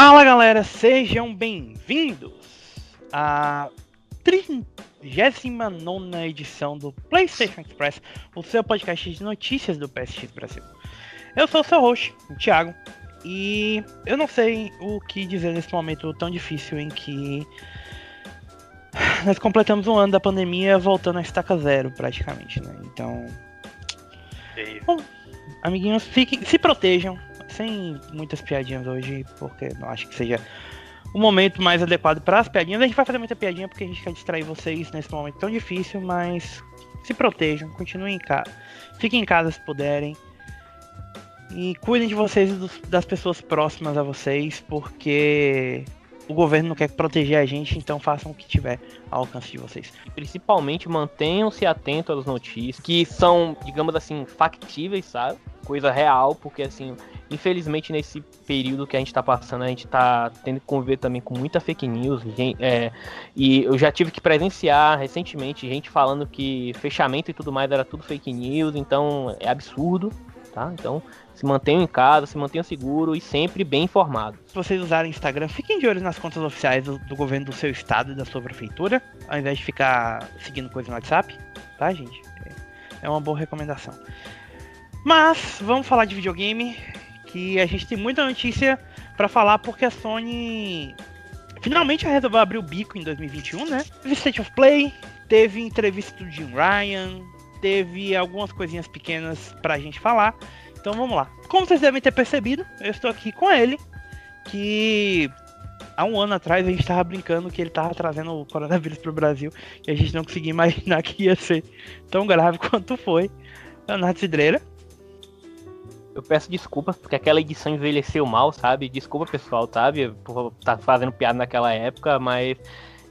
Fala galera, sejam bem-vindos à 39 edição do PlayStation Express, o seu podcast de notícias do PSX Brasil. Eu sou o seu host, o Thiago, e eu não sei o que dizer nesse momento tão difícil em que nós completamos um ano da pandemia voltando a estaca zero praticamente, né? Então. Bom, amiguinhos, fiquem, se protejam, sem muitas piadinhas hoje, porque não acho que seja o momento mais adequado para as piadinhas. A gente vai fazer muita piadinha porque a gente quer distrair vocês nesse momento tão difícil, mas se protejam, continuem em casa. Fiquem em casa se puderem. E cuidem de vocês e dos, das pessoas próximas a vocês, porque o governo não quer proteger a gente, então façam o que tiver ao alcance de vocês. Principalmente mantenham-se atentos às notícias que são, digamos assim, factíveis, sabe? Coisa real, porque assim, infelizmente nesse período que a gente tá passando, a gente tá tendo que conviver também com muita fake news. Gente, é, e eu já tive que presenciar recentemente gente falando que fechamento e tudo mais era tudo fake news, então é absurdo, tá? Então se mantenham em casa, se mantenham seguros e sempre bem informados. Se vocês usarem Instagram, fiquem de olho nas contas oficiais do, do, governo do seu estado e da sua prefeitura, ao invés de ficar seguindo coisa no WhatsApp, tá, gente? É uma boa recomendação. Mas vamos falar de videogame, que a gente tem muita notícia para falar porque a Sony finalmente resolveu abrir o bico em 2021, né? Teve State of Play, teve entrevista do Jim Ryan, teve algumas coisinhas pequenas pra gente falar. Então vamos lá. Como vocês devem ter percebido, eu estou aqui com ele, que há um ano atrás a gente estava brincando que ele estava trazendo o coronavírus para o Brasil e a gente não conseguia imaginar que ia ser tão grave quanto foi. Leonardo Cidreira. Eu peço desculpas porque aquela edição envelheceu mal, sabe? Desculpa pessoal, sabe? Por estar tá fazendo piada naquela época, mas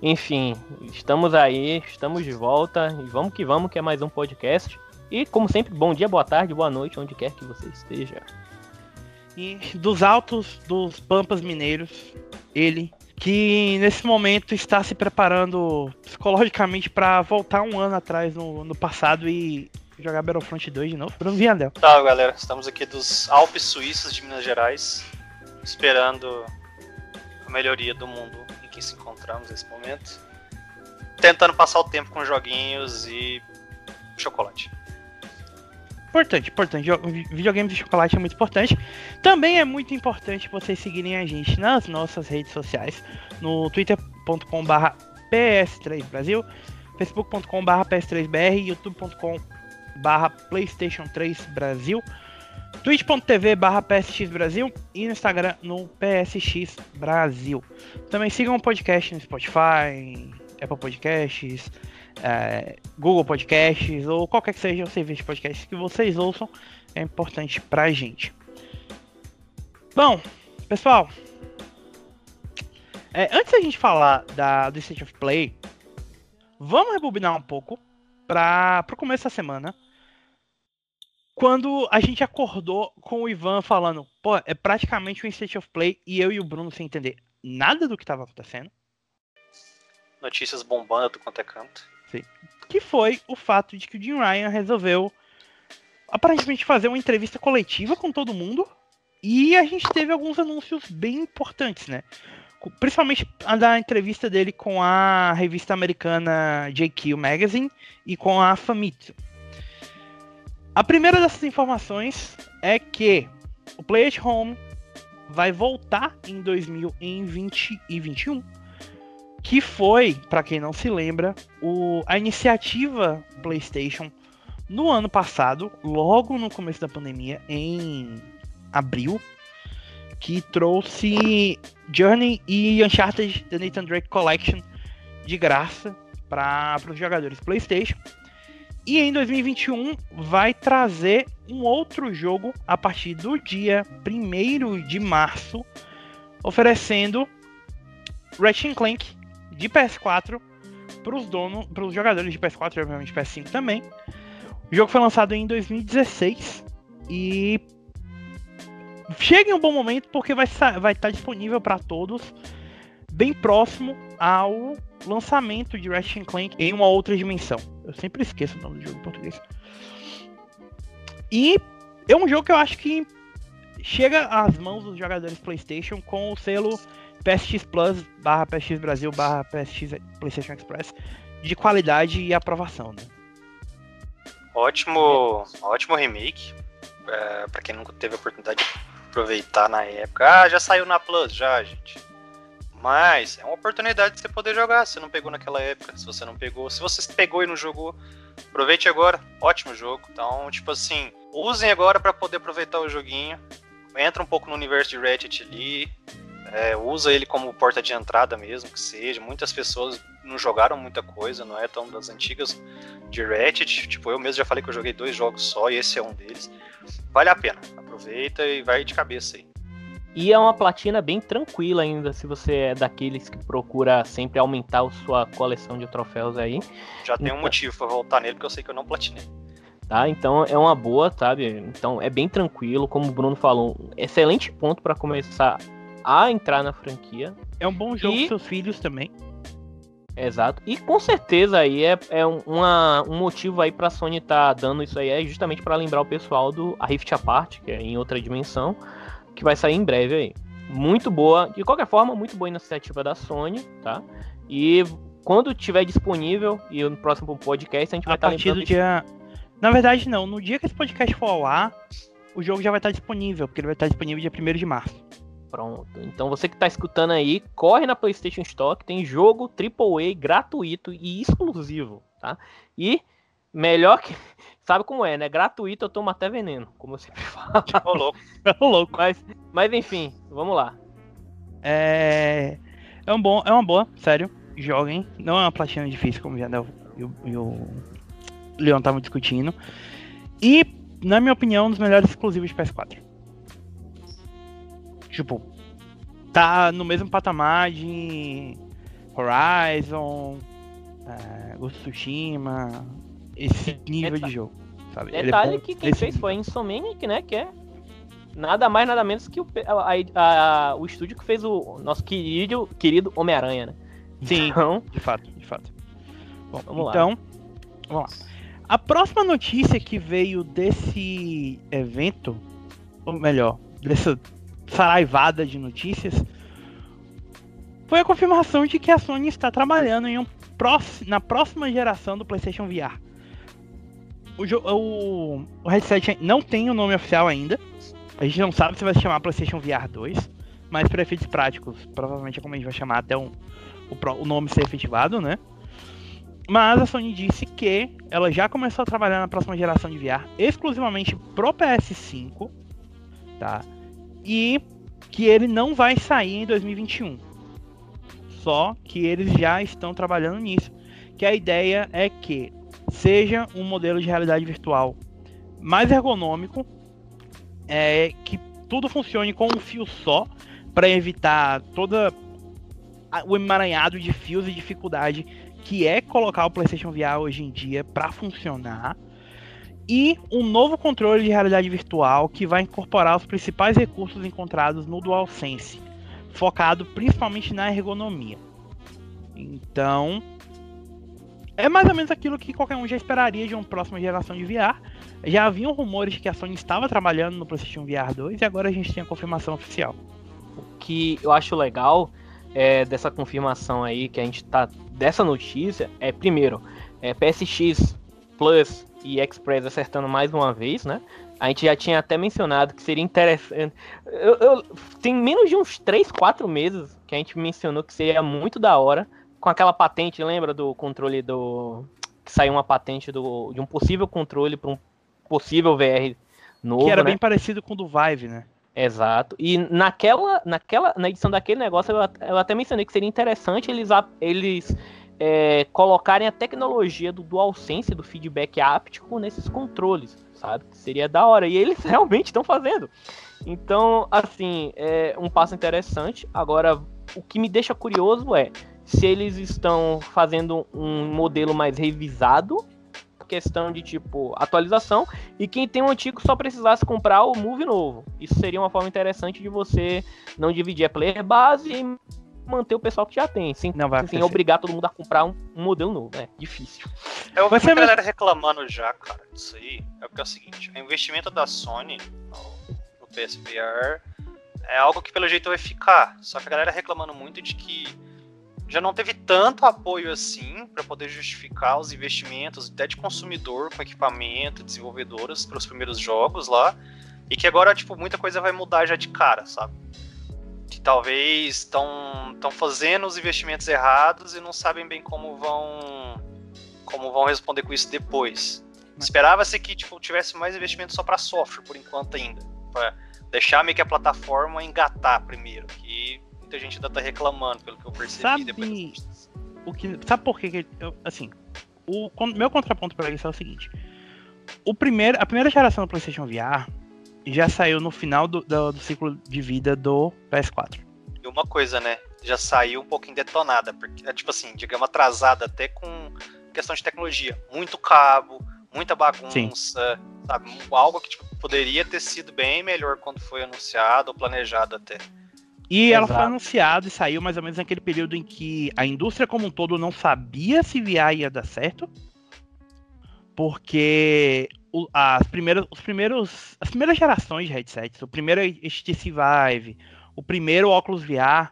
enfim, estamos aí, estamos de volta e vamos que vamos, que é mais um podcast. E, como sempre, bom dia, boa tarde, boa noite, onde quer que você esteja. E dos altos dos Pampas Mineiros, ele, que nesse momento está se preparando psicologicamente para voltar um ano atrás no, no passado e jogar Battlefront 2 de novo. Bruno Viandel. Tá, galera, estamos aqui dos Alpes Suíços de Minas Gerais, esperando a melhoria do mundo em que se encontramos nesse momento. Tentando passar o tempo com joguinhos e chocolate. Importante, importante. Videogames de chocolate é muito importante. Também é muito importante vocês seguirem a gente nas nossas redes sociais, no twitter.com.br ps3brasil, facebook.com.br ps3br, youtube.com.br playstation 3 brasil, twitch.tv barra PSX Brasil e no Instagram no PSX Brasil. Também sigam o podcast no Spotify, Apple Podcasts, é, Google Podcasts ou qualquer que seja o serviço de podcasts que vocês ouçam, é importante pra gente. Bom, pessoal, é, antes da gente falar da, do State of Play, vamos rebobinar um pouco para o começo da semana. Quando a gente acordou com o Ivan falando, pô, é praticamente um State of Play e eu e o Bruno sem entender nada do que estava acontecendo. Notícias bombando do quanto é canto. Sim. Que foi o fato de que o Jim Ryan resolveu aparentemente fazer uma entrevista coletiva com todo mundo. E a gente teve alguns anúncios bem importantes, né? Principalmente a da entrevista dele com a revista americana JQ Magazine e com a Famitsu. A primeira dessas informações é que o Play at Home vai voltar em 2020 e 2021 que foi, para quem não se lembra, o, a iniciativa PlayStation no ano passado, logo no começo da pandemia, em abril, que trouxe Journey e Uncharted The Nathan Drake Collection de graça para os jogadores PlayStation. E em 2021 vai trazer um outro jogo a partir do dia 1 de março, oferecendo Ratchet Clank de PS4 para os donos, para os jogadores de PS4 e obviamente PS5 também. O jogo foi lançado em 2016 e chega em um bom momento porque vai vai estar disponível para todos bem próximo ao lançamento de Ratchet Clank em uma outra dimensão. Eu sempre esqueço o nome do jogo em português. E é um jogo que eu acho que chega às mãos dos jogadores PlayStation com o selo PSX Plus barra PSX Brasil barra PSX PlayStation Express de qualidade e aprovação, né? Ótimo, ótimo remake. É, para quem nunca teve a oportunidade de aproveitar na época. Ah, já saiu na Plus, já, gente. Mas é uma oportunidade de você poder jogar se não pegou naquela época. Se você não pegou, se você pegou e não jogou, aproveite agora. Ótimo jogo. Então, tipo assim, usem agora para poder aproveitar o joguinho. Entra um pouco no universo de Ratchet ali. É, usa ele como porta de entrada mesmo, que seja. Muitas pessoas não jogaram muita coisa, não é tão das antigas de Ratchet. Tipo, eu mesmo já falei que eu joguei dois jogos só e esse é um deles. Vale a pena. Aproveita e vai de cabeça aí. E é uma platina bem tranquila ainda, se você é daqueles que procura sempre aumentar a sua coleção de troféus aí. Já tem então... um motivo para voltar nele, porque eu sei que eu não platinei. Tá, então é uma boa, sabe? Então é bem tranquilo, como o Bruno falou, um excelente ponto para começar a entrar na franquia. É um bom jogo e... seus filhos também. Exato. E com certeza aí é, é uma, um motivo aí pra Sony tá dando isso aí, é justamente para lembrar o pessoal do a Rift Apart, que é em outra dimensão, que vai sair em breve aí. Muito boa, de qualquer forma, muito boa iniciativa da Sony, tá? E quando tiver disponível, e no próximo podcast, a gente vai estar tá partir do dia. Na verdade, não. No dia que esse podcast for ao ar, o jogo já vai estar disponível, porque ele vai estar disponível dia 1 de março. Pronto. Então você que está escutando aí, corre na PlayStation Store, tem jogo AAA gratuito e exclusivo, tá? E melhor que sabe como é, né? Gratuito eu tomo até veneno, como eu sempre falo. Ô louco. Ô louco. Mas, mas enfim, vamos lá. É. É, um bom, é uma boa, sério. Joguem. Não é uma platina difícil, como já e o, e o Leon estavam discutindo. E, na minha opinião, um dos melhores exclusivos de PS4. Tipo, tá no mesmo patamar de Horizon, é, Ghost Tsushima, esse nível de jogo. Sabe? Detalhe é que quem fez nível. foi a Insomniac, né? Que é nada mais, nada menos que o, a, a, a, o estúdio que fez o nosso querido, querido Homem-Aranha, né? Sim, então, de fato, de fato. Bom, vamos então, lá. vamos lá. A próxima notícia que veio desse evento, ou melhor, dessa saraivada de notícias, foi a confirmação de que a Sony está trabalhando em um na próxima geração do PlayStation VR o, o, o headset não tem o nome oficial ainda. A gente não sabe se vai se chamar PlayStation VR 2, mas para efeitos práticos, provavelmente é como a gente vai chamar até um, o, o nome ser efetivado, né? Mas a Sony disse que ela já começou a trabalhar na próxima geração de VR exclusivamente pro PS5, tá? E que ele não vai sair em 2021. Só que eles já estão trabalhando nisso. Que a ideia é que seja um modelo de realidade virtual mais ergonômico, é, que tudo funcione com um fio só, para evitar toda o emaranhado de fios e dificuldade que é colocar o PlayStation VR hoje em dia para funcionar. E um novo controle de realidade virtual que vai incorporar os principais recursos encontrados no DualSense, focado principalmente na ergonomia. Então, é mais ou menos aquilo que qualquer um já esperaria de uma próxima geração de VR. Já haviam rumores de que a Sony estava trabalhando no PlayStation VR 2 e agora a gente tem a confirmação oficial. O que eu acho legal é, dessa confirmação aí, que a gente tá. dessa notícia, é primeiro, é, PSX Plus e Express acertando mais uma vez, né? A gente já tinha até mencionado que seria interessante. Eu, eu, tem menos de uns 3, 4 meses que a gente mencionou que seria muito da hora com aquela patente, lembra do controle do. Que saiu uma patente do, de um possível controle para um possível VR novo. Que era né? bem parecido com o do Vive, né? Exato. E naquela, naquela, na edição daquele negócio, eu, eu até mencionei que seria interessante eles, eles é, colocarem a tecnologia do DualSense, do feedback áptico, nesses controles, sabe? Seria da hora. E eles realmente estão fazendo. Então, assim, é um passo interessante. Agora, o que me deixa curioso é se eles estão fazendo um modelo mais revisado, questão de tipo atualização, e quem tem o um antigo só precisasse comprar o Move novo. Isso seria uma forma interessante de você não dividir a player base e manter o pessoal que já tem, sem, não vai sem obrigar todo mundo a comprar um, um modelo novo, né? Difícil. Eu ouvi muita galera reclamando já, cara, disso aí. É porque é o seguinte, o investimento da Sony no, no PSVR é algo que pelo jeito vai ficar. Só que a galera reclamando muito de que já não teve tanto apoio assim para poder justificar os investimentos até de consumidor com equipamento, desenvolvedoras para os primeiros jogos lá, e que agora tipo muita coisa vai mudar já de cara, sabe? Que talvez estão estão fazendo os investimentos errados e não sabem bem como vão como vão responder com isso depois. Esperava-se que tipo tivesse mais investimento só para software por enquanto ainda, para deixar meio que a plataforma engatar primeiro, que muita gente ainda tá reclamando, pelo que eu percebi Sabe depois. O que, sabe por que, eu, assim, o meu contraponto para isso é o seguinte. O primeiro, a primeira geração do PlayStation VR já saiu no final do, do, do ciclo de vida do PS4. E uma coisa, né? Já saiu um pouquinho detonada, porque é tipo assim, digamos, atrasada até com questão de tecnologia. Muito cabo, muita bagunça, sabe? Algo que tipo, poderia ter sido bem melhor quando foi anunciado ou planejado até. E ela foi Exato. anunciada e saiu mais ou menos naquele período em que a indústria como um todo não sabia se VR ia dar certo. Porque as primeiras, os primeiros, as primeiras gerações de headsets, o primeiro HTC Vive, o primeiro óculos VR,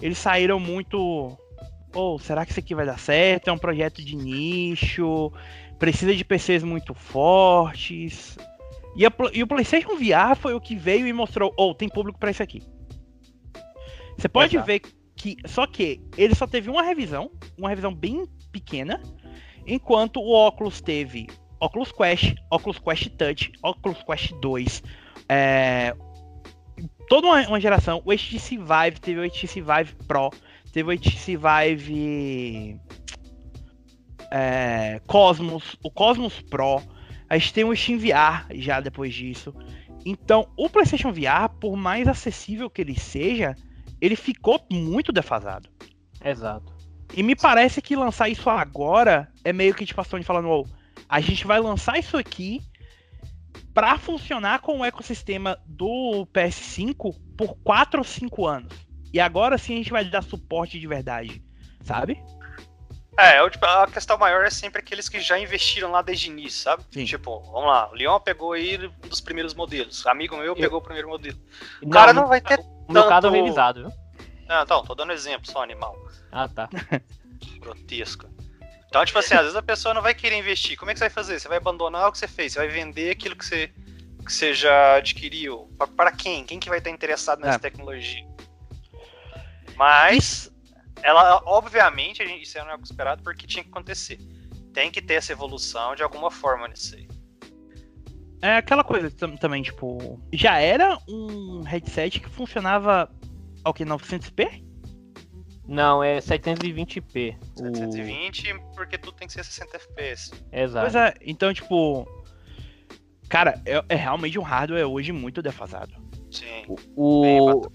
eles saíram muito. Ou será que isso aqui vai dar certo? É um projeto de nicho, precisa de PCs muito fortes. E, a e o PlayStation VR foi o que veio e mostrou: ou tem público para isso aqui. Você pode Exato. ver que. Só que ele só teve uma revisão, uma revisão bem pequena, enquanto o Oculus teve Oculus Quest, Oculus Quest Touch, Oculus Quest 2, é, toda uma, uma geração. O HTC Vive teve o HTC Vive Pro, teve o HTC Vive é, Cosmos, o Cosmos Pro. A gente tem o Steam VR já depois disso. Então, o PlayStation VR, por mais acessível que ele seja, ele ficou muito defasado. Exato. E me parece que lançar isso agora é meio que tipo a Sony falando, "Ô, a gente vai lançar isso aqui pra funcionar com o ecossistema do PS5 por 4 ou 5 anos. E agora sim a gente vai dar suporte de verdade, sabe? É, eu, tipo, a questão maior é sempre aqueles que já investiram lá desde o início, sabe? Sim. Tipo, vamos lá, o Leon pegou aí um dos primeiros modelos. Amigo meu pegou o primeiro modelo. O Não, cara não vai ter. No meu caso é tanto- revisado, viu? Não, então, tô dando exemplo, só animal. Ah, tá. grotesco. Então, tipo assim, às vezes a pessoa não vai querer investir. Como é que você vai fazer? Você vai abandonar o que você fez? Você vai vender aquilo que você, que você já adquiriu? Para quem? Quem que vai estar interessado nessa É. tecnologia? Mas, ela, obviamente, a gente, isso era algo esperado porque tinha que acontecer. Tem que ter essa evolução de alguma forma nisso aí. É aquela coisa tam- também, tipo, já era um headset que funcionava ao que 900p? Não, é 720p. O- 720, porque tudo tem que ser 60 FPS. Exato. Pois é, então, tipo, cara, é, é realmente um hardware hoje muito defasado. Sim. O, o-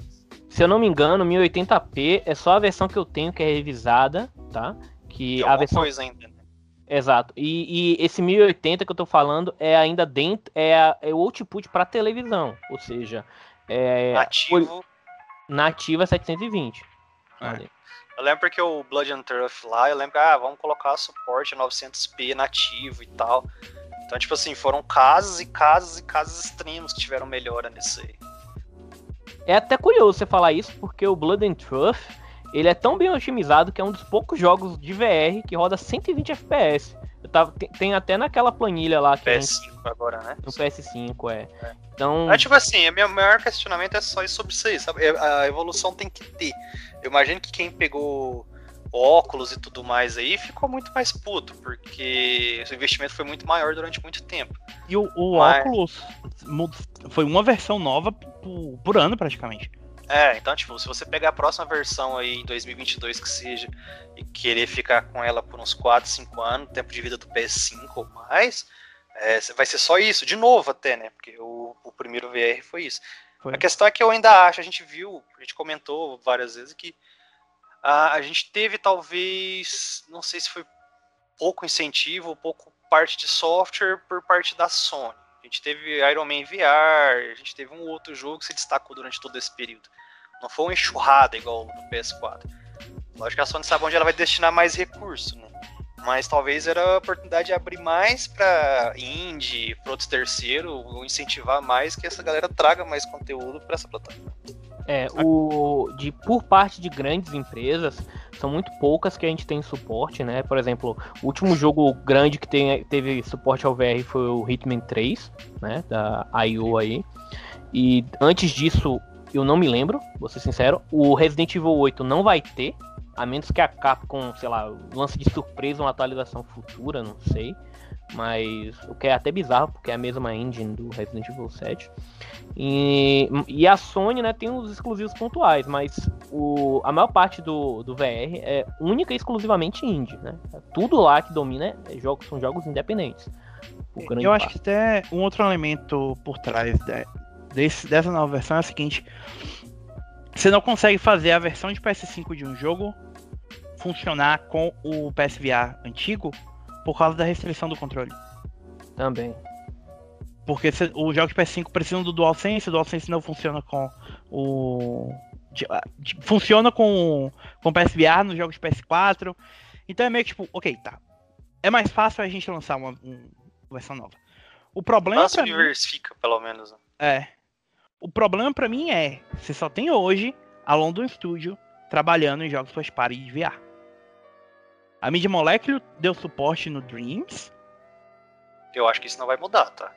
se eu não me engano, 1080p é só a versão que eu tenho que é revisada, tá? Que Tem a versão coisa ainda. né? Exato. E, e esse 1080 que eu tô falando é ainda dentro, é, a- é o output para televisão, ou seja, é Ativo. nativa 720. É. Olha. Eu lembro porque o Blood and Turf lá, eu lembro que, ah, vamos colocar suporte 900p nativo e tal. Então, tipo assim, foram casos e casos e casos extremos que tiveram melhora nisso aí. É até curioso você falar isso, porque o Blood and Truth, ele é tão bem otimizado que é um dos poucos jogos de VR que roda 120 FPS. Eu tava, tem, tem até naquela planilha lá que a gente, PS5 agora, né? no PS5, é. É. Então, Mas, tipo assim, o meu maior questionamento é só sobre isso aí, sabe? É, A evolução tem que ter. Eu imagino que quem pegou óculos e tudo mais aí ficou muito mais puto, porque o investimento foi muito maior durante muito tempo. E o, o Mas- óculos foi uma versão nova por, por ano, praticamente. É, então, tipo, se você pegar a próxima versão aí em 2022 que seja e querer ficar com ela por uns 4, 5 anos, tempo de vida do PS5 ou mais, é, vai ser só isso, de novo até, né? Porque o, o primeiro VR foi isso. Foi. A questão é que eu ainda acho, a gente viu, a gente comentou várias vezes que a, a gente teve talvez, não sei se foi pouco incentivo, ou pouco parte de software por parte da Sony. A gente teve Iron Man VR, a gente teve um outro jogo que se destacou durante todo esse período. Não foi uma enxurrada igual no PS4. Lógico que a Sony sabe onde ela vai destinar mais recurso, né? Mas talvez era a oportunidade de abrir mais pra indie, para outros terceiro, ou incentivar mais que essa galera traga mais conteúdo para essa plataforma. É, o de por parte de grandes empresas, são muito poucas que a gente tem suporte, né? Por exemplo, o último jogo grande que tem, teve suporte ao VR foi o Hitman 3, né, da IO aí. E antes disso, eu não me lembro, vou ser sincero, o Resident Evil 8 não vai ter, a menos que a Capcom, sei lá, lance de surpresa uma atualização futura, não sei. Mas o que é até bizarro, porque é a mesma engine do Resident Evil 7. E, e a Sony né, tem os exclusivos pontuais, mas o, a maior parte do, do VR é única e exclusivamente indie. Né? Tudo lá que domina é jogos, são jogos independentes. Eu acho que até um outro elemento por trás de, desse, dessa nova versão é o seguinte: você não consegue fazer a versão de PS5 de um jogo funcionar com o PSVR antigo por causa da restrição do controle. Também. Porque se, os jogos de PS5 precisam do DualSense, o DualSense não funciona com o. Funciona com, com PSVR nos jogos de PS4. Então é meio que tipo, ok, tá. É mais fácil a gente lançar uma, uma versão nova. O problema. Lança diversifica, mim, pelo menos. Né? É. O problema para mim é, você só tem hoje a London Studio trabalhando em jogos first party de VR. A Media Molecule deu suporte no Dreams. Eu acho que isso não vai mudar, tá?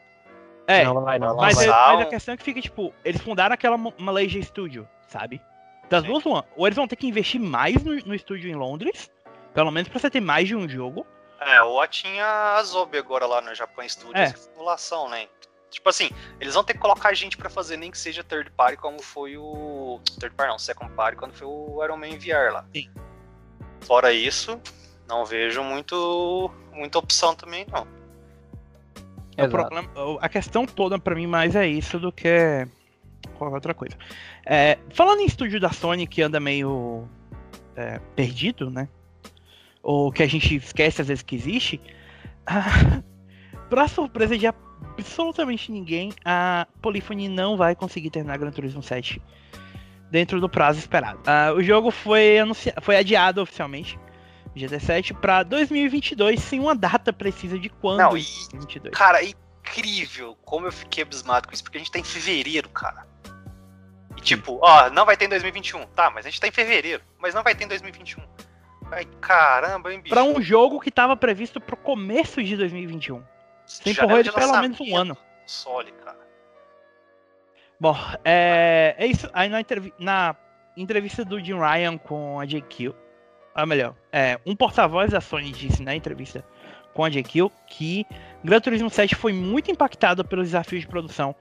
É, não vai, não. Mas, é, mas, a questão é que fica, tipo, eles fundaram aquela Malaysia Studio, sabe? Das Sim. duas, uma. Ou eles vão ter que investir mais no, no estúdio em Londres, pelo menos pra você ter mais de um jogo. É, ou tinha a Zobe agora lá no Japão Studios, é. simulação, né? Tipo assim, eles vão ter que colocar gente para fazer nem que seja third party, como foi o. Third party não, second party, quando foi o Iron Man VR lá. Sim. Fora isso, não vejo muito muita opção também, não. É o problema, a questão toda para mim mais é isso do que qualquer outra coisa. É, falando em estúdio da Sony que anda meio é, perdido, né? Ou que a gente esquece às vezes que existe. pra surpresa de absolutamente ninguém, a Polyphony não vai conseguir terminar Gran Turismo 7 dentro do prazo esperado. Uh, o jogo foi, foi adiado oficialmente GT7 para 2022 sem uma data precisa de quando. Não, e, 2022. Cara, incrível como eu fiquei abismado com isso, porque a gente tá em fevereiro, cara. E tipo, ó, não vai ter em 2021. Tá, mas a gente tá em fevereiro, mas não vai ter em 2021. Ai, caramba, hein, bicho. Pra um jogo que tava previsto pro começo de 2021. Sem empurrou ele pelo menos um ano. Console, cara. Bom, é, é isso. Aí na, entrev na entrevista do Jim Ryan com a JQ, ou melhor, é, um porta-voz da Sony disse na entrevista com a JQ que Gran Turismo 7 foi muito impactado pelos desafios de produção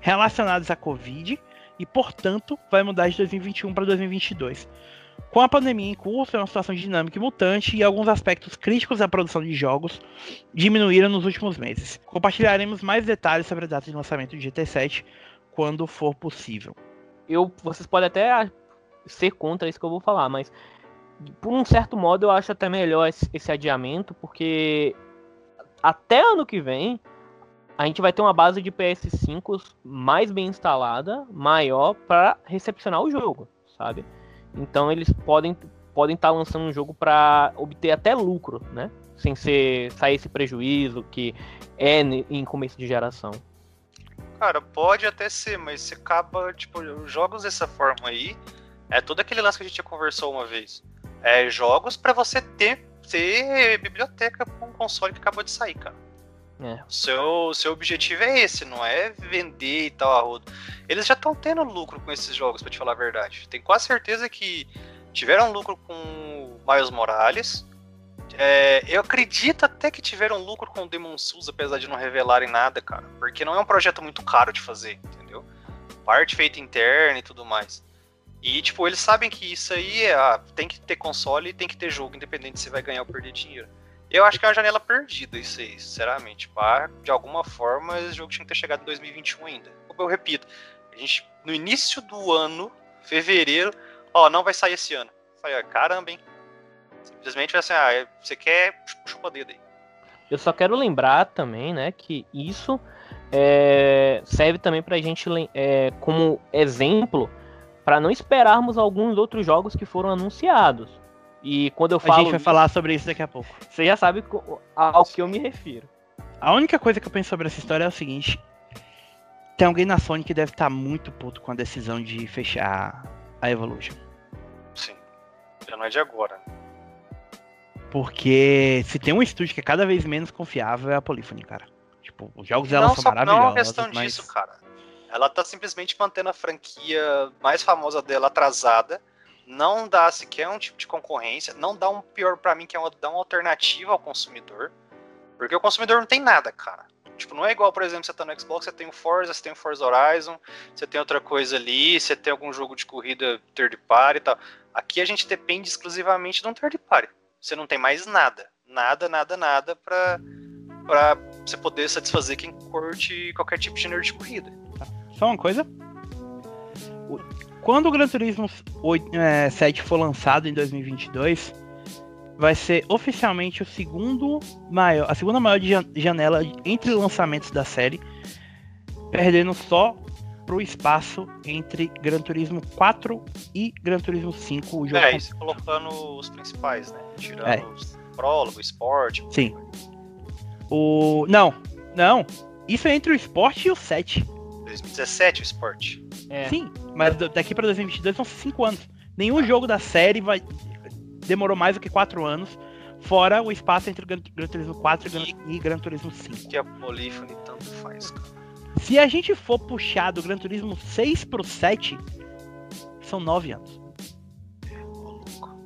relacionados à Covid e, portanto, vai mudar de 2021 para 2022. Com a pandemia em curso, é uma situação dinâmica e mutante e alguns aspectos críticos da produção de jogos diminuíram nos últimos meses. Compartilharemos mais detalhes sobre a data de lançamento do GT7 quando for possível. Eu, vocês podem até ser contra isso que eu vou falar, mas por um certo modo eu acho até melhor esse, adiamento, porque até ano que vem a gente vai ter uma base de PS5 mais bem instalada, maior para recepcionar o jogo, sabe? Então eles podem podem estar tá lançando um jogo para obter até lucro, né? Sem ser sair esse prejuízo que é em começo de geração. Cara, pode até ser, mas você acaba, tipo, jogos dessa forma aí, é todo aquele lance que a gente já conversou uma vez. É jogos para você ter, ter biblioteca com um console que acabou de sair, cara. É. Seu, seu objetivo é esse, não é vender e tal a rodo. Eles já estão tendo lucro com esses jogos, para te falar a verdade. Tenho quase certeza que tiveram lucro com Miles Morales. É, eu acredito até que tiveram lucro com Demon Souls, apesar de não revelarem nada, cara. Porque não é um projeto muito caro de fazer, entendeu? Parte feita interna e tudo mais. E, tipo, eles sabem que isso aí é, ah, tem que ter console e tem que ter jogo, independente se vai ganhar ou perder dinheiro. Eu acho que é uma janela perdida isso aí, sinceramente. Pá, de alguma forma, esse jogo tinha que ter chegado em 2021 ainda. Eu repito, a gente, no início do ano, fevereiro, ó, não vai sair esse ano. Falei, caramba, hein? Simplesmente vai assim, ah, você quer, chupa dedo aí. Eu só quero lembrar também, né, que isso é, serve também pra gente é, como exemplo para não esperarmos alguns outros jogos que foram anunciados. E quando eu A falo. gente vai falar sobre isso daqui a pouco. Você já sabe ao que eu me refiro. A única coisa que eu penso sobre essa história é o seguinte: tem alguém na Sony que deve estar muito puto com a decisão de fechar a Evolution. Sim. Já não é de agora. né? Porque se tem um estúdio que é cada vez menos confiável é a Polyphony, cara. Tipo, os jogos dela não, são só, não é maravilhosos. uma questão mas... disso, cara. Ela tá simplesmente mantendo a franquia mais famosa dela atrasada. Não dá sequer um tipo de concorrência. Não dá um pior pra mim, que é uma, dá uma alternativa ao consumidor. Porque o consumidor não tem nada, cara. Tipo, não é igual, por exemplo, você tá no Xbox, você tem o Forza, você tem o Forza Horizon, você tem outra coisa ali, você tem algum jogo de corrida third party e tal. Aqui a gente depende exclusivamente de um third party. Você não tem mais nada. Nada, nada, nada pra, pra você poder satisfazer quem curte qualquer tipo de gênero de corrida. Só uma coisa. O- Quando o Gran Turismo 8, é, 7 for lançado em 2022, vai ser oficialmente o segundo maior, a segunda maior janela entre lançamentos da série, perdendo só pro espaço entre Gran Turismo 4 e Gran Turismo 5, o jogo É, isso colocando os principais, né? Tirando É. os prólogo, esporte. Sim. O não, não. Isso é entre o Sport e o 7. 2017 o esporte. É. Sim, mas daqui pra 2022 são 5 anos. Nenhum jogo da série vai demorou mais do que 4 anos, fora o espaço entre Gran, Gran Turismo 4 e Gran, e Gran Turismo 5. Que a Polyphony tanto faz, cara. Se a gente for puxar do Gran Turismo 6 pro 7, são 9 anos. Louco.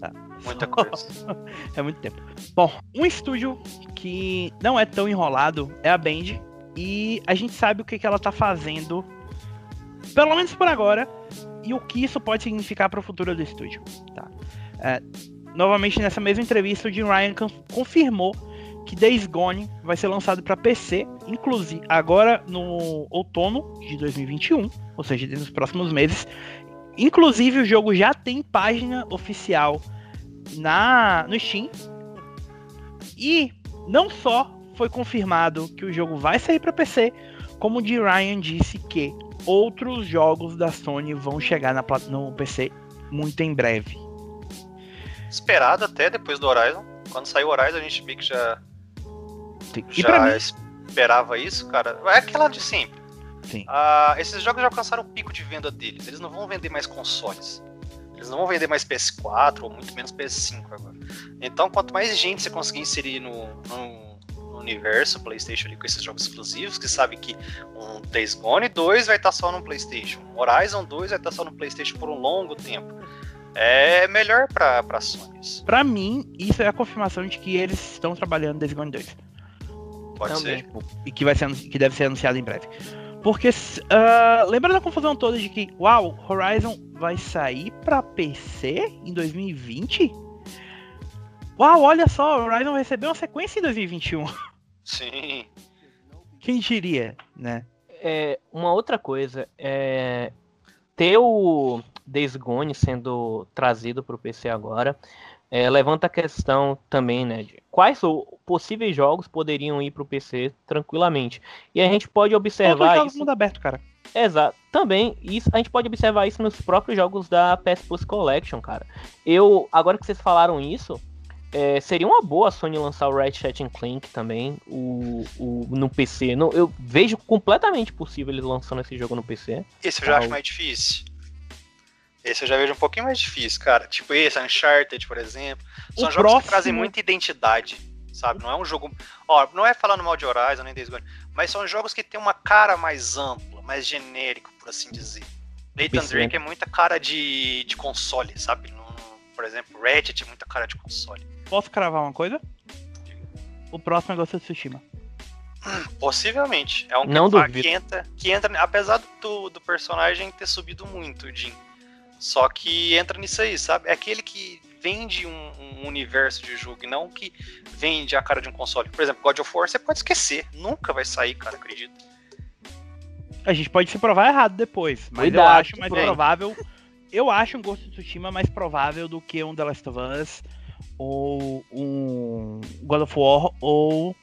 Tá. Muita coisa. É muito tempo. Bom, um estúdio que não é tão enrolado é a Band. E a gente sabe o que, que ela tá fazendo, pelo menos por agora, e o que isso pode significar para o futuro do estúdio. Tá? É, novamente, nessa mesma entrevista, o Jim Ryan con- confirmou que Days Gone vai ser lançado para PC, inclusive agora no outono de 2021, ou seja, nos próximos meses. Inclusive, o jogo já tem página oficial na no Steam. E não só foi confirmado que o jogo vai sair para PC, como o Jim Ryan disse que outros jogos da Sony vão chegar na, no PC muito em breve. Esperado até depois do Horizon. Quando saiu o Horizon, a gente meio que já. E já mim, esperava isso, cara. É aquela de sempre. sim. Ah, esses jogos já alcançaram o pico de venda deles. Eles não vão vender mais consoles. Eles não vão vender mais PS4 ou muito menos PS5 agora. Então, quanto mais gente você conseguir inserir no- no universo PlayStation ali com esses jogos exclusivos, que sabe que um Days Gone 2 vai estar só no PlayStation, um Horizon 2 vai estar só no PlayStation por um longo tempo. É melhor pra, pra Sony. Pra mim, isso é a confirmação de que eles estão trabalhando Days Gone 2. Pode Também. ser. E que, vai ser, que deve ser anunciado em breve. Porque, ah, lembra da confusão toda de que, uau, Horizon vai sair pra PC em 2020? Uau, olha só, Horizon vai receber uma sequência em 2021. Sim. Quem diria, né? É, uma outra coisa é ter o Days Gone sendo trazido para o PC agora é, levanta a questão também, né, de quais o- possíveis jogos poderiam ir para o PC tranquilamente. E a gente pode observar jogos isso. mundo aberto, cara. Exato. Também, isso, a gente pode observar isso nos próprios jogos da PS Plus Collection, cara. Eu, agora que vocês falaram isso, é, seria uma boa a Sony lançar o Ratchet Clank também o, o- no PC. No- eu vejo completamente possível eles lançando esse jogo no PC. Esse eu já Ah, acho mais difícil. Esse eu já vejo um pouquinho mais difícil, cara. Tipo esse, Uncharted, por exemplo. São jogos que trazem próximo- muita identidade, sabe? Não é um jogo. Ó, não é falando mal de Horizon nem Days Gone, mas são jogos que têm uma cara mais ampla, mais genérico, por assim dizer. Nathan. Drake é muita cara de, de console, sabe? Por exemplo, Ratchet é muita cara de console. Posso cravar uma coisa? O próximo é Ghost of Tsushima. Possivelmente. É um que, Não duvido. que entra, que entra, apesar do, do personagem ter subido muito, o Jim. Só que entra nisso aí, sabe? É aquele que vende um, um universo de jogo e não que vende a cara de um console. Por exemplo, God of War você pode esquecer. Nunca vai sair, cara, acredito. A gente pode se provar errado depois, mas eu Cuidado, acho mais provável. Eu acho um Ghost of Tsushima mais provável do que um The Last of Us, ou um God of War, ou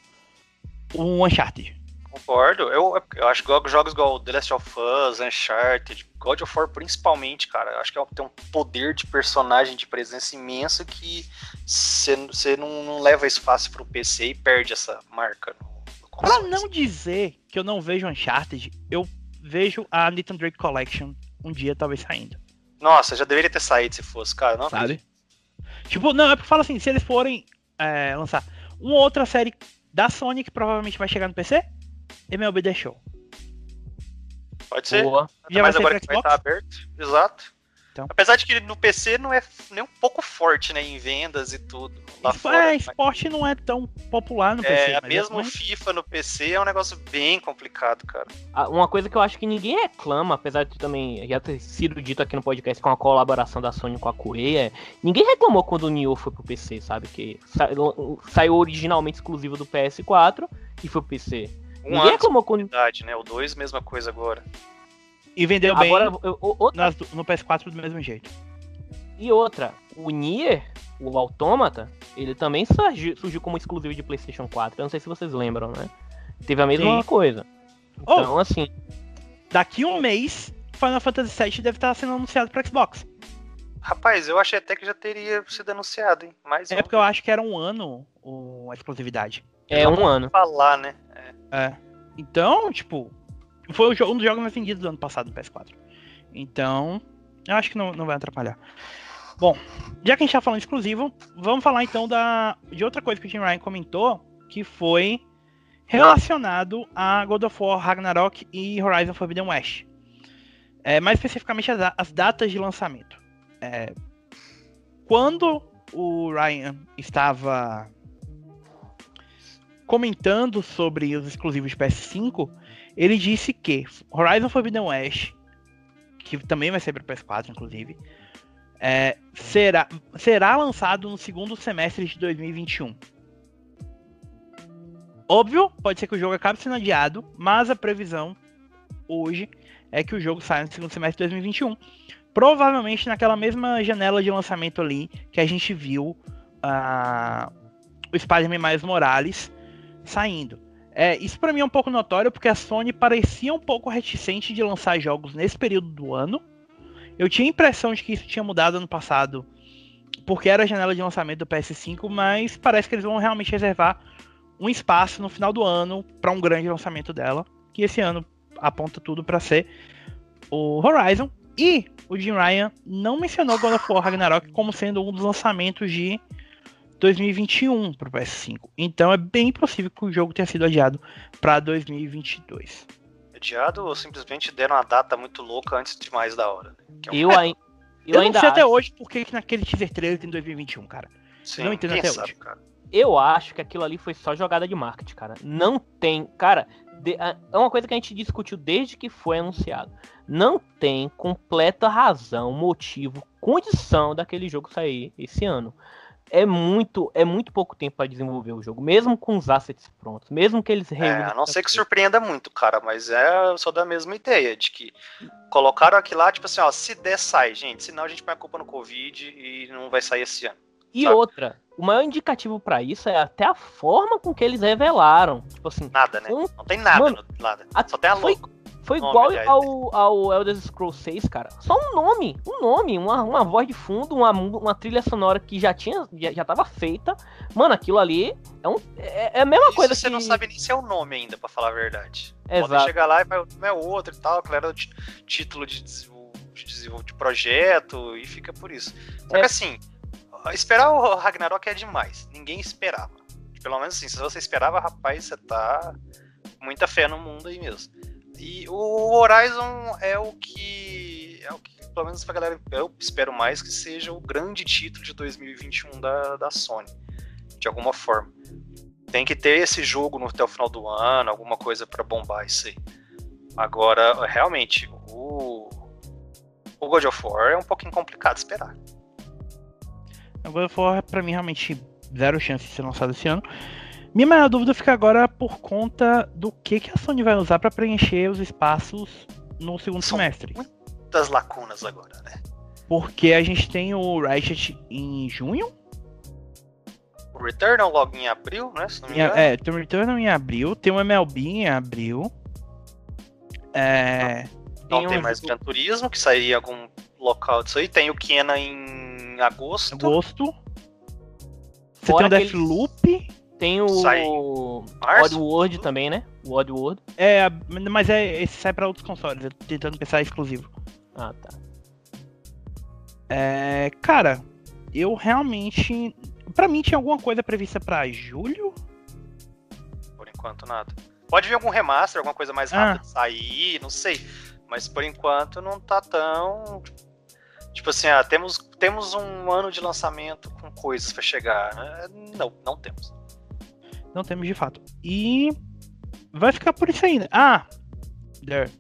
um Uncharted. Concordo. Eu, eu acho que jogos igual The Last of Us, Uncharted, God of War principalmente, cara, eu acho que é tem um poder de personagem de presença imenso que você não, não, leva isso fácil pro PC e perde essa marca. No, pra não dizer que eu não vejo Uncharted, eu vejo a Nathan Drake Collection um dia talvez saindo. Nossa, já deveria ter saído se fosse, cara. Não Sabe? Tipo, não, é porque fala assim, se eles forem é, lançar uma outra série da Sony que provavelmente vai chegar no PC, MLB The Show. Pode ser. Boa. Já mais agora que vai estar aberto. Exato. Então. Apesar de que no PC não é nem um pouco forte, né, em vendas e tudo. Lá Isso, fora, é, esporte mas... não é tão popular no PC. É, mesmo é FIFA no PC é um negócio bem complicado, cara. Uma coisa que eu acho que ninguém reclama, apesar de também já ter sido dito aqui no podcast com a colaboração da Sony com a Koei, é, ninguém reclamou quando o Nioh foi pro PC, sabe? Que sa saiu originalmente exclusivo do PS4 e foi pro PC. Um ninguém reclamou quando. Né? O 2, mesma coisa agora. E vendeu bem Agora, outra... nas, no PS4 do mesmo jeito. E outra, o Nier, o Autômata, ele também surgiu, surgiu, como exclusivo de PlayStation 4. Eu não sei se vocês lembram, né? Teve a mesma Sim. coisa. Então, oh, assim. Daqui um mês, Final Fantasy VII deve estar sendo anunciado para Xbox. Rapaz, eu achei até que já teria sido anunciado, hein? Mais é um. porque eu acho que era um ano o, a exclusividade. É um ano. Falar, né? É. é. Então, tipo, foi um dos jogos mais vendidos do ano passado no PS4. Então, eu acho que não, não vai atrapalhar. Bom, já que a gente tá falando exclusivo, vamos falar então da, de outra coisa que o Jim Ryan comentou, que foi relacionado a God of War Ragnarok e Horizon Forbidden West. É, mais especificamente as, as, datas de lançamento. É, quando o Ryan estava comentando sobre os exclusivos de PS5, ele disse que Horizon Forbidden West, que também vai ser para PS4, inclusive, é, será, será lançado no segundo semestre de 2021. Óbvio, pode ser que o jogo acabe sendo adiado, mas a previsão hoje é que o jogo saia no segundo semestre de 2021. Provavelmente naquela mesma janela de lançamento ali que a gente viu uh, o Spider-Man mais Morales saindo. É, isso para mim é um pouco notório porque a Sony parecia um pouco reticente de lançar jogos nesse período do ano. Eu tinha a impressão de que isso tinha mudado ano passado, porque era a janela de lançamento do PS5, mas parece que eles vão realmente reservar um espaço no final do ano para um grande lançamento dela, que esse ano aponta tudo para ser o Horizon. E o Jim Ryan não mencionou God of War Ragnarok como sendo um dos lançamentos de 2021 para o PS5. Então é bem possível que o jogo tenha sido adiado para 2022. Adiado ou simplesmente deram uma data muito louca antes de mais da hora? Né? É um... eu, ai... eu, eu ainda não sei acho... até hoje porque naquele teaser trailer tem 2021, cara. Sim, não entendo até sabe, hoje. Cara. Eu acho que aquilo ali foi só jogada de marketing, cara. Não tem. Cara, de... é uma coisa que a gente discutiu desde que foi anunciado. Não tem completa razão, motivo, condição daquele jogo sair esse ano é muito, é muito pouco tempo para desenvolver o jogo, mesmo com os assets prontos, mesmo que eles É, a não ser que surpreenda muito, cara, mas é só da mesma ideia, de que colocaram aqui lá, tipo assim, ó, se der, sai, gente, senão a gente põe a culpa no Covid e não vai sair esse ano. E sabe? outra, o maior indicativo para isso é até a forma com que eles revelaram. Tipo assim. Nada, né? Um... Não tem nada, Mano, no, nada. Só tem a logo. Foi igual ao, ao Elder Scrolls 6, cara. Só um nome, um nome, uma, uma voz de fundo, uma, uma trilha sonora que já tinha, já, já tava feita. Mano, aquilo ali é, um, é, é a mesma Isso coisa você que... não sabe nem se é o nome ainda, para falar a verdade. Exato. Pode chegar lá e vai, não é outro e tal, que era o título de, de, de projeto e fica por isso. Só é. que assim, esperar o Ragnarok é demais. Ninguém esperava. Pelo menos assim, se você esperava, rapaz, você tá com muita fé no mundo aí mesmo. E o Horizon é o que. É o que, pelo menos pra galera, eu espero mais que seja o grande título de 2021 da, da Sony. De alguma forma. Tem que ter esse jogo no, até o final do ano, alguma coisa para bombar isso aí. Agora, realmente, o, o God of War é um pouquinho complicado de esperar. O God of War, pra mim, realmente zero chance de ser lançado esse ano. Minha maior dúvida fica agora por conta do que, que a Sony vai usar para preencher os espaços no segundo São semestre. Muitas lacunas agora, né? Porque a gente tem o Ratchet em junho. Tomb Returnal logo em abril, né? Se não me engano. É, Tomb Returnal em abril, tem o MLB em abril. É, Não tem tem um mais Gran Turismo, que sairia em algum local disso aí. Tem o Kena em agosto. agosto. Você Fora tem o Deathloop. Tem o Sai. Oddworld também, né? O Oddworld. É, mas é, esse sai pra outros consoles, eu tô tentando pensar exclusivo. Ah, tá. É, cara, eu realmente. Pra mim tinha alguma coisa prevista pra julho? Por enquanto, nada. Pode vir algum remaster, alguma coisa mais Ah. rápida de sair, não sei. Mas por enquanto não tá tão. Tipo assim, ah, temos, temos um ano de lançamento com coisas pra chegar. né? Não, não temos. Não temos de fato. E vai ficar por isso ainda. Ah,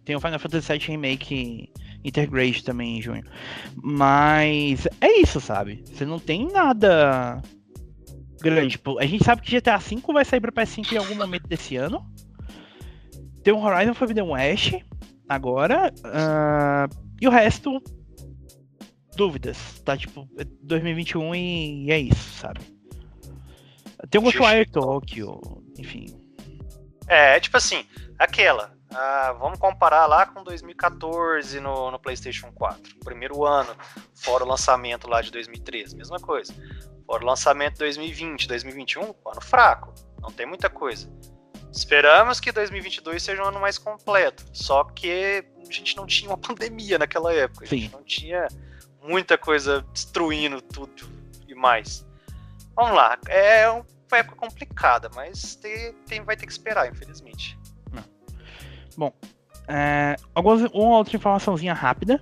tem o Final Fantasy VII Remake Intergrade também em junho. Mas é isso, sabe? Você não tem nada grande. Tipo, a gente sabe que GTA V vai sair pra PS5 em algum momento desse ano. Tem o Horizon Forbidden West agora. ah, e o resto, dúvidas. Tá tipo, é 2021 e, e é isso, sabe? Tem o Ghostwire Tokyo, enfim. É, tipo assim, aquela. ah, vamos comparar lá com 2014 no, no PlayStation 4. Primeiro ano, fora o lançamento lá de 2013, mesma coisa. Fora o lançamento de 2020, 2021, ano fraco. Não tem muita coisa. Esperamos que 2022 seja um ano mais completo. Só que a gente não tinha uma pandemia naquela época. A gente Sim. não tinha muita coisa destruindo tudo e mais. Vamos lá. É uma época complicada, mas tem, tem- vai ter que esperar, infelizmente. É, algumas, uma outra informaçãozinha rápida,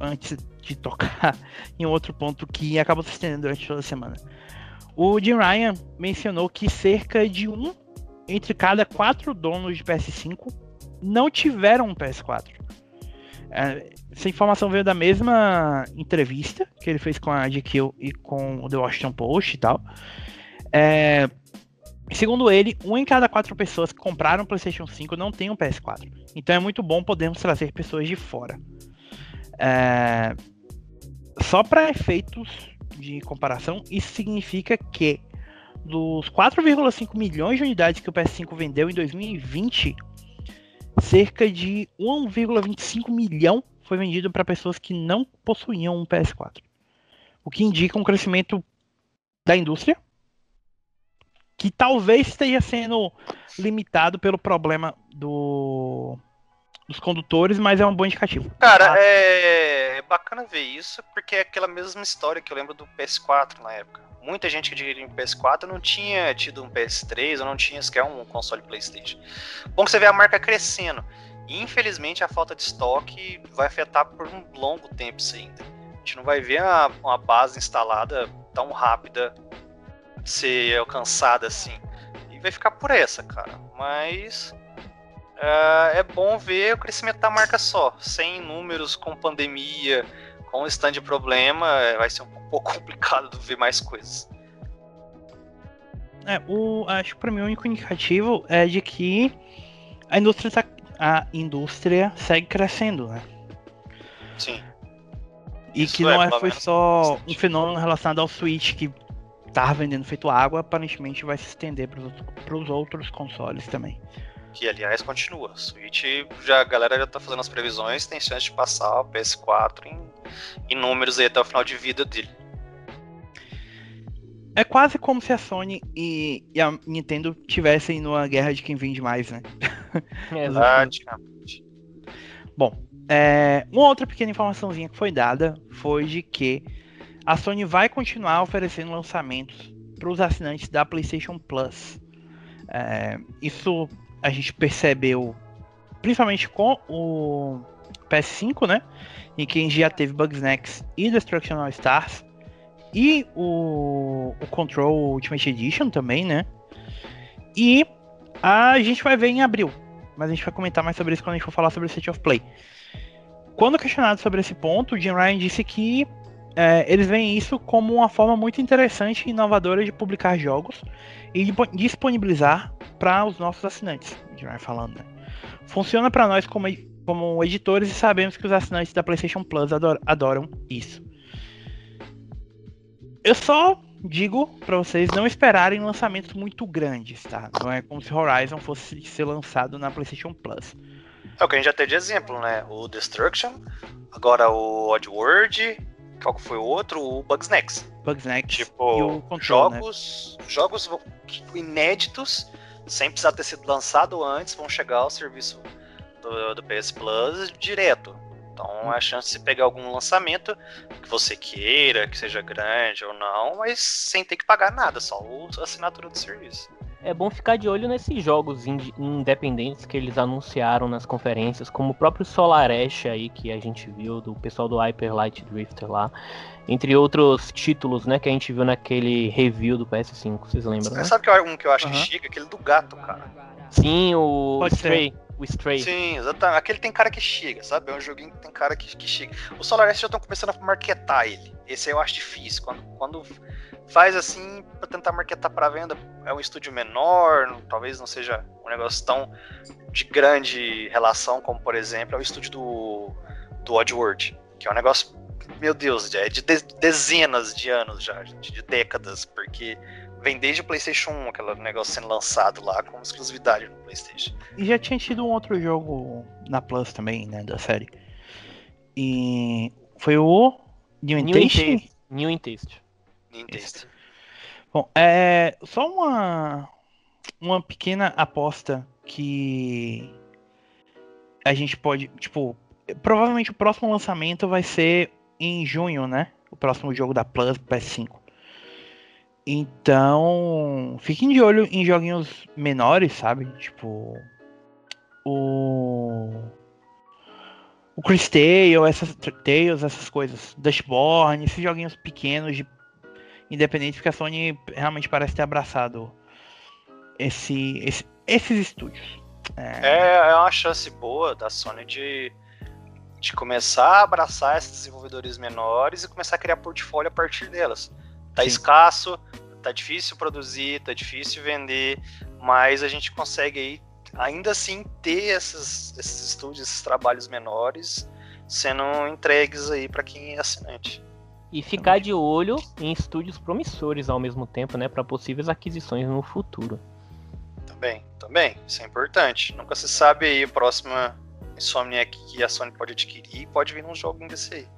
antes de tocar em outro ponto que acabou se estendendo durante toda a semana. O Jim Ryan mencionou que cerca de um entre cada quatro donos de PS5 não tiveram um PS4. É, essa informação veio da mesma entrevista que ele fez com a GQ e com o The Washington Post e tal. É, segundo ele, um em cada quatro pessoas que compraram um PlayStation 5 não tem um PS4. Então é muito bom podermos trazer pessoas de fora. É, Só para efeitos de comparação, isso significa que dos 4,5 milhões de unidades que o PS5 vendeu em 2020, cerca de 1,25 milhão foi vendido para pessoas que não possuíam um PS4. O que indica um crescimento da indústria, que talvez esteja sendo limitado pelo problema do, dos condutores, mas é um bom indicativo. Cara, Ah, é... bacana ver isso, porque é aquela mesma história que eu lembro do PS4 na época. Muita gente que adquiriu um PS4 não tinha tido um PS3 ou não tinha sequer um console PlayStation. Bom que você vê a marca crescendo. E, infelizmente, a falta de estoque vai afetar por um longo tempo isso ainda. A gente não vai ver uma base instalada tão rápida ser alcançada assim. E vai ficar por essa, cara. Mas ah, é bom ver o crescimento da marca só, sem números com pandemia, com stand de problema, é, vai ser um pouco complicado ver mais coisas. É, o, acho que para mim o único indicativo é de que a indústria, tá- a indústria segue crescendo, né? Sim. E Isso que é, não é, pelo foi só um fenômeno relacionado ao Switch que tava vendendo feito água, aparentemente vai se estender para os outros consoles também. Que aliás continua. Switch já a galera já tá fazendo as previsões, tem chance de passar o PS4 em, em números aí até o final de vida dele. É quase como se a Sony e, e a Nintendo tivessem numa guerra de quem vende mais, né? Exato. Praticamente. Bom, é, uma outra pequena informaçãozinha que foi dada foi de que a Sony vai continuar oferecendo lançamentos para os assinantes da PlayStation Plus. É, isso a gente percebeu principalmente com o PS5, né? Em que já teve Bugsnax e Destruction All Stars. E o, o Control Ultimate Edition também, né? E a gente vai ver em abril. Mas a gente vai comentar mais sobre isso quando a gente for falar sobre o State of Play. Quando questionado sobre esse ponto, o Jim Ryan disse que é, eles veem isso como uma forma muito interessante e inovadora de publicar jogos e disponibilizar para os nossos assinantes. O Jim Ryan falando, né? Funciona para nós como, como editores e sabemos que os assinantes da PlayStation Plus ador- adoram isso. Eu só digo para vocês não esperarem lançamentos muito grandes, tá? Não é como se Horizon fosse ser lançado na PlayStation Plus. É o que a gente já teve de exemplo, né? O Destruction, agora o Oddworld, qual que foi o outro? O Bugsnax. Bugsnax Tipo, e o Control, né? jogos, jogos vão- inéditos, sem precisar ter sido lançado antes, vão chegar ao serviço do, do PS Plus direto. Então a chance de pegar algum lançamento que você queira, que seja grande ou não, mas sem ter que pagar nada, só a assinatura do serviço. É bom ficar de olho nesses jogos independentes que eles anunciaram nas conferências, como o próprio Solar Ash aí que a gente viu do pessoal do Hyper Light Drifter lá, entre outros títulos, né, que a gente viu naquele review do PS5, vocês lembram? Né? Sabe que eu- um que eu acho Aham. que chega? Aquele do gato, cara. Sim, o Pode Stray, o Stray. Sim, exatamente. Aquele tem cara que chega, sabe? É um joguinho que tem cara que, que chega. O Solar Ash já estão começando a marketar ele. Esse aí eu acho difícil. Quando, quando faz assim, pra tentar marketar pra venda, é um estúdio menor, não- talvez não seja um negócio tão de grande relação como, por exemplo, é o estúdio do, do Oddworld, que é um negócio, meu Deus, é de de- dezenas de anos já, de, de décadas, porque vem desde o PlayStation 1, aquele negócio sendo lançado lá com exclusividade no PlayStation. E já tinha tido um outro jogo na Plus também, né, da série. E foi o New New in Intention? Taste. New in Taste. Bom, é só uma uma pequena aposta que a gente pode, tipo, provavelmente o próximo lançamento vai ser em junho, né? O próximo jogo da Plus PS5. Então, fiquem de olho em joguinhos menores, sabe? Tipo o o Chris Tale, essas Tales, essas coisas, Dashborn, esses joguinhos pequenos de independente porque a Sony realmente parece ter abraçado esse, esse- esses estúdios. É, é uma chance boa da Sony de, de começar a abraçar esses desenvolvedores menores e começar a criar portfólio a partir delas. Tá Sim. escasso, tá difícil produzir, tá difícil vender, mas a gente consegue aí ainda assim ter esses, esses estúdios, esses trabalhos menores sendo entregues aí para quem é assinante. E ficar de olho em estúdios promissores ao mesmo tempo, né, para possíveis aquisições no futuro. Também, também, isso é importante. Nunca se sabe aí a próxima Insomniac que a Sony pode adquirir, pode vir num jogo desse aí.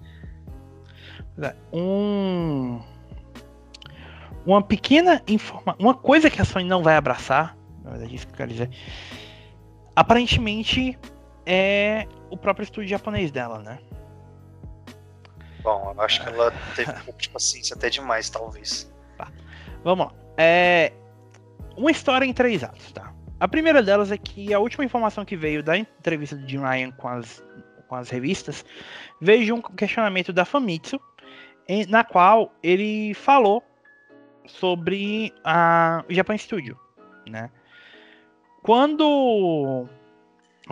Um uma pequena informa uma coisa que a Sony não vai abraçar, na verdade isso que eu quero dizer. Aparentemente é o próprio estúdio japonês dela, né? Bom, eu acho que ela teve um pouco de paciência até demais, talvez. Vamos lá. É uma história em três atos, tá? A primeira delas é que a última informação que veio da entrevista de Ryan com as, com as revistas veio de um questionamento da Famitsu, em- na qual ele falou sobre a Japan Studio, né? Quando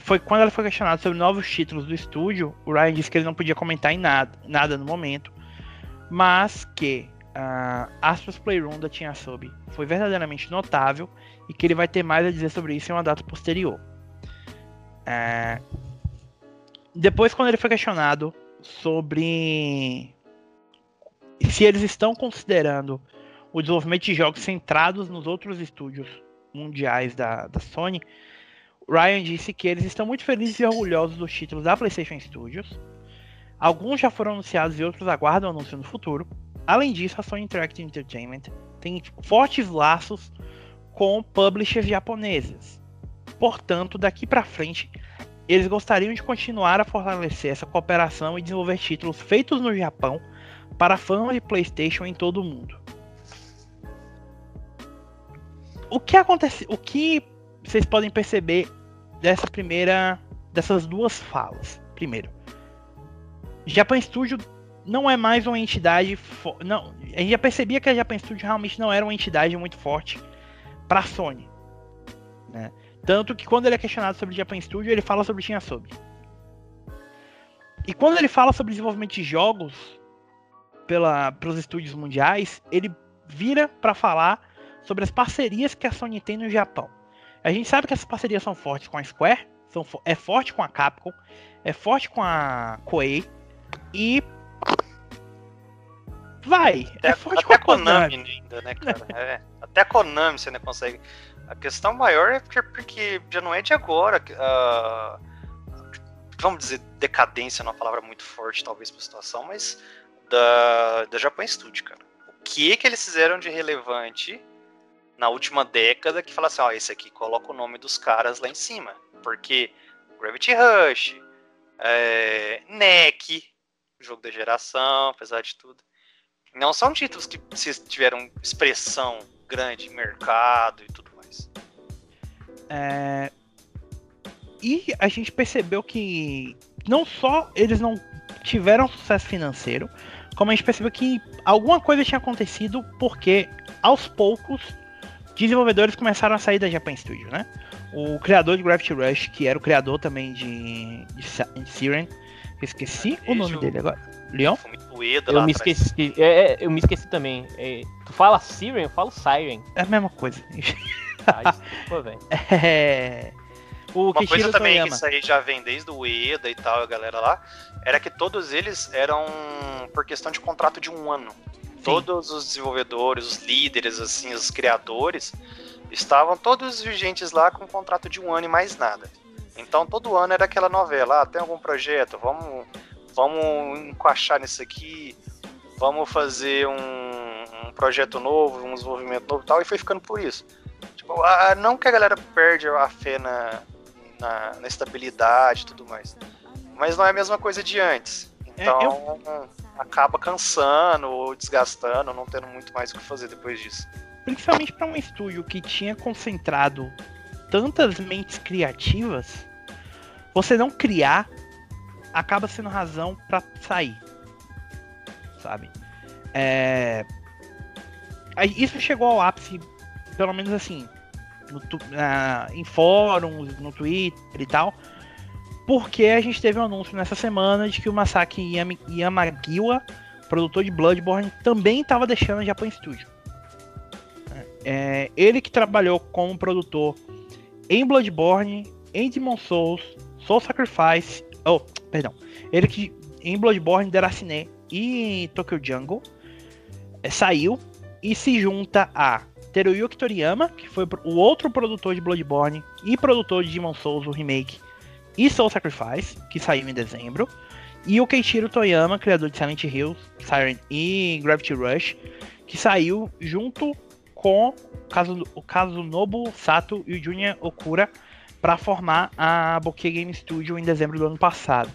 foi quando ela foi questionada sobre novos títulos do estúdio, o Ryan disse que ele não podia comentar em nada, nada no momento, mas que a Astros Playroom da Tinha Sub foi verdadeiramente notável e que ele vai ter mais a dizer sobre isso em uma data posterior. É, Depois, quando ele foi questionado sobre se eles estão considerando o desenvolvimento de jogos centrados nos outros estúdios mundiais da, da Sony, Ryan disse que eles estão muito felizes e orgulhosos dos títulos da PlayStation Studios. Alguns já foram anunciados e outros aguardam anúncio no futuro. Além disso, a Sony Interactive Entertainment tem fortes laços com publishers japoneses. Portanto, daqui para frente, eles gostariam de continuar a fortalecer essa cooperação e desenvolver títulos feitos no Japão para fãs de PlayStation em todo o mundo. O que acontece? O que vocês podem perceber dessa primeira, dessas duas falas? Primeiro, Japan Studio não é mais uma entidade. Não, a gente já percebia que a Japan Studio realmente não era uma entidade muito forte para a Sony. Né? Tanto que quando ele é questionado sobre Japan Studio, ele fala sobre Tinha Sub. E quando ele fala sobre desenvolvimento de jogos pela, pelos estúdios mundiais, ele vira para falar sobre as parcerias que a Sony tem no Japão. A gente sabe que essas parcerias são fortes com a Square, são, é forte com a Capcom, é forte com a Koei e Vai, Até, é forte até pra Konami. Konami ainda, né, cara? É, até a Konami você ainda consegue. A questão maior é porque, porque já não é de agora. ah, vamos dizer, decadência não é uma palavra muito forte, talvez, pra situação, mas da, da Japan Studio, cara. O que que eles fizeram de relevante na última década que fala assim, ó, esse aqui coloca o nome dos caras lá em cima. Porque Gravity Rush, é, NEC, jogo da geração, apesar de tudo. Não são títulos que tiveram expressão grande, mercado e tudo mais. É, E a gente percebeu que não só eles não tiveram sucesso financeiro, como a gente percebeu que alguma coisa tinha acontecido porque aos poucos desenvolvedores começaram a sair da Japan Studio, né? O criador de Gravity Rush, que era o criador também de, de, de Siren, esqueci o nome dele agora. Leon? Foi muito Ueda Eu lá me atrás. esqueci. É, é, eu me esqueci também. É, tu fala Siren, eu falo Siren. É a mesma coisa. Ah, desculpa, velho. É... O Uma coisa também Toyama. que isso aí já vem desde o Ueda e tal, a galera lá, era que todos eles eram por questão de contrato de um ano. Todos os desenvolvedores, os líderes, assim, os criadores, estavam todos vigentes lá com um contrato de um ano e mais nada. Então todo ano era aquela novela, ah, tem algum projeto, vamos, vamos encaixar nisso aqui, vamos fazer um, um projeto novo, um desenvolvimento novo e tal, e foi ficando por isso. Tipo, ah, não que a galera perde a fé na, na, na estabilidade e tudo mais. Mas não é a mesma coisa de antes. É, Então acaba cansando ou desgastando, não tendo muito mais o que fazer depois disso. Principalmente para um estúdio que tinha concentrado tantas mentes criativas, você não criar acaba sendo razão para sair. Sabe? É... Isso chegou ao ápice, pelo menos assim, no em fóruns, no Twitter e tal, porque a gente teve um anúncio nessa semana de que o Masaki Yamagiwa, produtor de Bloodborne, também estava deixando a Japan Studio. É, ele que trabalhou como produtor em Bloodborne, em Demon Souls, Soul Sacrifice, oh, perdão, ele que em Bloodborne, Deracine e Tokyo Jungle é, saiu e se junta a Teruyuki Toriyama, que foi o outro produtor de Bloodborne e produtor de Demon Souls, o remake, e Soul Sacrifice, que saiu em dezembro, e o Keiichiro Toyama, criador de Silent Hill, Siren e Gravity Rush, que saiu junto com o Kazunobu Sato e o Junya Okura para formar a Bokeh Game Studio em dezembro do ano passado.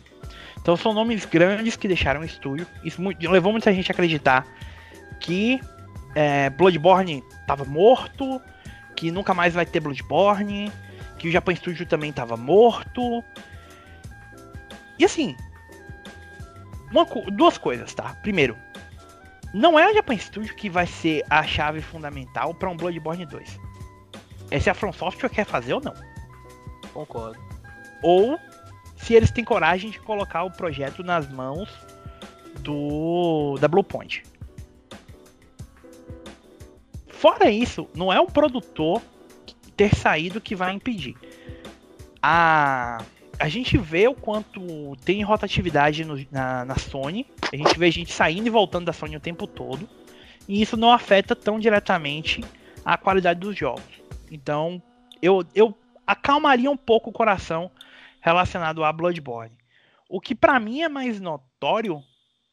Então são nomes grandes que deixaram o estúdio. Isso mu- levou muita gente a acreditar que é, Bloodborne estava morto, que nunca mais vai ter Bloodborne, que o Japan Studio também estava morto. E assim, uma duas coisas, tá? Primeiro, não é a Japan Studio que vai ser a chave fundamental para um Bloodborne 2. É se a From Software quer fazer ou não. Concordo. Ou se eles têm coragem de colocar o projeto nas mãos do da Bluepoint. Fora isso, não é o produtor ter saído que vai impedir. A, a gente vê o quanto tem rotatividade no- na, na Sony. A gente vê gente saindo e voltando da Sony o tempo todo. E isso não afeta tão diretamente a qualidade dos jogos. Então, eu, eu acalmaria um pouco o coração relacionado a Bloodborne. O que pra mim é mais notório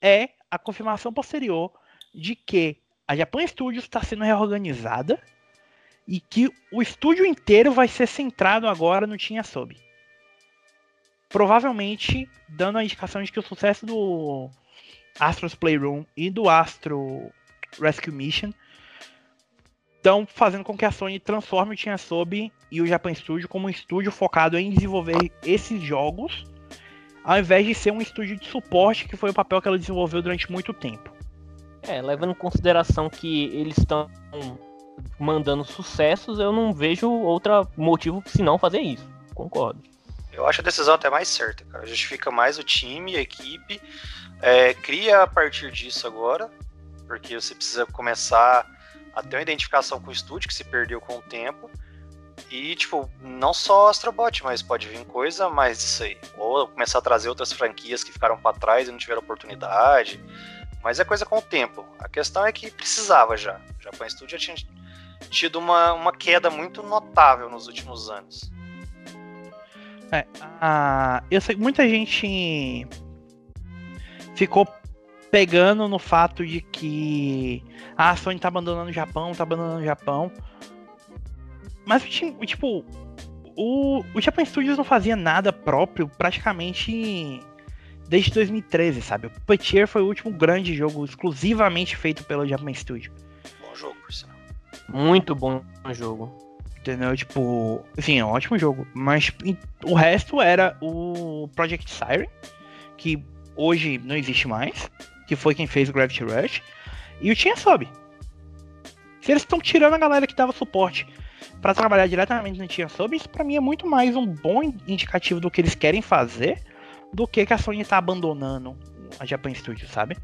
é a confirmação posterior de que a Japan Studios está sendo reorganizada e que o estúdio inteiro vai ser centrado agora no Team Asobi. Provavelmente dando a indicação de que o sucesso do Astro's Playroom e do Astro Rescue Mission estão fazendo com que a Sony transforme o Team Asobi e o Japan Studio como um estúdio focado em desenvolver esses jogos, ao invés de ser um estúdio de suporte, que foi o papel que ela desenvolveu durante muito tempo. É, levando em consideração que eles estão mandando sucessos, eu não vejo outro motivo que senão fazer isso. Concordo. Eu acho a decisão até mais certa, cara. Justifica mais o time, a equipe. É, cria a partir disso agora, porque você precisa começar a ter uma identificação com o estúdio que se perdeu com o tempo. E, tipo, não só Astrobot, mas pode vir coisa mais disso aí. Ou começar a trazer outras franquias que ficaram para trás e não tiveram oportunidade. mas é coisa com o tempo. A questão é que precisava já. O Japan Studio já tinha tido uma, uma queda muito notável nos últimos anos. É, a, eu sei que muita gente ficou pegando no fato de que ah, a Sony tá abandonando o Japão, tá abandonando o Japão. Mas, tipo, o, o Japan Studios não fazia nada próprio praticamente desde 2013, sabe? O Puppeteer foi o último grande jogo exclusivamente feito pelo Japan Studio. Bom jogo, por sinal. Muito bom jogo. Entendeu? Tipo, sim, é um ótimo jogo. Mas o resto era o Project Siren, que hoje não existe mais, que foi quem fez o Gravity Rush, e o Tinha Sob. Se eles estão tirando a galera que dava suporte para trabalhar diretamente no Tinha Sob, isso pra mim é muito mais um bom indicativo do que eles querem fazer do que que a Sony tá abandonando a Japan Studio, sabe?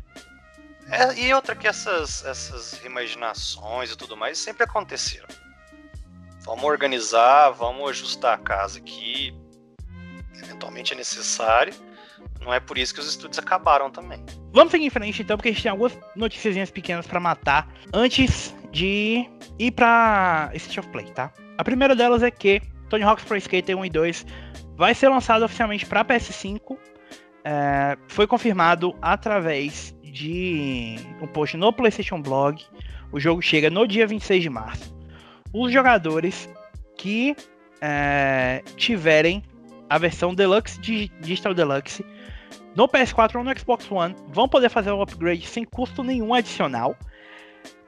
É, e outra que essas, essas e tudo mais sempre aconteceram. Vamos organizar, vamos ajustar a casa aqui. Eventualmente é necessário. Não é por isso que os estúdios acabaram também. Vamos seguir em frente então, porque a gente tem algumas notícias pequenas para matar antes de ir pra State of Play, tá? A primeira delas é que Tony Hawk's Pro Skater 1 e 2 vai ser lançado oficialmente para PS5. É, foi confirmado através de um post no PlayStation Blog. O jogo chega no dia 26 de março os jogadores que é, tiverem a versão Deluxe Digital Deluxe no PS4 ou no Xbox One vão poder fazer o upgrade sem custo nenhum adicional.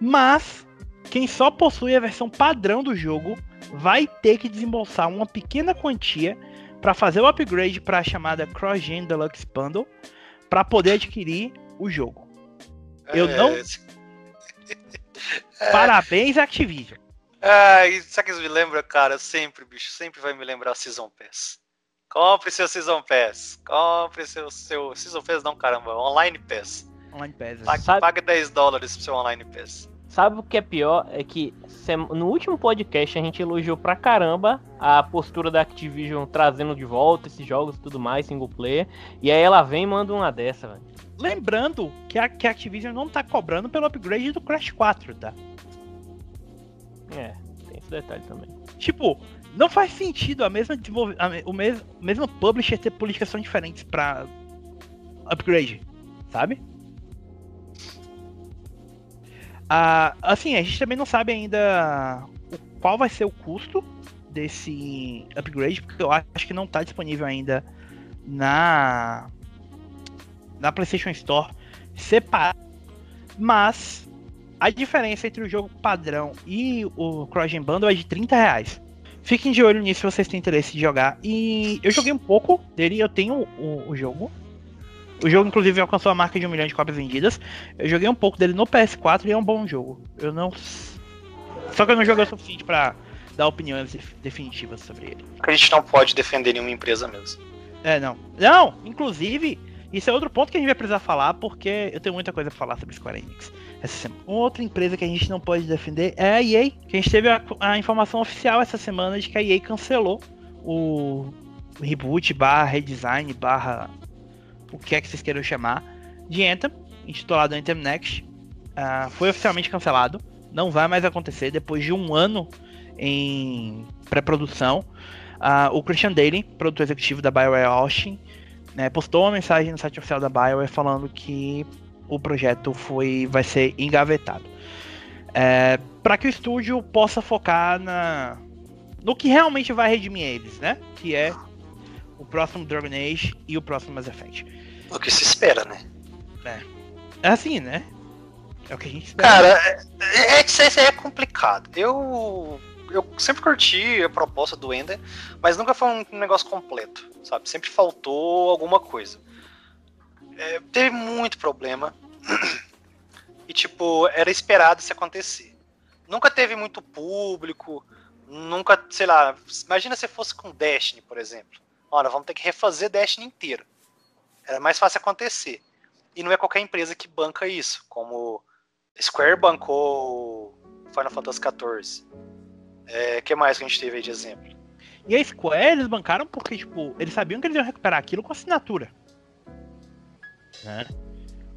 Mas quem só possui a versão padrão do jogo vai ter que desembolsar uma pequena quantia para fazer o upgrade para a chamada Cross Gen Deluxe Bundle para poder adquirir o jogo. Eu é... não. Parabéns, Activision. Ai, sabe que isso me lembra, cara? Sempre, bicho, sempre vai me lembrar Season Pass. Compre seu Season Pass. Compre seu, seu Season Pass, não, caramba, Online Pass. Online Pass. Pague, Sabe... pague 10 dólares pro seu Online Pass. Sabe o que é pior? É que no último podcast a gente elogiou pra caramba a postura da Activision trazendo de volta esses jogos e tudo mais, single player. E aí ela vem e manda uma dessa, velho. Lembrando que a, que a Activision não tá cobrando pelo upgrade do Crash 4, tá? É, tem esse detalhe também. Tipo, não faz sentido a mesma a, o mesmo, mesmo publisher ter políticas tão diferentes para upgrade, sabe? Ah, assim, a gente também não sabe ainda qual vai ser o custo desse upgrade, porque eu acho que não está disponível ainda na na PlayStation Store separado, mas a diferença entre o jogo padrão e o Cross Bundle é de 30 reais. Fiquem de olho nisso se vocês têm interesse de jogar. E eu joguei um pouco dele, eu tenho o, o jogo. O jogo, inclusive, alcançou a marca de um milhão de cópias vendidas. Eu joguei um pouco dele no PS4 e é um bom jogo. Eu não. Só que eu não joguei o suficiente para dar opiniões definitivas sobre ele. A gente não pode defender nenhuma empresa mesmo. É, não. Não, inclusive, isso é outro ponto que a gente vai precisar falar, porque eu tenho muita coisa pra falar sobre Square Enix essa semana. Outra empresa que a gente não pode defender é a EA, que a gente teve a, a informação oficial essa semana de que a EA cancelou o reboot barra redesign barra o que é que vocês queiram chamar de Anthem, intitulado Anthem Next. Uh, foi oficialmente cancelado, não vai mais acontecer depois de um ano em pré-produção. Uh, o Christian Daly, produtor executivo da BioWare Austin, né, postou uma mensagem no site oficial da BioWare falando que o projeto foi vai ser engavetado. É, para que o estúdio possa focar na no que realmente vai redimir eles, né? Que é o próximo Dragon Age e o próximo Mass Effect. O que se espera, né? É. É assim, né? É o que a gente espera. Cara, é, é isso é complicado. Eu eu sempre curti a proposta do Ender, mas nunca foi um negócio completo, sabe? Sempre faltou alguma coisa é, teve muito problema. E, tipo, era esperado isso acontecer. Nunca teve muito público, nunca, sei lá, imagina se fosse com Destiny, por exemplo. Olha, vamos ter que refazer Destiny inteiro. Era mais fácil acontecer. E não é qualquer empresa que banca isso, como Square bancou Final Fantasy XIV. É, que mais que a gente teve aí de exemplo? E a Square, eles bancaram porque, tipo, eles sabiam que eles iam recuperar aquilo com assinatura. Né?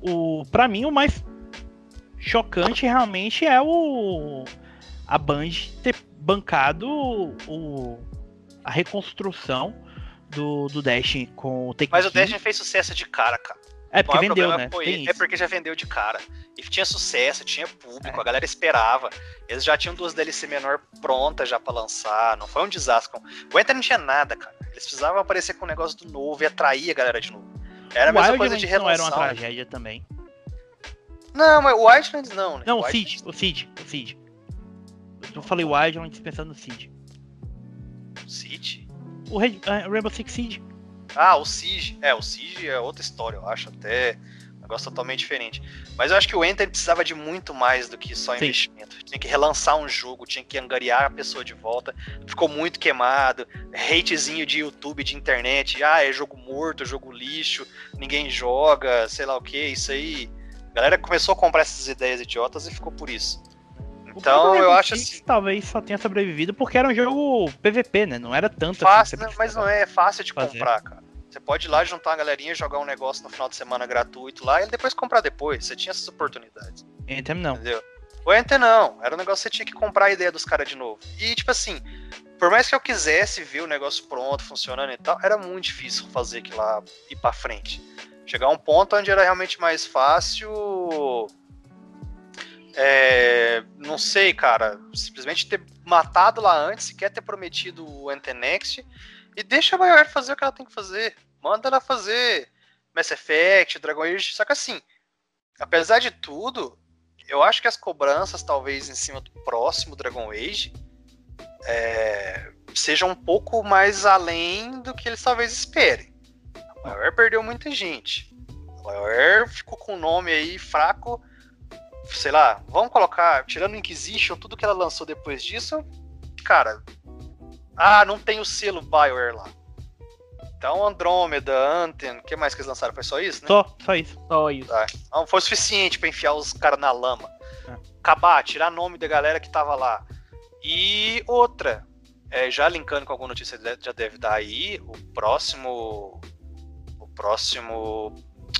o para mim o mais chocante realmente é o a Band ter bancado o, a reconstrução do, do Dash com o Take Mas o Dash fez sucesso de cara, cara. É porque vendeu, né? É porque já vendeu de cara. E tinha sucesso, tinha público, é. a galera esperava. Eles já tinham duas DLC menor prontas já para lançar. Não foi um desastre. O Enter não tinha nada, cara. Eles precisavam aparecer com um negócio do novo e atrair a galera de novo. Era a mesma coisa de relançar. não era uma tragédia também. Não, mas o Wildlands não, né? Não, o, Cid, o Cid, o Cid. Eu falei Wildlands pensando no Cid. Cid? O Rainbow Six Siege. Ah, o Siege. É, o Siege é outra história, eu acho até negócio totalmente diferente. Mas eu acho que o Enter precisava de muito mais do que só Sim. investimento. Tinha que relançar um jogo, tinha que angariar a pessoa de volta. Ficou muito queimado, hatezinho de YouTube, de internet. Ah, é jogo morto, jogo lixo, ninguém joga, sei lá o que, isso aí. A galera começou a comprar essas ideias idiotas e ficou por isso. Então eu acho assim. Talvez só tenha sobrevivido porque era um jogo PVP, né? Não era tanto fácil, assim, Mas não é fácil de fazer. comprar, cara. Você pode ir lá juntar uma galerinha, jogar um negócio no final de semana gratuito lá e depois comprar depois. Você tinha essas oportunidades. Anthem não. Entendeu? O Anthem não. Era um negócio que você tinha que comprar a ideia dos caras de novo. E, tipo assim, por mais que eu quisesse ver o negócio pronto, funcionando e tal, era muito difícil fazer aquilo lá ir pra frente. Chegar a um ponto onde era realmente mais fácil é, não sei, cara. Simplesmente ter matado lá antes, sequer ter prometido o Antenext. E deixa a BioWare fazer o que ela tem que fazer. Manda ela fazer Mass Effect, Dragon Age. Só que assim, apesar de tudo, eu acho que as cobranças, talvez, em cima do próximo Dragon Age, é, sejam um pouco mais além do que eles talvez esperem. A BioWare perdeu muita gente. A BioWare ficou com um nome aí fraco sei lá, vamos colocar, tirando Inquisition, tudo que ela lançou depois disso, cara, ah, não tem o selo Bioware lá. Então, Andromeda, Anthem, o que mais que eles lançaram? Foi só isso, né? Só, só isso. Só isso. Tá. Não foi o suficiente para enfiar os caras na lama. É. Acabar, tirar nome da galera que tava lá. E outra, é, já linkando com alguma notícia já deve dar aí, o próximo. O próximo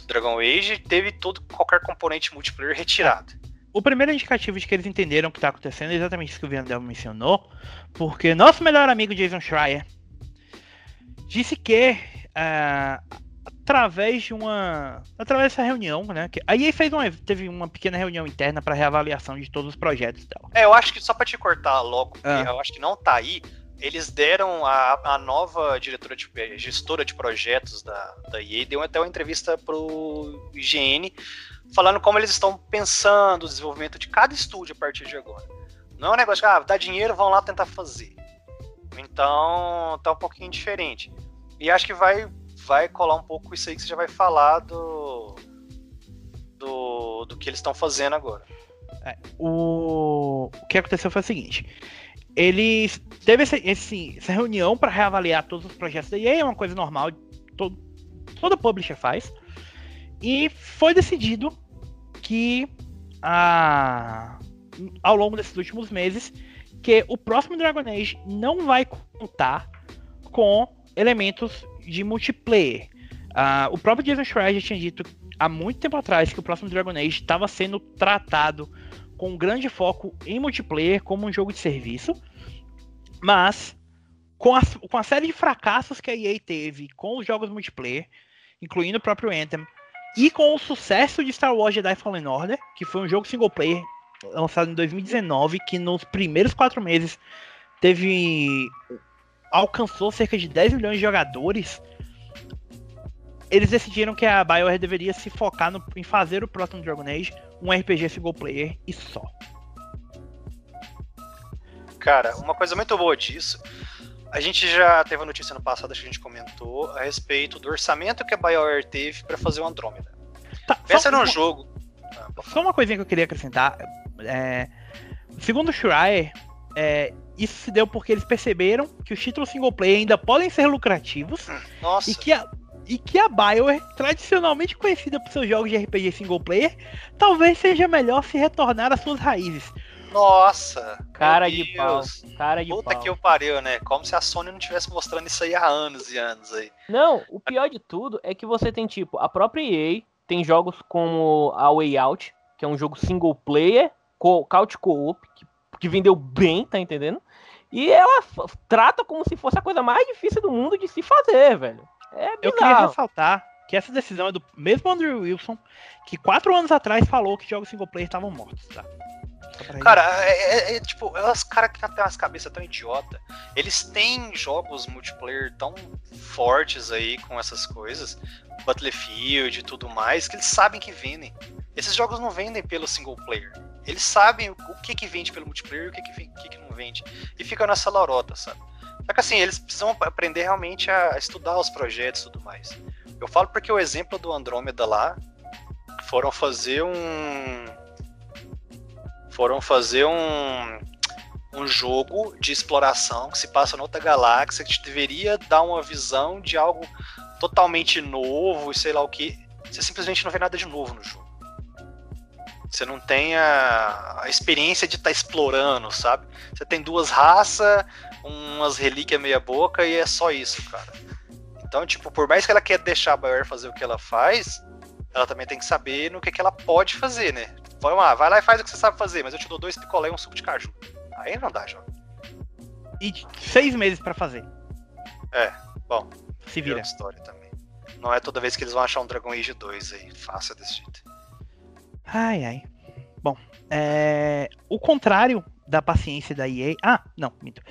Dragon Age teve todo qualquer componente multiplayer retirado. O primeiro indicativo de que eles entenderam o que está acontecendo é exatamente isso que o Vandel mencionou, porque nosso melhor amigo Jason Schreier disse que uh, através de uma através dessa reunião, né, que a EA fez uma teve uma pequena reunião interna para reavaliação de todos os projetos dela. É, eu acho que só para te cortar logo, ah. eu acho que não tá aí, eles deram a, a nova diretora de gestora de projetos da, da EA deu até uma entrevista pro IGN falando como eles estão pensando o desenvolvimento de cada estúdio a partir de agora. Não é um negócio de ah, dá dinheiro, vão lá tentar fazer. Então, tá um pouquinho diferente. E acho que vai vai colar um pouco isso aí que você já vai falar do do, do que eles estão fazendo agora. É, o... o que aconteceu foi o seguinte: eles teve esse, esse, essa reunião para reavaliar todos os projetos da EA, é uma coisa normal, todo, todo publisher faz. E foi decidido que a, ao longo desses últimos meses que o próximo Dragon Age não vai contar com elementos de multiplayer. Uh, o próprio Jason Schreier já tinha dito há muito tempo atrás que o próximo Dragon Age estava sendo tratado com um grande foco em multiplayer como um jogo de serviço, mas com a, com a série de fracassos que a EA teve com os jogos multiplayer, incluindo o próprio Anthem, e com o sucesso de Star Wars Jedi Fallen Order, que foi um jogo single player lançado em 2019, que nos primeiros quatro meses teve alcançou cerca de 10 milhões de jogadores eles decidiram que a BioWare deveria se focar no, em fazer o próximo Dragon Age um RPG single player e só. Cara, uma coisa muito boa disso, a gente já teve a notícia no passado, acho que a gente comentou, a respeito do orçamento que a BioWare teve para fazer o Andromeda. Tá, Pensa num uma, jogo. Ah, só uma coisinha que eu queria acrescentar. É, segundo o Schreier, é, isso se deu porque eles perceberam que os títulos single player ainda podem ser lucrativos Nossa. e que a, e que a BioWare, tradicionalmente conhecida por seus jogos de RPG single player, talvez seja melhor se retornar às suas raízes. Nossa! Cara de pau. Cara de Puta pau. que eu pariu, né? Como se a Sony não tivesse mostrando isso aí há anos e anos aí. Não, o pior de tudo é que você tem, tipo, a própria EA tem jogos como a Way Out, que é um jogo single player, co couch co-op, que, que vendeu bem, tá entendendo? E ela trata como se fosse a coisa mais difícil do mundo de se fazer, velho. É Eu queria ressaltar que essa decisão é do mesmo Andrew Wilson, que quatro anos atrás falou que jogos single player estavam mortos, tá? Cara, é, é, é, tipo, os caras que têm umas cabeças tão idiota, eles têm jogos multiplayer tão fortes aí com essas coisas, Battlefield e tudo mais, que eles sabem que vendem. Esses jogos não vendem pelo single player. Eles sabem o que que vende pelo multiplayer e o que que, o que, que não vende. E fica nessa lorota, sabe? Só que assim, eles precisam aprender realmente a estudar os projetos e tudo mais. Eu falo porque o exemplo do Andrômeda lá foram fazer um. Foram fazer um. Um jogo de exploração que se passa noutra galáxia que deveria dar uma visão de algo totalmente novo e sei lá o que. Você simplesmente não vê nada de novo no jogo. Você não tem a, a experiência de estar tá explorando, sabe? Você tem duas raças, umas relíquias meia boca e é só isso, cara. Então, tipo, por mais que ela quer deixar a BioWare fazer o que ela faz, ela também tem que saber no que, que ela pode fazer, né? Vamos lá, vai lá e faz o que você sabe fazer, mas eu te dou dois picolé e um suco de caju. Aí não dá, jogo. E seis meses para fazer. É, bom. Se vira. História também. Não é toda vez que eles vão achar um Dragon Age 2 aí, fácil desse jeito. Ai, ai. Bom, é... o contrário da paciência da EA. Ah, não, minto.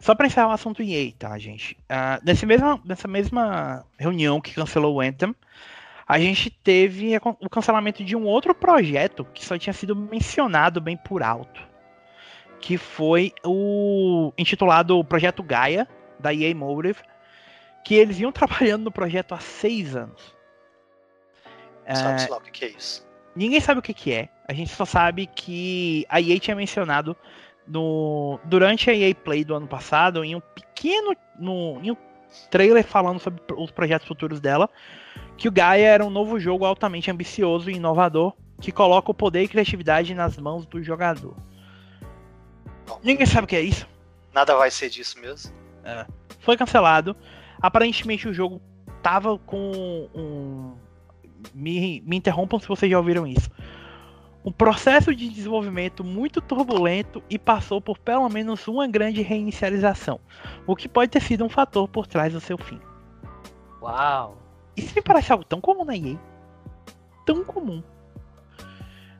Só para encerrar o assunto EA, tá, gente? Uh, nesse mesma, nessa mesma reunião que cancelou o Anthem, a gente teve o cancelamento de um outro projeto que só tinha sido mencionado bem por alto. Que foi o intitulado Projeto Gaia, da EA Motive, que eles iam trabalhando no projeto há seis anos. Sabe lá o que é isso? Ninguém sabe o que, que é. A gente só sabe que a EA tinha mencionado no, durante a EA Play do ano passado, em um pequeno no, em um trailer falando sobre os projetos futuros dela, que o Gaia era um novo jogo altamente ambicioso e inovador que coloca o poder e criatividade nas mãos do jogador. Bom, Ninguém sabe o que é isso. Nada vai ser disso mesmo. É. Foi cancelado. Aparentemente o jogo tava com um me, me interrompam se vocês já ouviram isso. Um processo de desenvolvimento muito turbulento e passou por pelo menos uma grande reinicialização, o que pode ter sido um fator por trás do seu fim. Uau! Isso me parece algo tão comum na EA. Tão comum.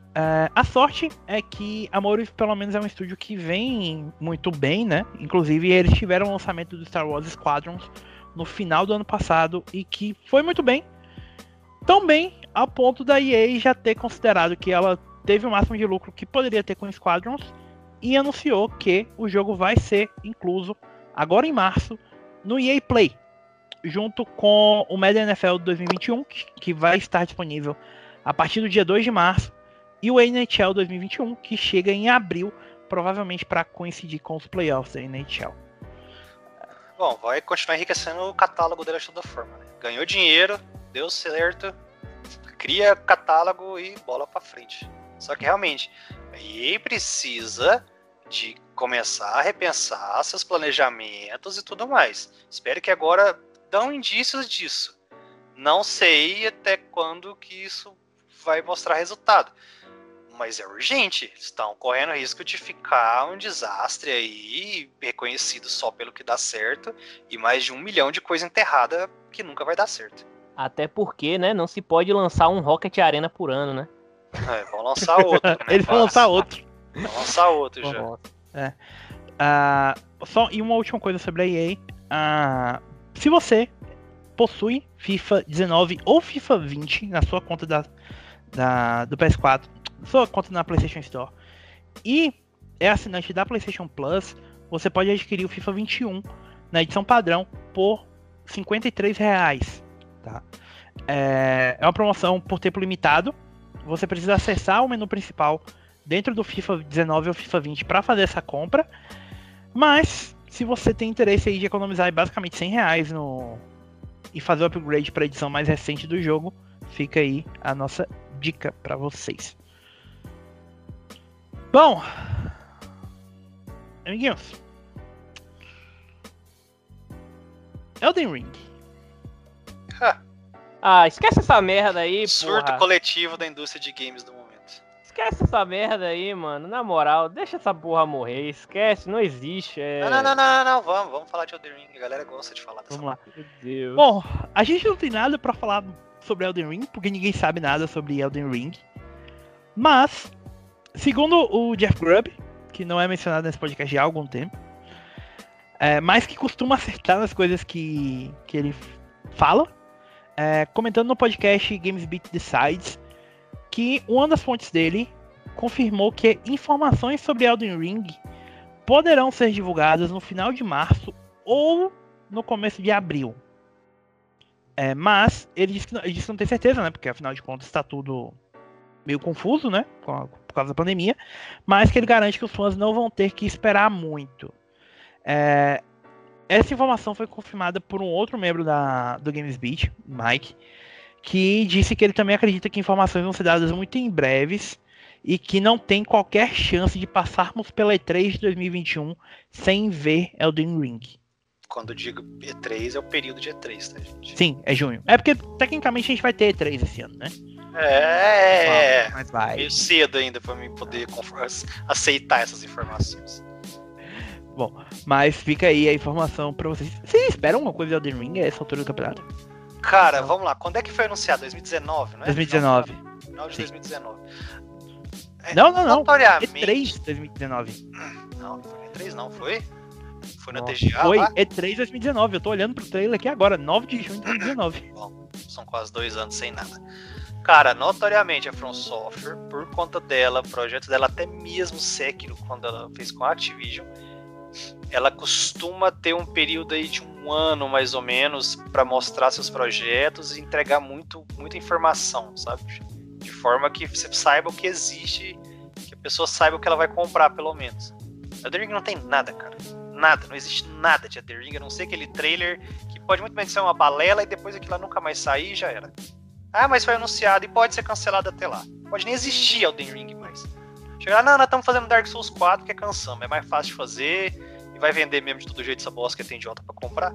Uh, a sorte é que a Motive pelo menos é um estúdio que vem muito bem, né? Inclusive eles tiveram o lançamento do Star Wars Squadrons no final do ano passado e que foi muito bem tão bem a ponto da EA já ter considerado que ela teve o máximo de lucro que poderia ter com Squadrons e anunciou que o jogo vai ser incluso agora em março no EA Play, junto com o Madden NFL 2021, que vai estar disponível a partir do dia 2 de março, e o NHL 2021, que chega em abril, provavelmente para coincidir com os playoffs da NHL. Bom, vai continuar enriquecendo o catálogo dela de toda forma. Né? Ganhou dinheiro, deu certo, cria catálogo e bola para frente. Só que realmente, a EA precisa de começar a repensar seus planejamentos e tudo mais. Espero que agora dão indícios disso. Não sei até quando que isso vai mostrar resultado. Mas é urgente. Estão correndo risco de ficar um desastre aí, reconhecido só pelo que dá certo, e mais de um milhão de coisa enterrada que nunca vai dar certo. Até porque, né, não se pode lançar um Rocket Arena por ano, né? É, vão lançar outro. Né? Eles vão lançar outro. Vão lançar outro já. É. Uh, só, e uma última coisa sobre a EA. Uh, ah, se você possui FIFA 19 ou FIFA 20 na sua conta da, da, do PS4, sua conta na PlayStation Store, e é assinante da PlayStation Plus, você pode adquirir o FIFA 21 na edição padrão por 53 reais. Tá? É, é uma promoção por tempo limitado. Você precisa acessar o menu principal dentro do FIFA 19 ou FIFA 20 para fazer essa compra. Mas se você tem interesse aí de economizar basicamente 100 reais no e fazer o upgrade para a edição mais recente do jogo, fica aí a nossa dica para vocês. Bom, amiguinhos, Elden Ring Ah, esquece essa merda aí, Surto porra. coletivo da indústria de games do. Esquece essa merda aí, mano. Na moral, deixa essa porra morrer. Esquece, não existe. É... Não, não, não, não, não, não, vamos, vamos falar de Elden Ring. A galera gosta de falar dessa Vamos lá. Meu Deus. Bom, a gente não tem nada pra falar sobre Elden Ring, porque ninguém sabe nada sobre Elden Ring. Mas, segundo o Jeff Grubb, que não é mencionado nesse podcast há algum tempo, é, mas que costuma acertar nas coisas que, que ele fala, é, comentando no podcast Games Beat Decides, que uma das fontes dele confirmou que informações sobre Elden Ring poderão ser divulgadas no final de março ou no começo de abril. É, mas ele disse, que ele disse que não tem certeza, né? Porque afinal de contas está tudo meio confuso, né? por causa da pandemia. Mas que ele garante que os fãs não vão ter que esperar muito. É, essa informação foi confirmada por um outro membro da, do Games Beat, Mike, que disse que ele também acredita que informações vão ser dadas muito em breves e que não tem qualquer chance de passarmos pela E3 de 2021 sem ver Elden Ring. Quando eu digo E3, é o período de E3, tá, gente? Sim, é junho. É porque tecnicamente a gente vai ter E3 esse ano, né? É, Mas vai. meio cedo ainda pra mim poder aceitar essas informações. Mas fica aí a informação pra vocês. Vocês esperam alguma coisa de Elden Ring a essa altura do campeonato? Cara, vamos lá. Quando é que foi anunciado? 2019, não é? 2019. Final de Sim. 2019. É, Não, não, não. Notoriamente. E3 2019. Não, não foi E3 não, foi? Foi na TGA Foi lá? E3 2019. Eu tô olhando pro trailer aqui agora, 9 de junho de 2019. São quase dois anos sem nada. Cara, notoriamente a From Software, por conta dela, projeto dela, até mesmo Sekiro, quando ela fez com a Activision, ela costuma ter um período aí de um ano mais ou menos para mostrar seus projetos e entregar muito, muita informação, sabe? De forma que você saiba o que existe, que a pessoa saiba o que ela vai comprar, pelo menos. Elden Ring não tem nada, cara. Nada, não existe nada de Elden Ring, a não ser aquele trailer que pode muito bem ser uma balela e depois aquilo lá nunca mais sair e já era. Ah, mas foi anunciado e pode ser cancelado até lá. Pode nem existir Elden Ring mais. Chegar, não, nós estamos fazendo Dark Souls 4 que é cansamos, é mais fácil de fazer e vai vender mesmo de todo jeito essa bosta que tem idiota pra comprar.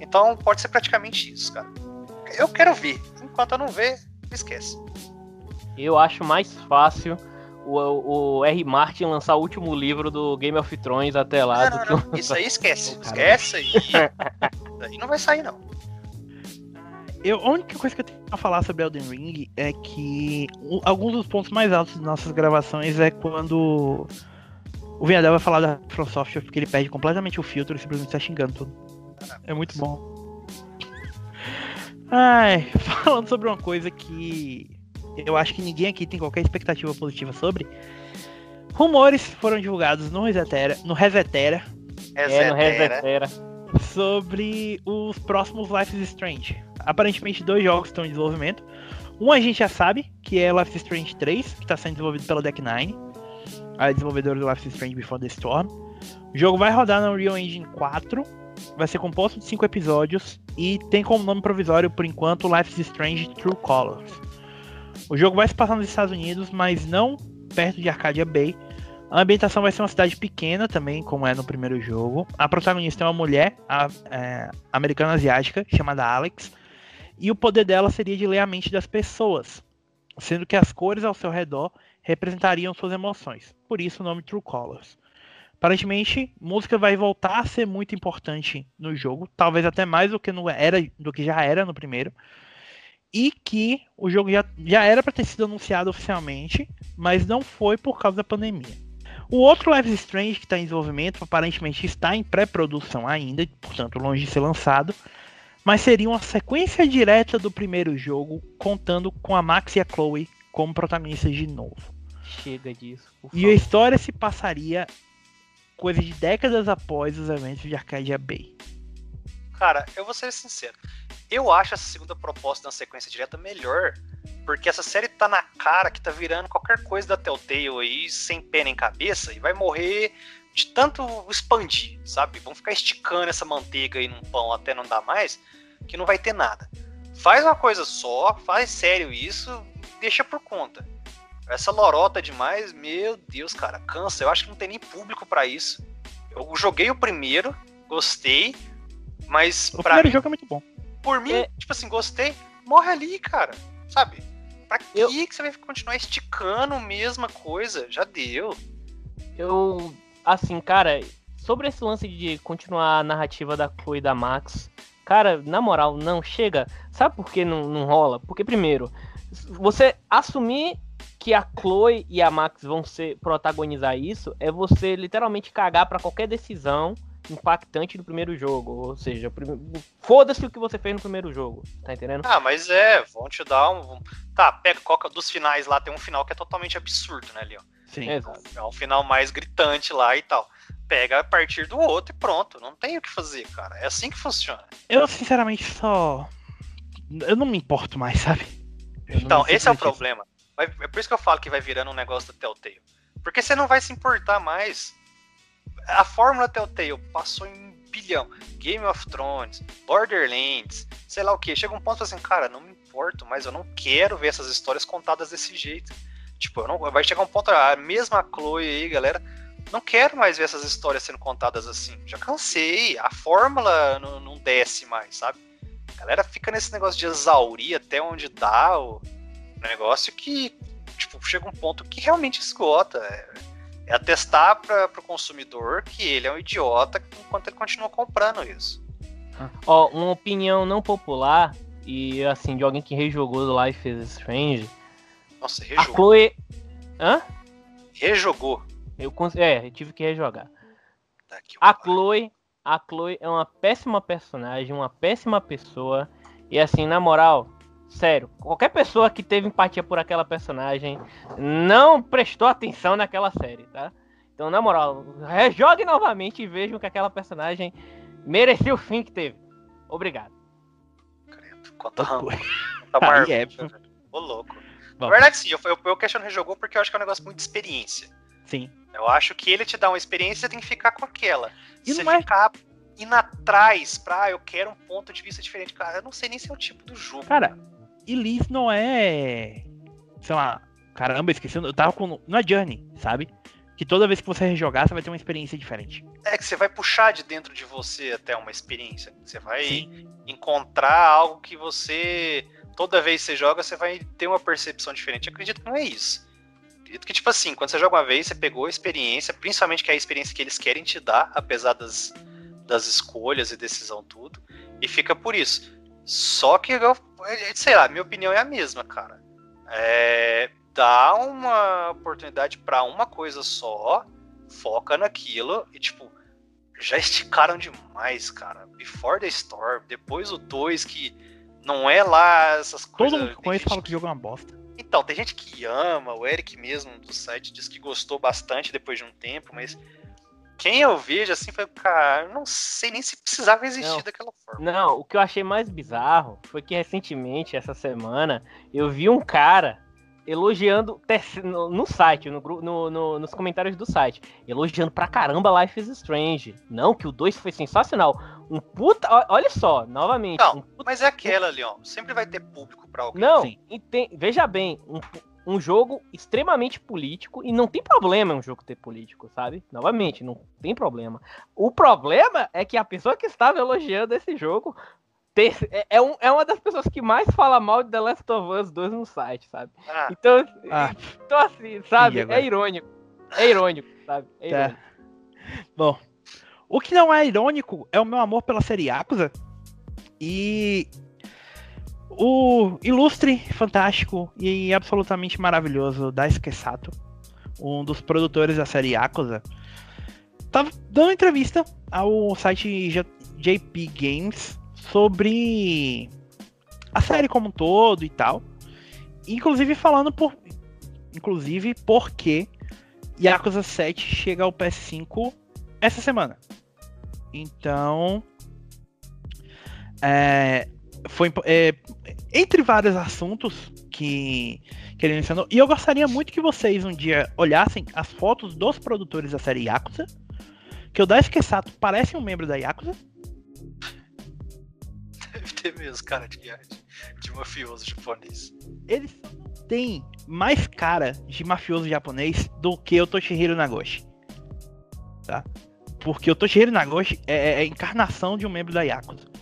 Então pode ser praticamente isso, cara. Eu quero ver. Enquanto eu não ver, esquece. Eu acho mais fácil o, o R. Martin lançar o último livro do Game of Thrones até lá Não, do não, que não. Isso aí esquece. Esquece aí. Daí não vai sair, não. Eu, a única coisa que eu tenho a falar sobre Elden Ring é que o- alguns dos pontos mais altos das nossas gravações é quando o Vinhadel vai falar da From Software porque ele perde completamente o filtro e simplesmente está xingando tudo. É muito bom. Ai, falando sobre uma coisa que eu acho que ninguém aqui tem qualquer expectativa positiva sobre. Rumores foram divulgados no Resetera, no Resetera é no Resetera. Resetera. sobre os próximos Life is Strange. Aparentemente, dois jogos estão em desenvolvimento. Um a gente já sabe, que é Life is Strange 3, que está sendo desenvolvido pela Deck Nine, a desenvolvedora do Life is Strange Before the Storm. O jogo vai rodar na Unreal Engine 4, vai ser composto de 5 episódios e tem como nome provisório, por enquanto, Life is Strange True Colors. O jogo vai se passar nos Estados Unidos, mas não perto de Arcadia Bay, a ambientação vai ser uma cidade pequena também, como é no primeiro jogo. A protagonista é uma mulher a- é, americana asiática chamada Alex. E o poder dela seria de ler a mente das pessoas, sendo que as cores ao seu redor representariam suas emoções. Por isso o nome True Colors. Aparentemente, música vai voltar a ser muito importante no jogo, talvez até mais do que, no era, do que já era no primeiro. E que o jogo já, já era para ter sido anunciado oficialmente, mas não foi por causa da pandemia. O outro Life is Strange que está em desenvolvimento aparentemente está em pré-produção ainda, portanto longe de ser lançado, mas seria uma sequência direta do primeiro jogo, contando com a Max e a Chloe como protagonistas de novo. Chega disso. E a história se passaria coisa de décadas após os eventos de Arcadia Bay. Cara, eu vou ser sincero. Eu acho essa segunda proposta da sequência direta melhor. Porque essa série tá na cara que tá virando qualquer coisa da Telltale aí, sem pé nem cabeça, e vai morrer de tanto expandir, sabe? Vão ficar esticando essa manteiga aí num pão até não dar mais, que não vai ter nada. Faz uma coisa só, faz sério isso, deixa por conta. Essa lorota demais, meu Deus, cara, cansa. Eu acho que não tem nem público pra isso. Eu joguei o primeiro, gostei, mas O pra primeiro mim, jogo é muito bom. por mim, É. tipo assim, gostei, morre ali, cara. Sabe? Pra que, Eu- que você vai continuar esticando a mesma coisa? Já deu. Eu, assim, cara, sobre esse lance de continuar a narrativa da Chloe e da Max, cara, na moral, não, chega. Sabe por que não, não rola? Porque, primeiro, você assumir que a Chloe e a Max vão ser protagonizar isso é você literalmente cagar pra qualquer decisão impactante do primeiro jogo. Ou seja, prime- foda-se o que você fez no primeiro jogo, tá entendendo? Ah, mas é, vão te dar um. Tá, pega qual dos finais lá, tem um final que é totalmente absurdo, né, Leon? Sim. Exato. É um final mais gritante lá e tal. Pega a partir do outro e pronto. Não tem o que fazer, cara. É assim que funciona. Eu, sinceramente, só. Eu não me importo mais, sabe? Eu Então, esse é o problema. Vai- É por isso que eu falo que vai virando um negócio da Telltale. Porque você não vai se importar mais. A fórmula Telltale passou em bilhão. Game of Thrones, Borderlands, sei lá o que. Chega um ponto assim, cara, não me importo, mas eu não quero ver essas histórias contadas desse jeito. Tipo, não, vai chegar um ponto, a mesma Chloe aí, galera, não quero mais ver essas histórias sendo contadas assim. Já cansei, a fórmula não, não desce mais, sabe? A galera fica nesse negócio de exaurir até onde dá o negócio que, tipo, chega um ponto que realmente esgota. É, é atestar para o consumidor que ele é um idiota enquanto ele continua comprando isso. Ó, uma opinião não popular e assim de alguém que rejogou do Life is Strange. Nossa, A rejogou. Chloe, hã? Rejogou. Eu é, eu tive que rejogar. Tá aqui, A. Chloe, a Chloe é uma péssima personagem, uma péssima pessoa. E assim, na moral, sério, qualquer pessoa que teve empatia por aquela personagem não prestou atenção naquela série, tá? Então, na moral, rejogue novamente e vejam que aquela personagem merecia o fim que teve. Obrigado. Credo, Quanta Tá quanta Aí marca, é. Ô, louco. Bom. Na verdade, sim, eu, eu, eu questiono rejogou porque eu acho que é um negócio muito de experiência. Sim. Eu acho que ele te dá uma experiência, você tem que ficar com aquela. E você não é- ficar indo atrás pra, ah, eu quero um ponto de vista diferente. Cara, eu não sei nem se é o tipo do jogo. Cara, Elise não é. Sei lá. Caramba, esqueci. Eu tava com. Não é Journey, sabe? Que toda vez que você rejogar, você vai ter uma experiência diferente. É que você vai puxar de dentro de você até uma experiência. Você vai Sim. encontrar algo que você. Toda vez que você joga, você vai ter uma percepção diferente. Eu acredito que não é isso. Eu acredito que, tipo assim, quando você joga uma vez, você pegou a experiência, principalmente que é a experiência que eles querem te dar, apesar das, das escolhas e decisão, tudo, e fica por isso. Só que, eu, sei lá, minha opinião é a mesma, cara. É, dá uma oportunidade pra uma coisa só, foca naquilo e, tipo, já esticaram demais, cara. Before the Storm, depois o 2, que não é lá essas coisas. Todo mundo que conhece gente fala que o jogo é uma bosta. Então, tem gente que ama, o Eric mesmo do site disse que gostou bastante depois de um tempo, mas quem eu vejo assim foi, cara, não sei nem se precisava existir Não. daquela forma. Não, o que eu achei mais bizarro foi que recentemente, essa semana, eu vi um cara elogiando no, site, no, no- no- nos comentários do site, elogiando pra caramba Life is Strange. Não, que o 2 foi sensacional. Um puta. ó- Olha só, novamente. Não, um puta- Mas é aquela, Leon, sempre vai ter público pra alguém. Não, Sim. enten- veja bem, um, um jogo extremamente político e não tem problema um jogo ter político, sabe? Novamente, não tem problema. O problema é que a pessoa que estava elogiando esse jogo ter- é, é um- é uma das pessoas que mais fala mal de The Last of Us 2 no site, sabe? Ah, Então, Ah, então assim, sabe? É irônico. É irônico, sabe? É Tá. irônico. Bom, o que não é irônico é o meu amor pela série Yakuza. E o ilustre, fantástico e absolutamente maravilhoso Daisuke Sato, um dos produtores da série Yakuza, tava dando entrevista ao site JP Games sobre a série como um todo e tal. Inclusive falando por inclusive porque Yakuza 7 chega ao PS5 essa semana. Então, é, foi é, entre vários assuntos que, que ele mencionou, e eu gostaria muito que vocês um dia olhassem as fotos dos produtores da série Yakuza, que o Daisuke Sato parece um membro da Yakuza, deve ter mesmo cara de, de, de mafioso japonês. ele só não tem mais cara de mafioso japonês do que o Toshihiro Nagoshi. Tá? Porque o Toshihiro Nagoshi é, é a encarnação de um membro da Yakuza.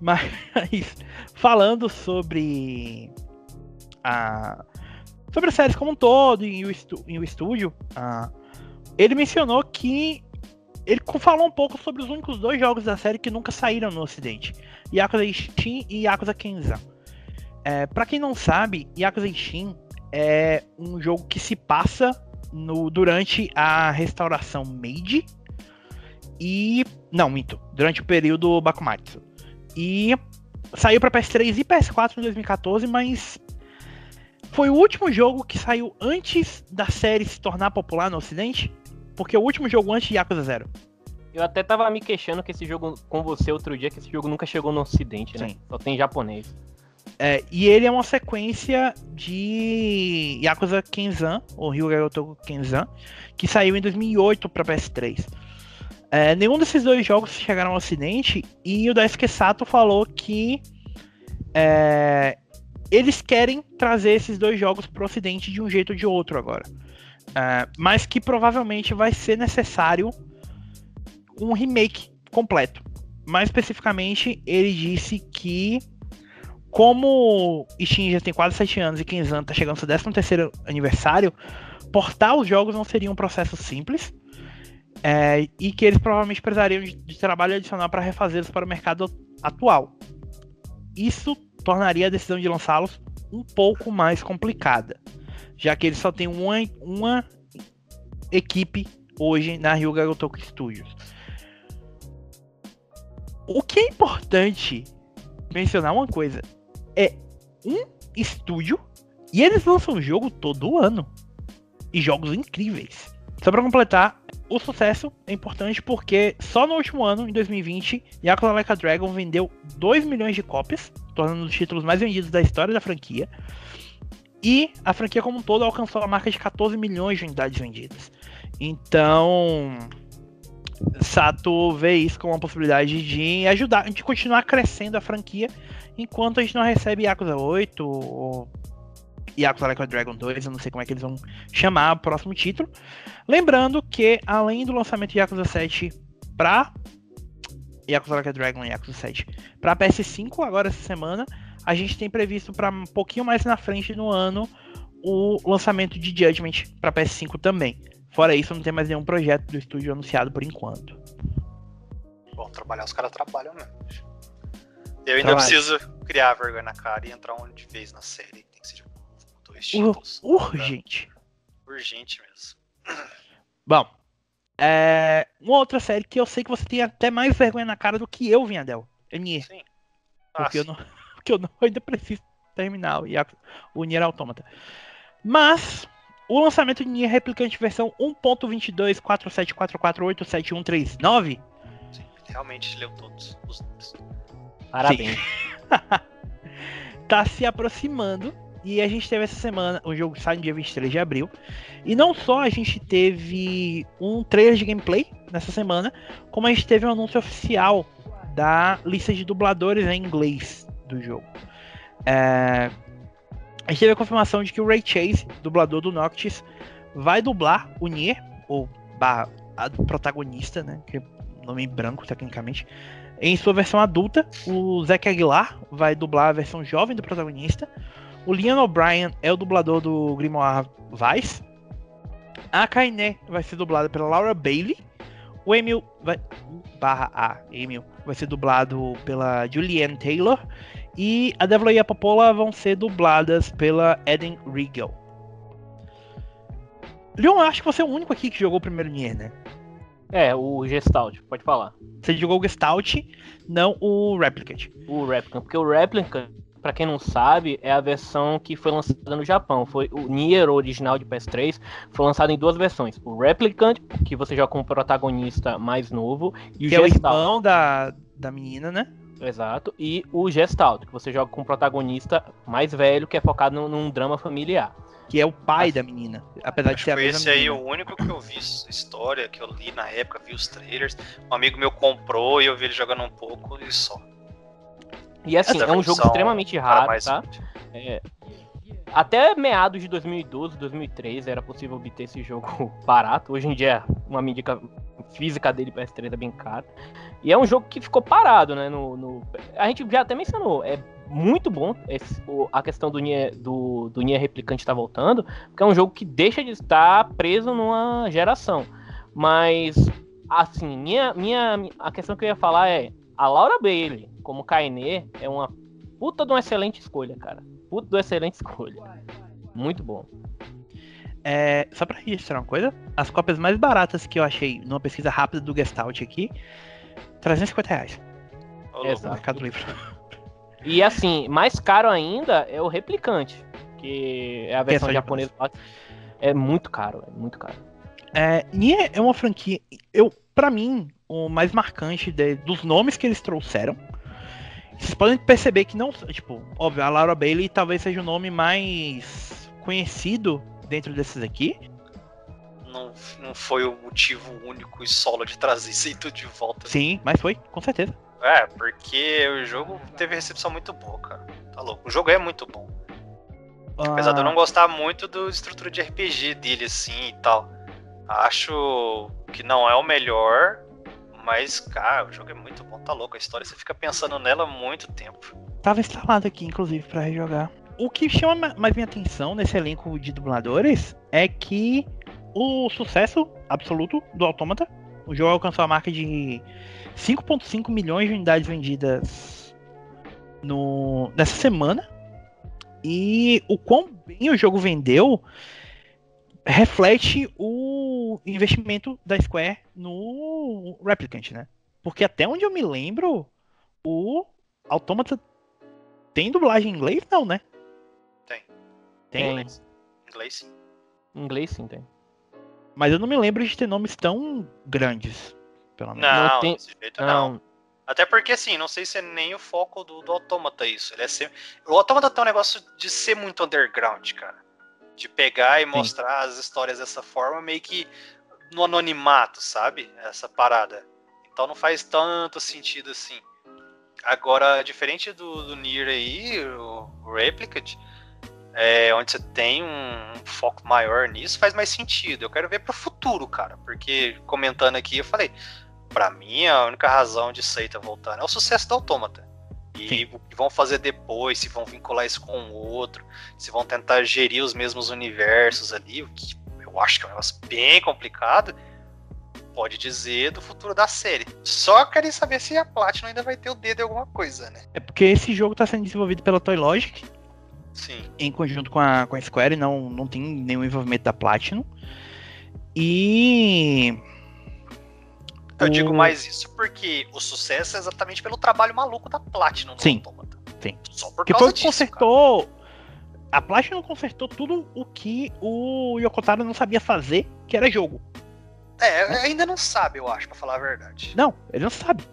Mas, falando sobre a sobre as séries como um todo e o, estu, e o estúdio, ah, ele mencionou que ele falou um pouco sobre os únicos dois jogos da série que nunca saíram no ocidente, Yakuza Steam e Yakuza Kenzan. É, para quem não sabe, Yakuza Steam é um jogo que se passa no, durante a restauração Meiji e não, minto, durante o período Bakumatsu. E saiu para PS3 e PS4 em 2014, mas foi o último jogo que saiu antes da série se tornar popular no ocidente, porque o último jogo antes de Yakuza 0. Eu até tava me queixando que esse jogo com você outro dia, que esse jogo nunca chegou no ocidente, né? Sim. Só tem japonês. É, e ele é uma sequência de Yakuza Kenzan, ou Ryuga Gotoku Kenzan, que saiu em 2008 para PS3. É, nenhum desses dois jogos chegaram ao ocidente e o Daisuke Sato falou que é, eles querem trazer esses dois jogos para o ocidente de um jeito ou de outro agora. É, mas que provavelmente vai ser necessário um remake completo. Mais especificamente, ele disse que como Steam já tem quase 7 anos e Kenzan está chegando ao seu 13 aniversário, portar os jogos não seria um processo simples. É, e que eles provavelmente precisariam de, de trabalho adicional para refazê-los para o mercado atual. Isso tornaria a decisão de lançá-los um pouco mais complicada, já que eles só têm uma, uma equipe hoje na Ryuga Gotoku Studios. O que é importante mencionar uma coisa é um estúdio e eles lançam um jogo todo ano e jogos incríveis. Só para completar, o sucesso é importante porque só no último ano, em 2020, Yakuza Like a Dragon vendeu 2 milhões de cópias, tornando dos títulos mais vendidos da história da franquia. E a franquia como um todo alcançou a marca de 14 milhões de unidades vendidas. Então, Sato vê isso como uma possibilidade de ajudar, de continuar crescendo a franquia, enquanto a gente não recebe Yakuza 8 ou Yakuza Like a Dragon 2, eu não sei como é que eles vão chamar o próximo título. Lembrando que, além do lançamento de Yakuza 7 para Yakuza Like a Dragon e Yakuza 7 para PS5 agora essa semana, a gente tem previsto para um pouquinho mais na frente no ano o lançamento de Judgment para PS5 também. Fora isso, não tem mais nenhum projeto do estúdio anunciado por enquanto. Bom, trabalhar os caras trabalham mesmo. Eu ainda Trabalho. preciso criar vergonha na cara e entrar onde vez na série títulos. urgente. Urgente mesmo. Bom, é, uma outra série que eu sei que você tem até mais vergonha na cara do que eu, Vinhadel. É Nier. Sim. Ah, porque, sim. Eu não, porque eu não ainda preciso terminar o, o Nier Automata. Mas, o lançamento de Nier Replicante versão 1.224744871339 Sim, realmente leu todos os. Parabéns. tá se aproximando e a gente teve essa semana, o jogo sai no dia 23 de abril. E não só a gente teve um trailer de gameplay nessa semana, como a gente teve um anúncio oficial da lista de dubladores em inglês do jogo. É... A gente teve a confirmação de que o Ray Chase, dublador do Noctis, vai dublar o Nier, ou a protagonista, né? Que é nome branco tecnicamente. Em sua versão adulta, o Zack Aguilar vai dublar a versão jovem do protagonista. O Liam O'Brien é o dublador do Grimoire Vice. A Kainé vai ser dublada pela Laura Bailey. O Emil vai. Barra A, Emil, vai ser dublado pela Julianne Taylor. E a Devil e a Popola vão ser dubladas pela Eden Regal. Leon, acho que você é o único aqui que jogou o primeiro Nier, né? É, o Gestalt, pode falar. Você jogou o Gestalt, não o Replicant. O Replicant, porque o Replicant para quem não sabe, é a versão que foi lançada no Japão. Foi o Nier original de PS3, foi lançado em duas versões: o Replicant, que você joga com o protagonista mais novo, e o que Gestalt. é o irmão da, da menina, né? Exato. E o Gestalt, que você joga com o protagonista mais velho, que é focado num, num drama familiar. Que é o pai da menina. Apesar de ser a esse aí o único que eu vi história, que eu li na época, vi os trailers. Um amigo meu comprou e eu vi ele jogando um pouco e só. E assim, é um jogo extremamente raro, tá? É, até meados de 2012, 2013 era possível obter esse jogo barato. Hoje em dia, uma mídia física dele PS3 é bem cara. E é um jogo que ficou parado, né? No, no, A gente já até mencionou, é muito bom esse, a questão do Nier, do, do Nier Replicante estar tá voltando, porque é um jogo que deixa de estar preso numa geração. Mas, assim, minha, minha, a questão que eu ia falar é: a Laura Bailey, como Kaine, é uma puta de uma excelente escolha, cara. Puta de uma excelente escolha. Muito bom. É, só pra registrar uma coisa, as cópias mais baratas que eu achei numa pesquisa rápida do Gestalt aqui, 350 reais. Exato. Mercado Livre. E assim, mais caro ainda é o replicante, que é a versão é japonesa. É muito caro, é muito caro. É, Nier é uma franquia, eu, para mim, o mais marcante de, dos nomes que eles trouxeram. Vocês podem perceber que não, tipo, óbvio, a Laura Bailey talvez seja o nome mais conhecido dentro desses aqui. Não, não foi o motivo único e solo de trazer isso aí tudo de volta. Sim, mas foi, com certeza. É, porque o jogo teve recepção muito boa, cara. Tá louco. O jogo é muito bom. Ah. Apesar de eu não gostar muito da estrutura de RPG dele, assim e tal. Acho que não é o melhor, mas, cara, o jogo é muito bom, tá louco. A história você fica pensando nela há muito tempo. Tava instalado aqui, inclusive, para rejogar. O que chama mais minha atenção nesse elenco de dubladores é que o sucesso absoluto do Autômata, o jogo alcançou a marca de 5.5 milhões de unidades vendidas no, nessa semana. E o quão bem o jogo vendeu reflete o investimento da Square no Replicant, né? Porque até onde eu me lembro, o Automata tem dublagem em inglês? Não, né? Tem. Tem? Inglês. Inglês sim. Inglês sim tem. Mas eu não me lembro de ter nomes tão grandes pelo menos. Não, não tem... desse jeito não. não. Até porque, assim, não sei se é nem o foco do, do Automata isso. Ele é ser... O Automata tem um negócio de ser muito underground, cara. De pegar e Sim. mostrar as histórias dessa forma, meio que no anonimato, sabe? Essa parada. Então não faz tanto sentido assim. Agora, diferente do, do Nier aí, o, Replicant, é, onde você tem um foco maior nisso, faz mais sentido. Eu quero ver pro futuro, cara. Porque, comentando aqui, eu falei, para mim, a única razão de Seita voltar é o sucesso do Autômata. E Sim. o que vão fazer depois, se vão vincular isso com o outro, se vão tentar gerir os mesmos universos ali, o que eu acho que é um negócio bem complicado, pode dizer do futuro da série. Só queria saber se a Platinum ainda vai ter o dedo em alguma coisa, né? É porque esse jogo está sendo desenvolvido pela Toy Logic. Sim. Em conjunto com a, com a Square, não, não tem nenhum envolvimento da Platinum. E eu digo mais isso porque o sucesso é exatamente pelo trabalho maluco da Platinum no Sim. Automata. Sim. Só por que causa disso, consertou. Cara. A Platinum consertou tudo o que o Yokotaro não sabia fazer, que era jogo. É, né? ainda não sabe, eu acho, pra falar a verdade. Não, ele não sabe.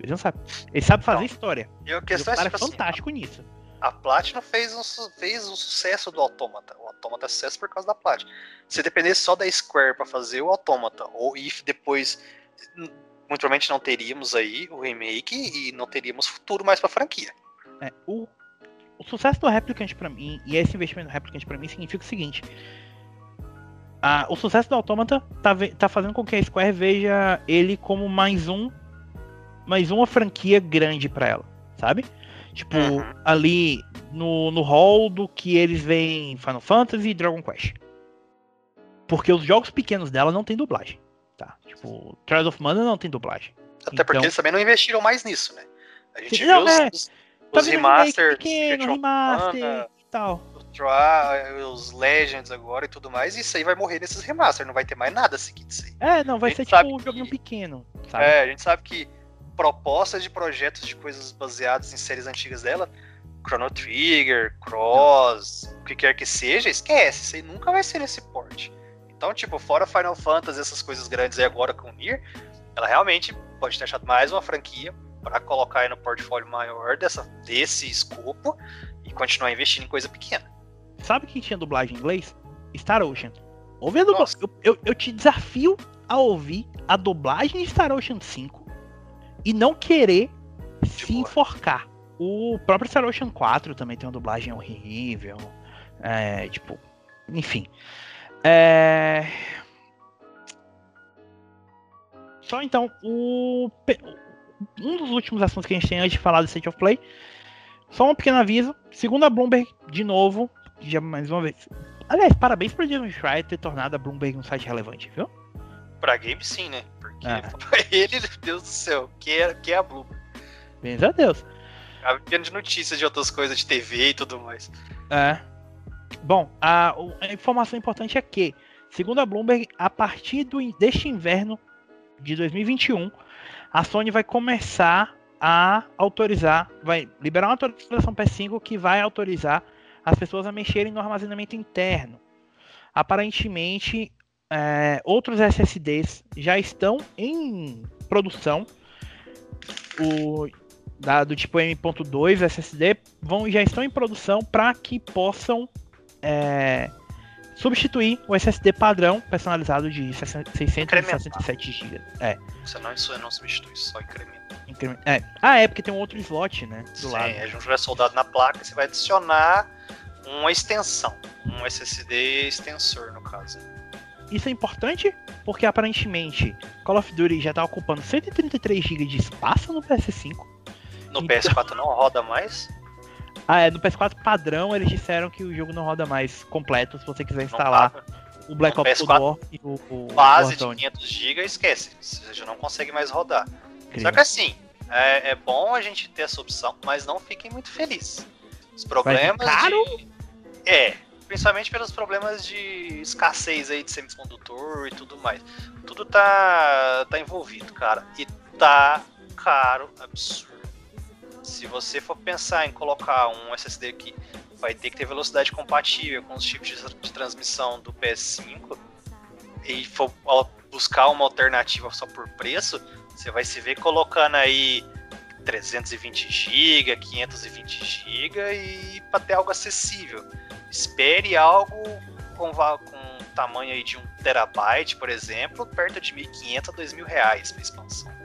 Ele não sabe. Ele sabe fazer então, história. E a questão é, tipo é fantástico assim, nisso. A Platinum fez um, fez um sucesso do Automata. O Automata é sucesso por causa da Platinum. Se dependesse só da Square para fazer o Automata, ou if depois muito provavelmente não teríamos aí o remake e não teríamos futuro mais pra franquia. É, o, o sucesso do Replicant para mim, e esse investimento do Replicant para mim, significa o seguinte. A, o sucesso do Automata tá, tá fazendo com que a Square veja ele como mais um mais uma franquia grande para ela, sabe? Tipo, uhum. ali no, no hall do que eles veem Final Fantasy e Dragon Quest. Porque os jogos pequenos dela não tem dublagem. Tá. Tipo, Trials of Mana não tem dublagem. Até então... porque eles também não investiram mais nisso, né? A gente não, viu é, os, os, remasters. Pequeno, remaster Mana, e tal. Os Legends agora e tudo mais, e isso aí vai morrer nesses remasters, não vai ter mais nada a seguir disso aí. É, não, vai ser tipo um joguinho que... pequeno. Sabe? É, a gente sabe que propostas de projetos de coisas baseadas em séries antigas dela, Chrono Trigger, Cross, o que quer que seja, esquece, isso aí nunca vai ser nesse porte. Então, tipo, fora Final Fantasy, essas coisas grandes aí agora com o Nier, ela realmente pode ter achado mais uma franquia para colocar aí no portfólio maior dessa, desse escopo e continuar investindo em coisa pequena. Sabe quem tinha dublagem em inglês? Star Ocean. Dublagem. Eu, eu, eu, te desafio a ouvir a dublagem de Star Ocean 5 e não querer de se boa. enforcar. O próprio Star Ocean 4 também tem uma dublagem horrível. É, tipo, enfim. É... Só então, o... um dos últimos assuntos que a gente tem antes de falar do State of Play. só um pequeno aviso. Segundo a Bloomberg, de novo, já mais uma vez. Aliás, parabéns pro Jason Schreier ter tornado a Bloomberg um site relevante, viu? Pra game sim, né? Porque Ah. pra ele, meu Deus do céu, que é, que é a Blue. Bens a Deus. De notícias de outras coisas de TV e tudo mais. É. Bom, a, a informação importante é que, segundo a Bloomberg, a partir do, deste inverno de 2021, a Sony vai começar a autorizar, vai liberar uma atualização PS5 que vai autorizar as pessoas a mexerem no armazenamento interno. Aparentemente, é, outros SSDs já estão em produção. O, do tipo M.2 SSD vão, já estão em produção para que possam é, substituir o SSD padrão personalizado de 60 667 GB. É, Você não, isso não substitui, só incrementa. increme- é. Ah, é porque tem um outro slot, né? Do Sim, lado. a gente vai soldado na placa, você vai adicionar uma extensão. Um SSD extensor, no caso. Isso é importante porque aparentemente Call of Duty já está ocupando 133 GB de espaço no PS5. No Então- PS4 não roda mais. Ah, é, no PS4 padrão eles disseram que o jogo não roda mais completo se você quiser instalar o Black No Ops PS4 Cold War e o, o Base de Warzone. 500 GB, esquece. Você já não consegue mais rodar. Só Incrível. que assim, é, é bom a gente ter essa opção, mas não fiquem muito felizes. Os problemas caro? de... É, principalmente pelos problemas de escassez aí de semicondutor e tudo mais. Tudo tá, tá envolvido, cara. E tá caro, absurdo. Se você for pensar em colocar um SSD que vai ter que ter velocidade compatível com os chips de, transmissão do PS5 e for buscar uma alternativa só por preço, você vai se ver colocando aí 320 GB, 520 GB e para ter algo acessível. Espere algo com, com tamanho aí de um terabyte, por exemplo, perto de 1.500 a 2.000 reais para expansão.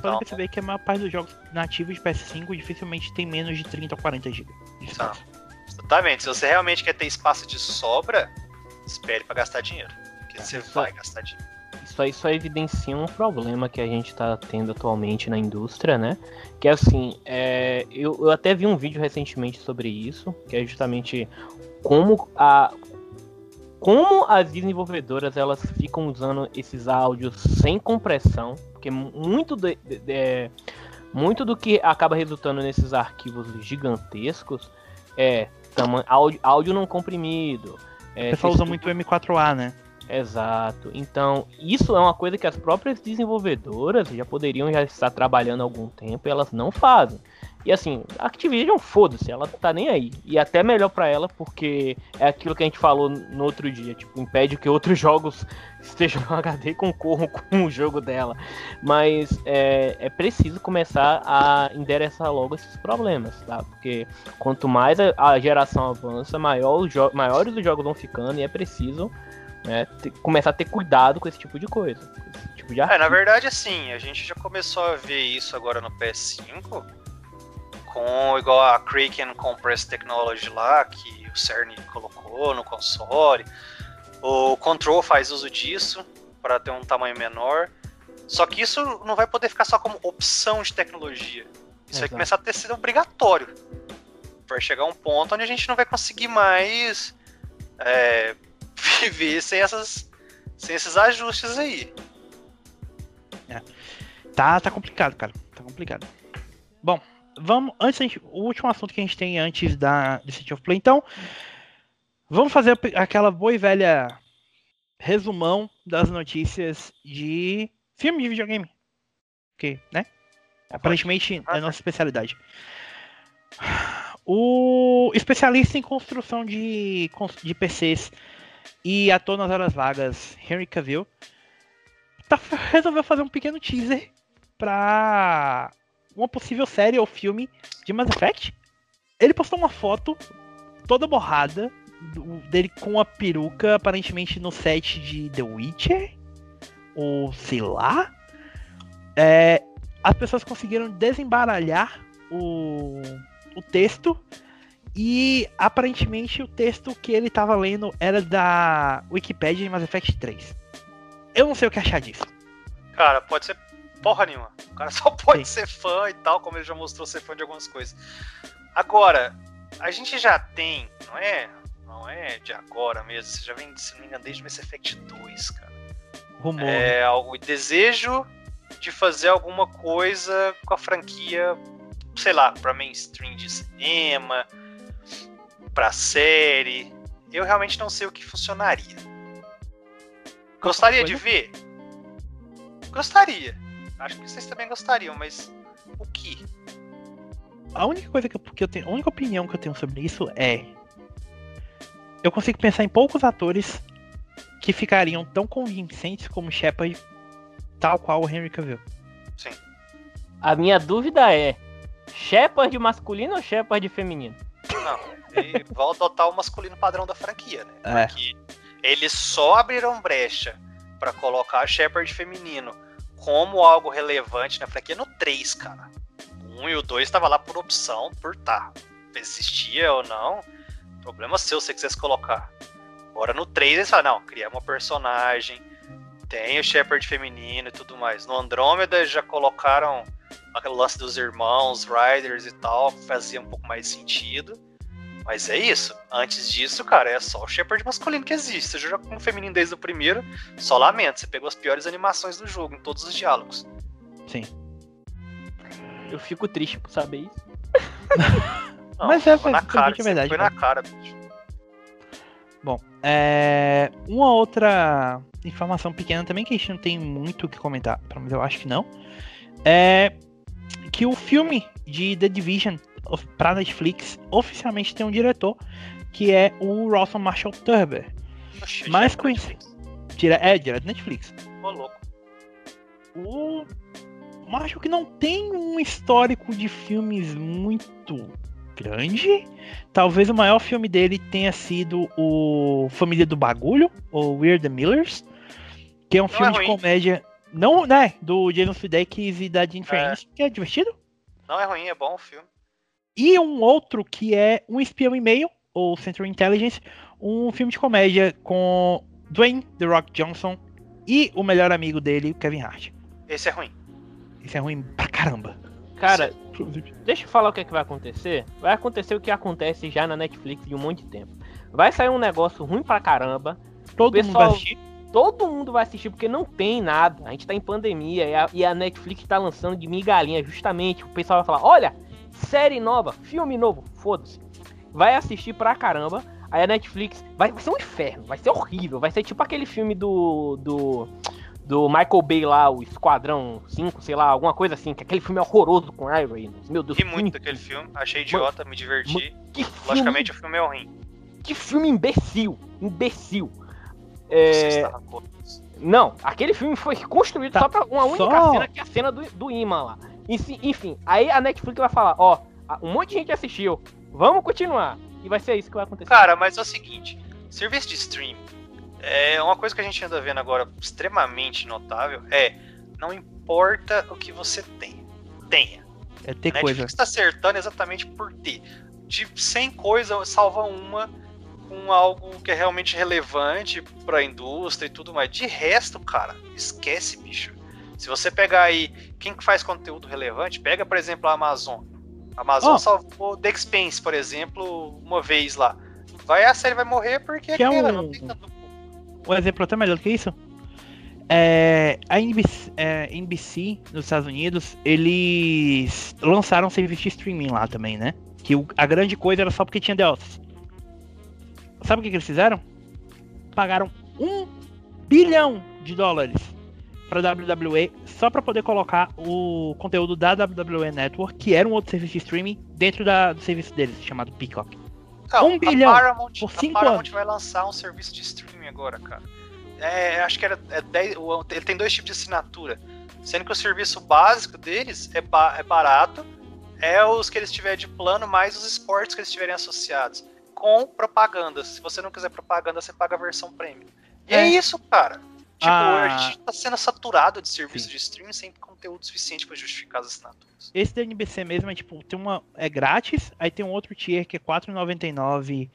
Vocês podem perceber que a maior parte dos jogos nativos de PS5 dificilmente tem menos de 30 ou 40 GB. Tá. espaço. Exatamente. Se você realmente quer ter espaço de sobra, espere para gastar dinheiro. Porque você Isso vai é- gastar dinheiro. Isso aí só evidencia um problema que a gente tá tendo atualmente na indústria, né? Que é assim, é, eu, eu até vi um vídeo recentemente sobre isso, que é justamente como a como as desenvolvedoras elas ficam usando esses áudios sem compressão, porque muito de- de- de- muito do que acaba resultando nesses arquivos gigantescos é tama- áudio, áudio não comprimido. É, O pessoal usa muito o M4A, né? Exato. Então, isso é uma coisa que as próprias desenvolvedoras já poderiam já estar trabalhando há algum tempo e elas não fazem. E assim, a Activision, foda-se, ela tá nem aí. E até melhor pra ela, porque é aquilo que a gente falou no outro dia, tipo, impede que outros jogos estejam no HD e concorram com o jogo dela. Mas é, é preciso começar a endereçar logo esses problemas, tá? Porque quanto mais a, a geração avança, maior os jo- maiores os jogos vão ficando e é preciso né, ter- começar a ter cuidado com esse tipo de coisa. tipo de É, na verdade, assim, a gente já começou a ver isso agora no PS5, com igual a Kraken Compress Technology lá, que o CERN colocou no console. O Control faz uso disso para ter um tamanho menor. Só que isso não vai poder ficar só como opção de tecnologia. Isso vai Exato. começar a ter sido obrigatório. Vai chegar um ponto onde a gente não vai conseguir mais é, viver sem, essas, sem esses ajustes aí. Tá, tá complicado, cara. Tá complicado. Bom, vamos. Antes, o último assunto que a gente tem antes da do City of Play, então. Vamos fazer aquela boa e velha resumão das notícias de filme de videogame. Que, né? Aparentemente é a nossa especialidade. O especialista em construção de, de PCs e ator nas horas vagas, Henry Cavill, tá, resolveu fazer um pequeno teaser pra uma possível série ou filme de Mass Effect. Ele postou uma foto toda borrada dele com a peruca, aparentemente no set de The Witcher, ou sei lá. É, as pessoas conseguiram desembaralhar o, o texto e aparentemente o texto que ele tava lendo era da Wikipedia de Mass Effect 3. Eu não sei o que achar disso. Cara, pode ser porra nenhuma. O cara só pode Sim. ser fã e tal, como ele já mostrou ser fã de algumas coisas. Agora, a gente já tem, não é? Não é de agora mesmo, você já vem, se não me engano, desde Mass Effect 2, cara. Rumor. É o desejo de fazer alguma coisa com a franquia, sei lá, pra mainstream de cinema, pra série. Eu realmente não sei o que funcionaria. Gostaria de ver? Gostaria. Acho que vocês também gostariam, mas o que? A única coisa que eu, que eu tenho, a única opinião que eu tenho sobre isso é eu consigo pensar em poucos atores que ficariam tão convincentes como Shepard, tal qual o Henry Cavill. Sim. A minha dúvida é: Shepard masculino ou Shepard feminino? Não, e vão adotar o masculino padrão da franquia, né? É. Porque eles só abriram brecha pra colocar Shepard feminino como algo relevante na franquia no 3, cara. O 1 e o 2 estava lá por opção, por tá. Existia ou não, problema seu se você quisesse colocar. Agora no 3 eles falam, não, criar uma personagem, tem o Shepard feminino e tudo mais. No Andrômeda já colocaram aquele lance dos irmãos, Riders e tal, fazia um pouco mais sentido. Mas é isso. Antes disso, cara, é só o Shepard masculino que existe. Você joga com o feminino desde o primeiro, só lamento. Você pegou as piores animações do jogo, em todos os diálogos. Sim. Eu fico triste por saber isso. Não, Mas é, foi na cara, é verdade, Foi cara. na cara, bicho. Bom, é... uma outra informação pequena também que a gente não tem muito o que comentar, pelo menos eu acho que não, é que o filme de The Division pra Netflix oficialmente tem um diretor que é o Rawson Marshall Turber. Já é conhecido. Dire... É, direto da Netflix. Ô, louco. O Marshall que não tem um histórico de filmes muito grande. Talvez o maior filme dele tenha sido o Família do Bagulho, ou Weird the Millers, que é um Não filme é de comédia, não, né, do Jason Sudeikis e da Jennifer É. Aniston, que é divertido. Não é ruim, é bom o filme. E um outro que é Um Espião e Meio, ou Central Intelligence, um filme de comédia com Dwayne The Rock Johnson e o melhor amigo dele, o Kevin Hart. Esse é ruim. Isso é ruim pra caramba. Cara, deixa eu falar o que, é que vai acontecer. Vai acontecer o que acontece já na Netflix de um monte de tempo. Vai sair um negócio ruim pra caramba. Todo mundo Pessoal- vai assistir. Todo mundo vai assistir porque não tem nada. A gente tá em pandemia e a, e a Netflix tá lançando de migalhinha justamente. O pessoal vai falar: olha, série nova, filme novo, foda-se. Vai assistir pra caramba. Aí a Netflix vai, vai ser um inferno, vai ser horrível. Vai ser tipo aquele filme do. do. do Michael Bay lá, o Esquadrão 5, sei lá, alguma coisa assim. Que aquele filme é horroroso com Ryan Reynolds. Meu Deus Ri que muito daquele filme. Achei idiota, me diverti. Que filme, Logicamente o filme é ruim. que filme imbecil. Imbecil. É, rancoroso. Não, aquele filme foi construído Tá, só pra uma única só- cena, que é a cena do, do imã lá. Enfim, aí a Netflix vai falar, ó, a- um monte de gente assistiu, vamos continuar. E vai ser isso que vai acontecer. Cara, mas é o seguinte: serviço de stream é uma coisa que a gente anda vendo agora extremamente notável. É não importa o que você tem, tenha. É ter A coisa. Netflix tá acertando exatamente por ter. De 100 coisas, salva uma com algo que é realmente relevante pra indústria e tudo mais. De resto, cara, esquece, bicho. Se você pegar aí, quem que faz conteúdo relevante, pega, por exemplo, a Amazon. A Amazon Ó. salvou The Expense, por exemplo, uma vez lá. Vai, a série vai morrer porque Que é aquela, um- não tem tanto... Um exemplo até melhor do que isso. É, a NBC, é, NBC nos Estados Unidos, eles lançaram um serviço de streaming lá também, né? Que o- a grande coisa era só porque tinha The Office. Sabe o que, que eles fizeram? Pagaram um bilhão de dólares para WWE só para poder colocar o conteúdo da WWE Network, que era um outro serviço de streaming, dentro da- do serviço deles, chamado Peacock. Não, Um bilhão a Paramount, por a cinco Paramount anos. vai lançar um serviço de streaming agora, cara. É, acho que era é 10, o- ele tem dois tipos de assinatura. Sendo que o serviço básico deles é, ba- é barato, é os que eles tiverem de plano, mais os esportes que eles tiverem associados. Com propagandas. Se você não quiser propaganda, você paga a versão premium. E é, É. isso, cara. Tipo, Ah. a gente tá sendo saturado de serviço Sim. de streaming sem conteúdo suficiente pra justificar as assinaturas. Esse da NBC mesmo é tipo, tem uma. É grátis, aí tem um outro tier que é R$4,99,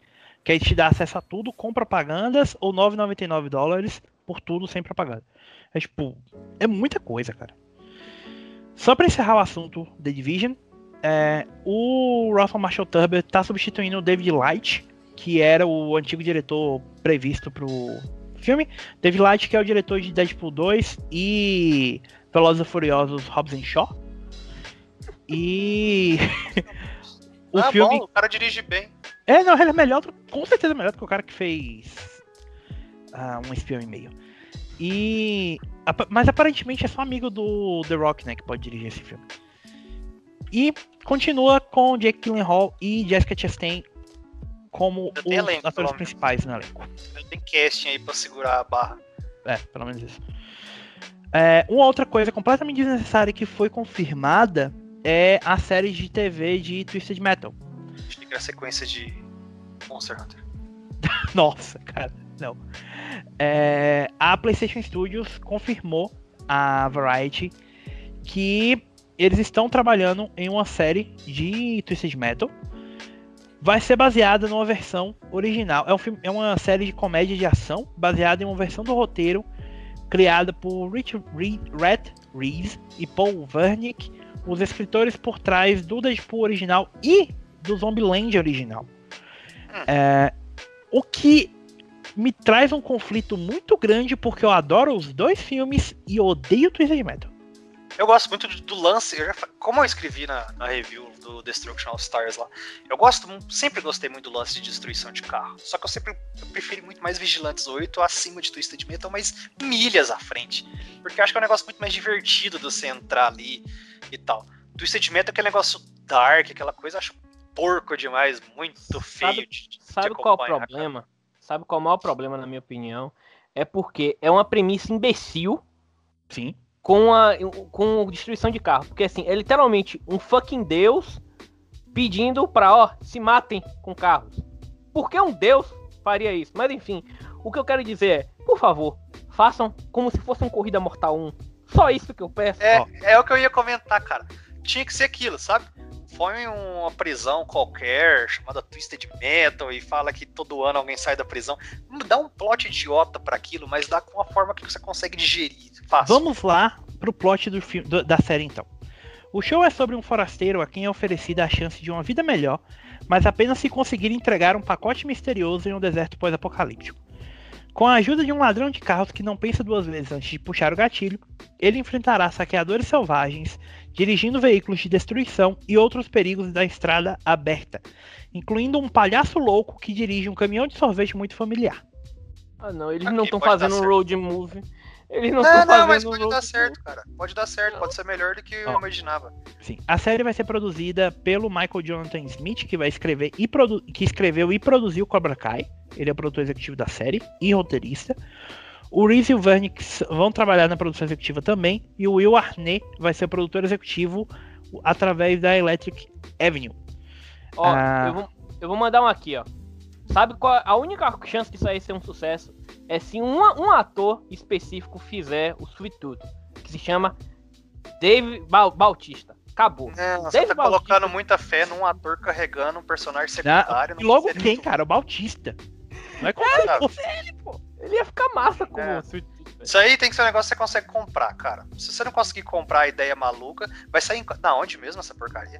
que aí te dá acesso a tudo com propagandas, ou R$9,99 dólares por tudo sem propaganda. É tipo, é muita coisa, cara. Só pra encerrar o assunto The Division, É, o Russell Marshall Turber tá substituindo o David Light, que era o antigo diretor previsto pro filme. David Light, que é o diretor de Deadpool 2 e Velozes e Furiosos Hobbs Shaw. E o ah, filme bom, o cara dirige bem. é, não, ele é melhor, com certeza melhor do que o cara que fez ah, um espião e meio. E. Mas aparentemente é só amigo do The Rock, né, que pode dirigir esse filme. E continua com Jake Gyllenhaal e Jessica Chastain como os elenco, atores principais no elenco. Tem casting aí pra segurar a barra. É, pelo menos isso. É, uma outra coisa completamente desnecessária que foi confirmada é a série de TV de Twisted Metal. Era a sequência de Monster Hunter. Nossa, cara, não. É, a PlayStation Studios confirmou a Variety que eles estão trabalhando em uma série de Twisted Metal. Vai ser baseada numa versão original. É, um filme, é uma série de comédia de ação baseada em uma versão do roteiro criada por Rich Reed, Rhett Reeves e Paul Wernick, os escritores por trás do Deadpool original e do Zombieland original. É, o que me traz um conflito muito grande porque eu adoro os dois filmes e odeio Twisted Metal. Eu gosto muito do, lance, já como eu escrevi na, na review do Destruction All Stars lá, eu gosto, sempre gostei muito do lance de destruição de carro. Só que eu sempre eu prefiro muito mais Vigilantes 8 acima de Twisted Metal, mas milhas à frente. Porque eu acho que é um negócio muito mais divertido de você entrar ali e tal. Twisted Metal é aquele negócio dark, aquela coisa, eu acho porco demais, muito feio Sabe- de, de Sabe qual é o acompanhar, cara. problema? Sabe qual é o maior problema, na minha opinião? É porque é uma premissa imbecil Sim. Com a com destruição de carro. Porque assim, é literalmente um fucking deus pedindo pra, ó, se matem com carros. Por que um deus faria isso? Mas enfim, o que eu quero dizer é, por favor, façam como se fosse um Corrida Mortal 1. Só isso que eu peço. É, Ó. é o que eu ia comentar, cara. Tinha que ser aquilo, sabe? Foi em uma prisão qualquer, chamada Twisted Metal, e fala que todo ano alguém sai da prisão. Dá um plot idiota pra aquilo, mas dá com uma forma que você consegue digerir. Fácil. Vamos lá pro plot do filme, do- da série então. O show é sobre um forasteiro a quem é oferecida a chance de uma vida melhor, mas apenas se conseguir entregar um pacote misterioso em um deserto pós-apocalíptico. Com a ajuda de um ladrão de carros que não pensa duas vezes antes de puxar o gatilho, ele enfrentará saqueadores selvagens, dirigindo veículos de destruição e outros perigos da estrada aberta, incluindo um palhaço louco que dirige um caminhão de sorvete muito familiar. Ah, não, eles Aqui não estão fazendo um road movie. Eles não Não, estão não, fazendo mas um pode dar certo, cara. Pode dar certo, pode ser melhor do que eu Ó. imaginava. Sim. A série vai ser produzida pelo Michael Jonathan Smith, que vai escrever e produ que escreveu e produziu Cobra Kai. Ele é o produtor executivo da série e roteirista. O Reese e o Wernick s- vão trabalhar na produção executiva também. E o Will Arnett vai ser o produtor executivo através da Electric Avenue. Ó, Ah. eu, vou, eu vou mandar um aqui, ó. Sabe qual a única chance disso aí ser um sucesso? É se um, um ator específico fizer o Sweet Tooth, que se chama Dave Ba- Bautista. Acabou. Não, você Dave tá Bautista. colocando muita fé num ator carregando um personagem secundário. e não logo seria quem, cara? O Bautista. Não é como É, se cara. fosse- Ele ia ficar massa com É. o Sweet Tooth. Isso aí tem que ser um negócio que você consegue comprar, cara. Se você não conseguir comprar a ideia maluca, vai sair em... Da onde mesmo essa porcaria?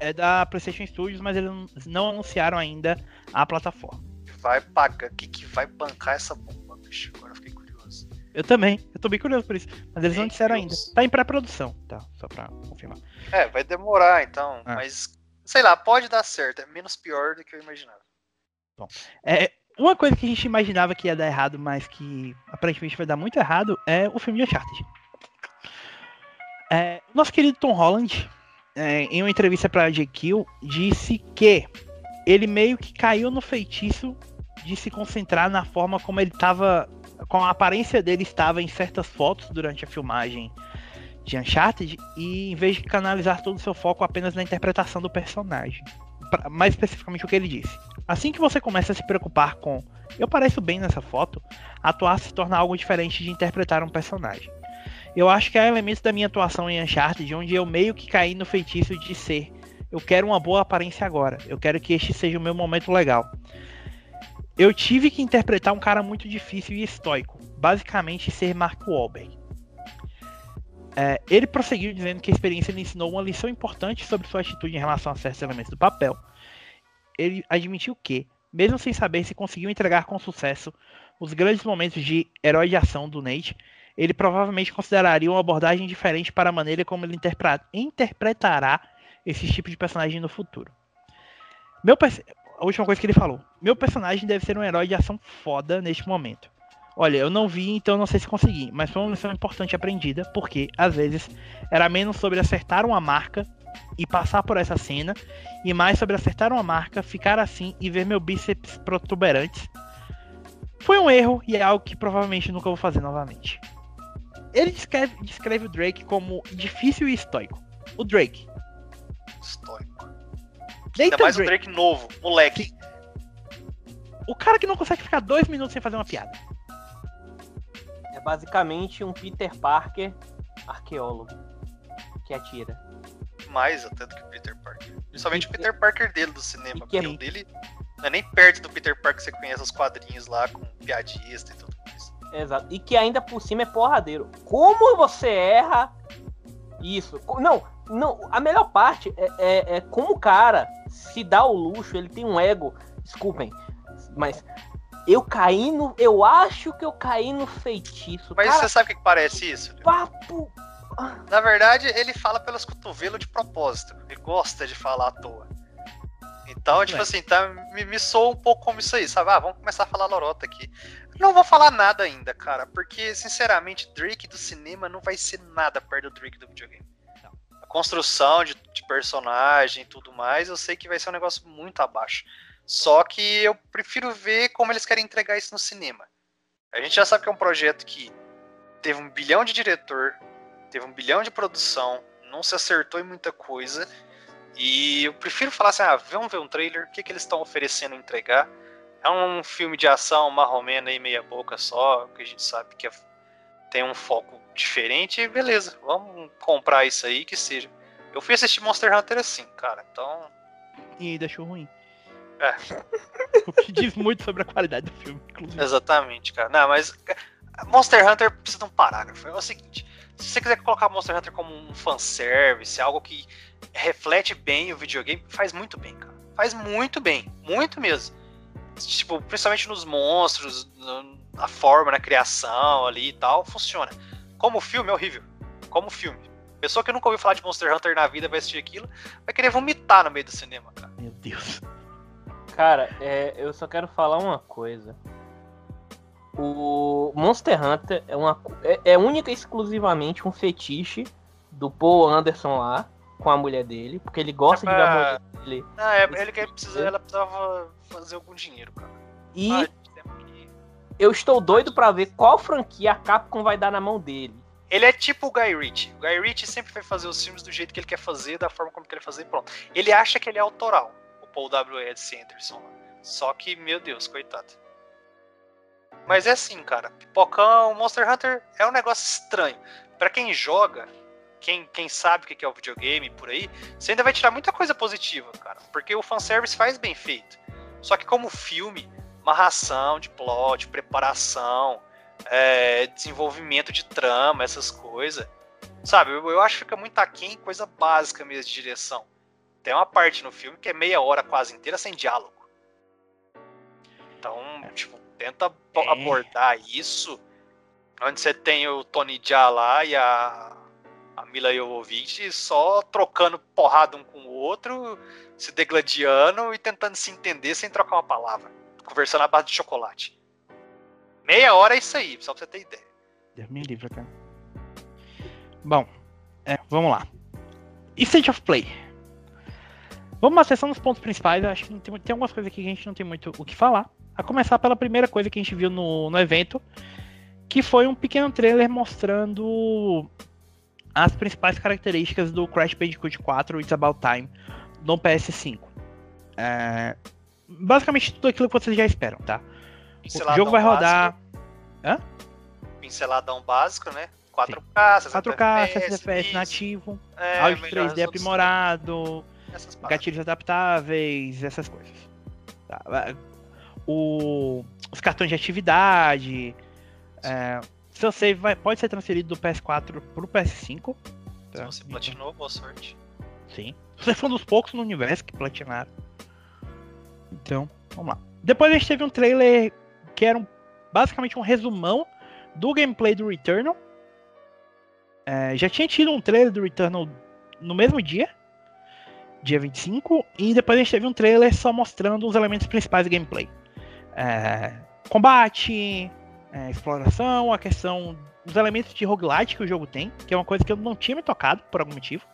É da PlayStation Studios, mas eles não anunciaram ainda a plataforma. Vai pagar. O que, que vai bancar essa bomba, bicho? Agora eu fiquei curioso. Eu também, eu tô bem curioso por isso. Mas eles não disseram ainda. Tá em pré-produção, tá? Só pra confirmar. É, vai demorar então. Ah. Mas, sei lá, pode dar certo. É menos pior do que eu imaginava. É, uma coisa que a gente imaginava que ia dar errado, mas que aparentemente vai dar muito errado, é o filme de Uncharted. É, nosso querido Tom Holland, é, em uma entrevista pra JQ, disse que ele meio que caiu no feitiço de se concentrar na forma como ele estava, como a aparência dele estava em certas fotos durante a filmagem de Uncharted, e em vez de canalizar todo o seu foco apenas na interpretação do personagem. Pra- mais especificamente o que ele disse. Assim que você começa a se preocupar com eu pareço bem nessa foto, atuar se torna algo diferente de interpretar um personagem. Eu acho que há elementos da minha atuação em Uncharted onde eu meio que caí no feitiço de ser eu quero uma boa aparência agora, eu quero que este seja o meu momento legal. Eu tive que interpretar um cara muito difícil e estoico, basicamente ser Mark Wahlberg. É, ele prosseguiu dizendo que a experiência lhe ensinou uma lição importante sobre sua atitude em relação a certos elementos do papel. Ele admitiu que, mesmo sem saber se conseguiu entregar com sucesso os grandes momentos de herói de ação do Nate, ele provavelmente consideraria uma abordagem diferente para a maneira como ele interpre- interpretará esse tipo de personagem no futuro. Meu a última coisa que ele falou. Meu personagem deve ser um herói de ação foda neste momento. Olha, eu não vi, então não sei se consegui, mas foi uma lição importante aprendida, porque, às vezes, era menos sobre acertar uma marca e passar por essa cena, e mais sobre acertar uma marca, ficar assim e ver meu bíceps protuberantes. Foi um erro e é algo que provavelmente nunca vou fazer novamente. Ele descreve, descreve o Drake como difícil e estoico. O Drake. Estoico. Ainda Nathan mais o Drake. Drake novo, moleque. O cara que não consegue ficar dois minutos sem fazer uma piada. É basicamente um Peter Parker arqueólogo que atira. Mais até do que o Peter Parker. Principalmente o que- Peter Parker dele do cinema. Porque que- o dele não é nem perto do Peter Parker que você conhece os quadrinhos lá com piadista e tudo mais. Exato. E que ainda por cima é porradeiro. Como você erra isso? Não, não. A melhor parte é, é, é como o cara se dá o luxo, ele tem um ego. Desculpem, mas eu caí no. Eu acho que eu caí no feitiço. Mas cara, você sabe o que que parece isso? papo. Na verdade, ele fala pelos cotovelos de propósito. Ele gosta de falar à toa. Então, tipo assim, tá, me, me soa um pouco como isso aí, sabe? Ah, vamos começar a falar lorota aqui. Não vou falar nada ainda, cara, porque, sinceramente, Drake do cinema não vai ser nada perto do Drake do videogame. Não. A construção de, de personagem e tudo mais, eu sei que vai ser um negócio muito abaixo. Só que eu prefiro ver como eles querem entregar isso no cinema. A gente já sabe que é um projeto que teve um bilhão de diretor, teve um bilhão de produção, não se acertou em muita coisa. E eu prefiro falar assim: ah, vamos ver um trailer, o que, que eles estão oferecendo entregar. É um filme de ação marromeno aí, meia boca só, que a gente sabe que é- tem um foco diferente, e beleza, vamos comprar isso aí que seja. Eu fui assistir Monster Hunter assim, cara, então. E deixou ruim. É. O que diz muito sobre a qualidade do filme, inclusive. Exatamente, cara. Não, mas Monster Hunter precisa de um parágrafo. É o seguinte: se você quiser colocar Monster Hunter como um fanservice, algo que reflete bem o videogame, faz muito bem, cara. Faz muito bem, muito mesmo. Tipo, principalmente nos monstros, na forma, na criação ali e tal, funciona. Como filme, é horrível. Como filme. Pessoa que nunca ouviu falar de Monster Hunter na vida vai assistir aquilo, vai querer vomitar no meio do cinema, cara. Meu Deus. Cara, é, eu só quero falar uma coisa. O Monster Hunter é, uma, é, é única e exclusivamente um fetiche do Paul Anderson lá com a mulher dele, porque ele gosta É de ver a pra- mulher dele. Ah, é, ele que precisa, ela precisava fazer algum dinheiro, cara. E Ah, que- eu estou doido pra ver qual franquia a Capcom vai dar na mão dele. Ele é tipo o Guy Ritchie. O Guy Ritchie sempre vai fazer os filmes do jeito que ele quer fazer, da forma como ele quer fazer e pronto. Ele acha que ele é autoral, o Paul W. S. Anderson. lá. Só que, meu Deus, coitado. Mas é assim, cara. Pipocão, Monster Hunter é um negócio estranho. Pra quem joga, quem, quem sabe o que é o videogame por aí, você ainda vai tirar muita coisa positiva, cara. Porque o fanservice faz bem feito. Só que como filme, amarração de plot, preparação, é, desenvolvimento de trama, essas coisas. Sabe, eu, eu acho que fica muito aquém coisa básica mesmo de direção. Tem uma parte no filme que é meia hora quase inteira sem diálogo. Então, tipo, tenta É. abordar isso. Onde você tem o Tony Jaa lá e a, a Mila Jovovich só trocando porrada um com o outro, se degladiando e tentando se entender sem trocar uma palavra. Conversando à base de chocolate. Meia hora é isso aí, só pra você ter ideia. Deus me livre, cara. Bom, é, vamos lá. State of Play. Vamos à sessão dos pontos principais. Eu acho que tem, tem algumas coisas aqui que a gente não tem muito o que falar. A começar pela primeira coisa que a gente viu no, no evento, que foi um pequeno trailer mostrando as principais características do Crash Bandicoot 4 It's About Time no PS5. É, basicamente tudo aquilo que vocês já esperam, tá? O jogo vai rodar Pinceladão básico, né? 4K, 60 4K, 60 FPS, nativo, é, áudio melhor 3D aprimorado, gatilhos adaptáveis, essas coisas. Tá, o- os cartões de atividade, é, seu save vai, pode ser transferido do PS4 pro PS5. Se Tá? você platinou, boa sorte. Sim. Você foi um dos poucos no universo que platinaram. Então, vamos lá. Depois a gente teve um trailer que era um- basicamente um resumão do gameplay do Returnal. É, já tinha tido um trailer do Returnal no mesmo dia, dia 25, e depois a gente teve um trailer só mostrando os elementos principais do gameplay. É, combate, é, exploração, a questão dos elementos de roguelite que o jogo tem, que é uma coisa que eu não tinha me tocado por algum motivo.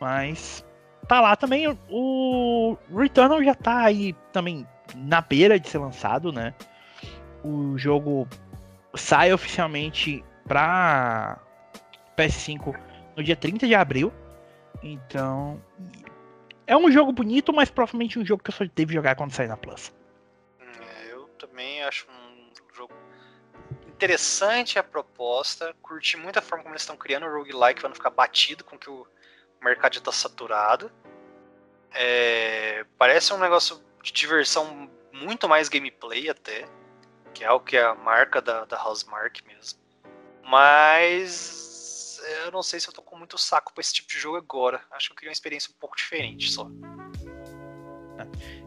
Mas tá lá também. O Returnal já tá aí também na beira de ser lançado, né? O jogo sai oficialmente pra PS5 no dia 30 de abril. Então. É um jogo bonito, mas provavelmente um jogo que eu só devo jogar quando sair na Plus. Também acho um jogo interessante a proposta. Curti muito a forma como eles estão criando o roguelike pra não ficar batido com que o mercado já tá saturado. É, parece um negócio de diversão muito mais gameplay até. Que é algo que é a marca da, da Housemark mesmo. Mas eu não sei se eu tô com muito saco pra esse tipo de jogo agora. Acho que eu queria uma experiência um pouco diferente só.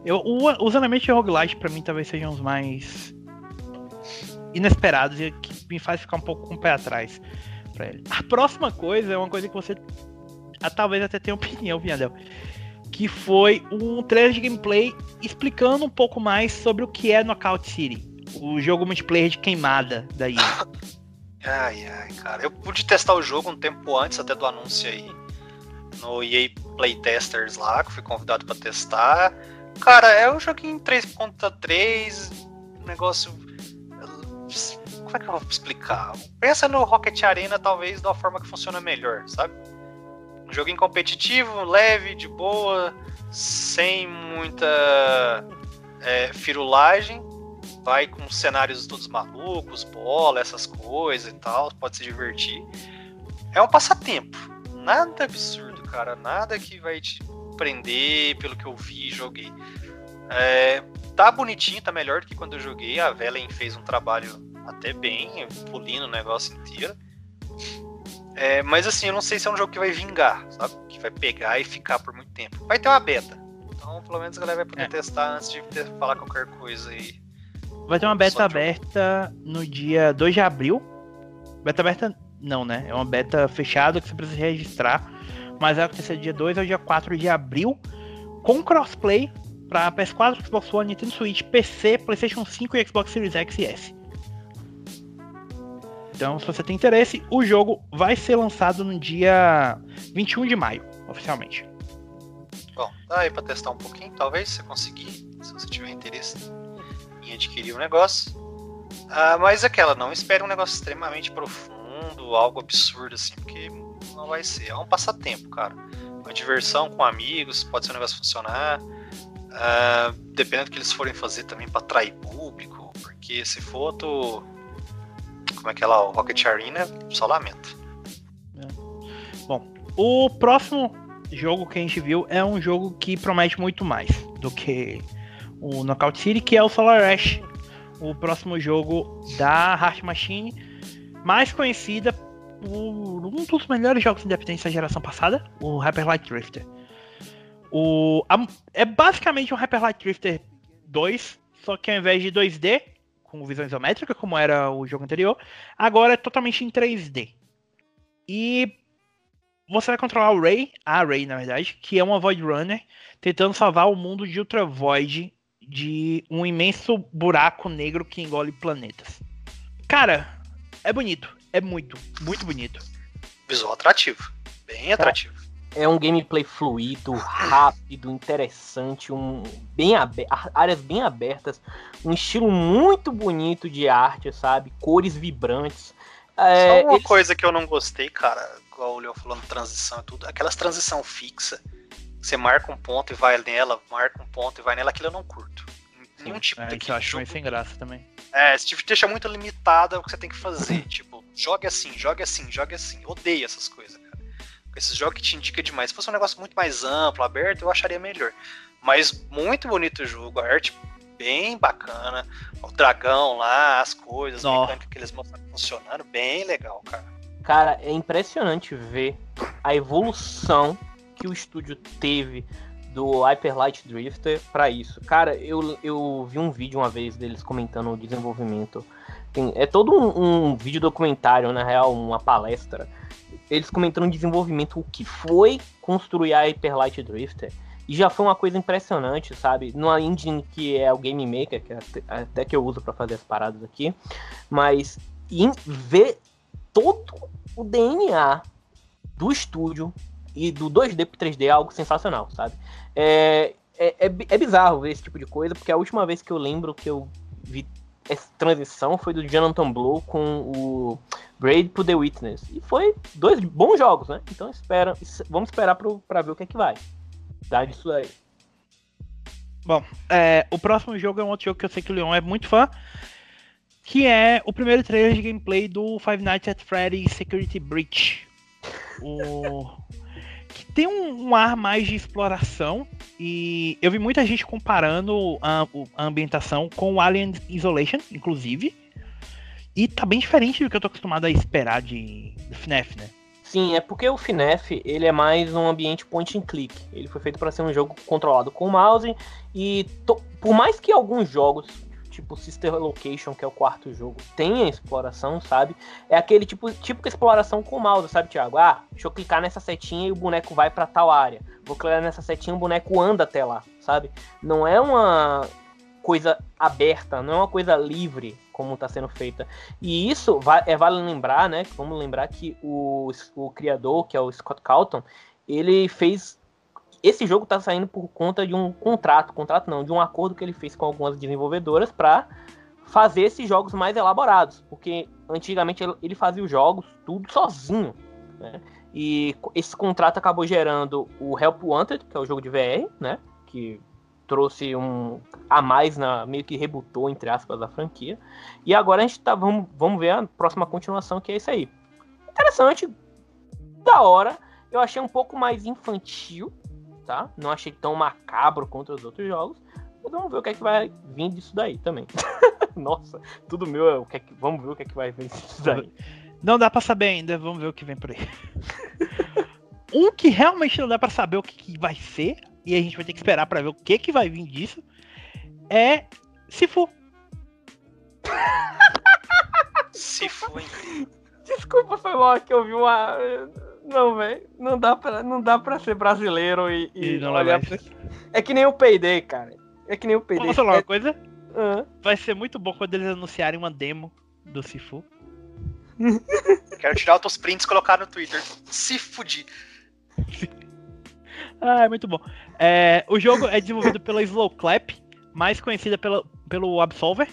Eu, o- os elementos de roguelite pra mim talvez sejam os mais inesperados e que me faz ficar um pouco com o pé atrás ele. A próxima coisa é uma coisa que você ah, talvez até tenha opinião, Vinhadel. Que foi um trailer de gameplay explicando um pouco mais sobre o que é Knockout City. O jogo multiplayer de queimada da EA. Ai, ai, cara. Eu pude testar o jogo um tempo antes até do anúncio aí. No EA Playtesters lá, que fui convidado pra testar. Cara, é um joguinho 3.3, um negócio. Como é que eu vou explicar? Pensa no Rocket Arena, talvez, uma forma que funciona melhor, sabe? Um joguinho competitivo, leve, de boa, sem muita é, firulagem vai com cenários todos malucos, bola, essas coisas e tal, pode se divertir. É um passatempo. Nada absurdo, cara. Nada que vai te prender pelo que eu vi e joguei. É, tá bonitinho, tá melhor do que quando eu joguei. A Velen fez um trabalho até bem, pulindo o negócio inteiro. É, mas assim, eu não sei se é um jogo que vai vingar, sabe? Que vai pegar e ficar por muito tempo. Vai ter uma beta. Então, pelo menos a galera vai poder É. testar antes de ter- falar qualquer coisa aí. Vai ter uma beta aberta no dia 2 de abril. Beta aberta não, né? É uma beta fechada que você precisa registrar. Mas vai acontecer dia 2 ao dia 4 de abril. Com crossplay para PS4, Xbox One, Nintendo Switch, PC, PlayStation 5 e Xbox Series X e S. Então, se você tem interesse, o jogo vai ser lançado no dia 21 de maio, oficialmente. Bom, dá aí pra testar um pouquinho, talvez, se você conseguir, se você tiver interesse em adquirir o negócio. Ah, mas aquela, não espere um negócio extremamente profundo, algo absurdo assim, porque não vai ser. É um passatempo, cara. Uma diversão com amigos, pode ser um negócio funcionar. Ah, dependendo do que eles forem fazer também pra atrair público, porque se for do. Como é que é lá, o Rocket Arena, só lamento. O próximo jogo que a gente viu é um jogo que promete muito mais do que o Knockout City, que é o Solar Ash, o próximo jogo da Heart Machine, mais conhecida um dos melhores jogos independentes da geração passada, o Hyper Light Drifter. O, a- é basicamente um Hyper Light Drifter 2, só que ao invés de 2D, com visão isométrica, como era o jogo anterior, agora é totalmente em 3D. E você vai controlar o Ray, a Ray na verdade, que é uma Void Runner, tentando salvar o mundo de Ultra Void de um imenso buraco negro que engole planetas. Cara, é bonito, é muito, muito bonito. Visual atrativo. Bem atrativo. É um gameplay fluido, rápido, interessante, um bem áreas bem abertas, um estilo muito bonito de arte, sabe? Cores vibrantes. É, Só uma eles- coisa que eu não gostei, cara, igual o Leo falando transição e tudo, aquelas transição fixa, você marca um ponto e vai nela, marca um ponto e vai nela, aquilo eu não curto. Nenhum tipo É, daquele isso eu acho meio sem graça também. É, esse tipo deixa muito limitada o que você tem que fazer. tipo, jogue assim, jogue assim, jogue assim. Odeio essas coisas, cara. Esses jogos que te indica demais. Se fosse um negócio muito mais amplo, aberto, eu acharia melhor. Mas muito bonito o jogo, a arte bem bacana. O dragão lá, as coisas, a mecânica que eles mostraram funcionando, bem legal, cara. Cara, é impressionante ver a evolução que o estúdio teve do Hyper Light Drifter pra isso. Cara, eu, eu vi um vídeo uma vez deles comentando o desenvolvimento. Tem- é todo um, um vídeo documentário, na real, uma palestra. Eles comentando o desenvolvimento, o que foi construir a Hyper Light Drifter. E já foi uma coisa impressionante, sabe? Numa engine que é o Game Maker, que é até, que eu uso pra fazer as paradas aqui. Mas em ver todo o DNA do estúdio e do 2D pro 3D é algo sensacional, sabe? É, é, é, é bizarro ver esse tipo de coisa, porque a última vez que eu lembro que eu vi essa transição foi do Jonathan Blow com o Braid pro The Witness. E foi dois bons jogos, né? Então espera, vamos esperar pro, pra ver o que é que vai dar disso aí. É, o próximo jogo é um outro jogo que eu sei que o Leon é muito fã. Que é o primeiro trailer de gameplay do Five Nights at Freddy's Security Breach. O... Tem um, um ar mais de exploração. E eu vi muita gente comparando a, a ambientação com o Alien Isolation, inclusive. E tá bem diferente do que eu tô acostumado a esperar de do FNAF, né? Sim, é porque o FNAF ele é mais um ambiente point and click. Ele foi feito para ser um jogo controlado com o mouse e to- por mais que alguns jogos, tipo Sister Location, que é o quarto jogo, tenha exploração, sabe? É aquele tipo típica exploração com mouse, sabe, Thiago? Ah, deixa eu clicar nessa setinha e o boneco vai para tal área. Vou clicar nessa setinha e o boneco anda até lá, sabe? Não é uma coisa aberta, não é uma coisa livre como está sendo feita. E isso é vale lembrar, né? Vamos lembrar que o, o criador, que é o Scott Calton, ele fez. Esse jogo está saindo por conta de um contrato, contrato não, de um acordo que ele fez com algumas desenvolvedoras para fazer esses jogos mais elaborados, porque antigamente ele- fazia os jogos tudo sozinho, né? E esse contrato acabou gerando o Help Wanted, que é o jogo de VR, né? Que trouxe um a mais na meio que rebutou entre aspas a franquia. E agora a gente tá vamos, vamos ver a próxima continuação que é isso aí. Interessante, da hora. Eu achei um pouco mais infantil, tá? Não achei tão macabro quanto os outros jogos. Mas vamos ver o que é que vai vir disso daí também. Nossa, tudo meu é o que é que vamos ver o que é que vai vir disso daí. Não dá pra saber ainda, vamos ver o que vem por aí. um que realmente não dá pra saber o que, que vai ser, e a gente vai ter que esperar pra ver o que, que vai vir disso, é Sifu. Se foi incrível. Desculpa, foi mal que eu vi uma. Não, velho. Não dá pra, não dá pra ser brasileiro e, e E não olhar levar pra... É que nem o Payday, cara. É que nem o Payday. Vamos falar uma É- coisa? Ah. Vai ser muito bom quando eles anunciarem uma demo do Sifu. Quero tirar outros prints e colocar no Twitter. Se fudir. Ah, é muito bom. É, o jogo é desenvolvido pela Slow Clap, mais conhecida pela, pelo Absolver,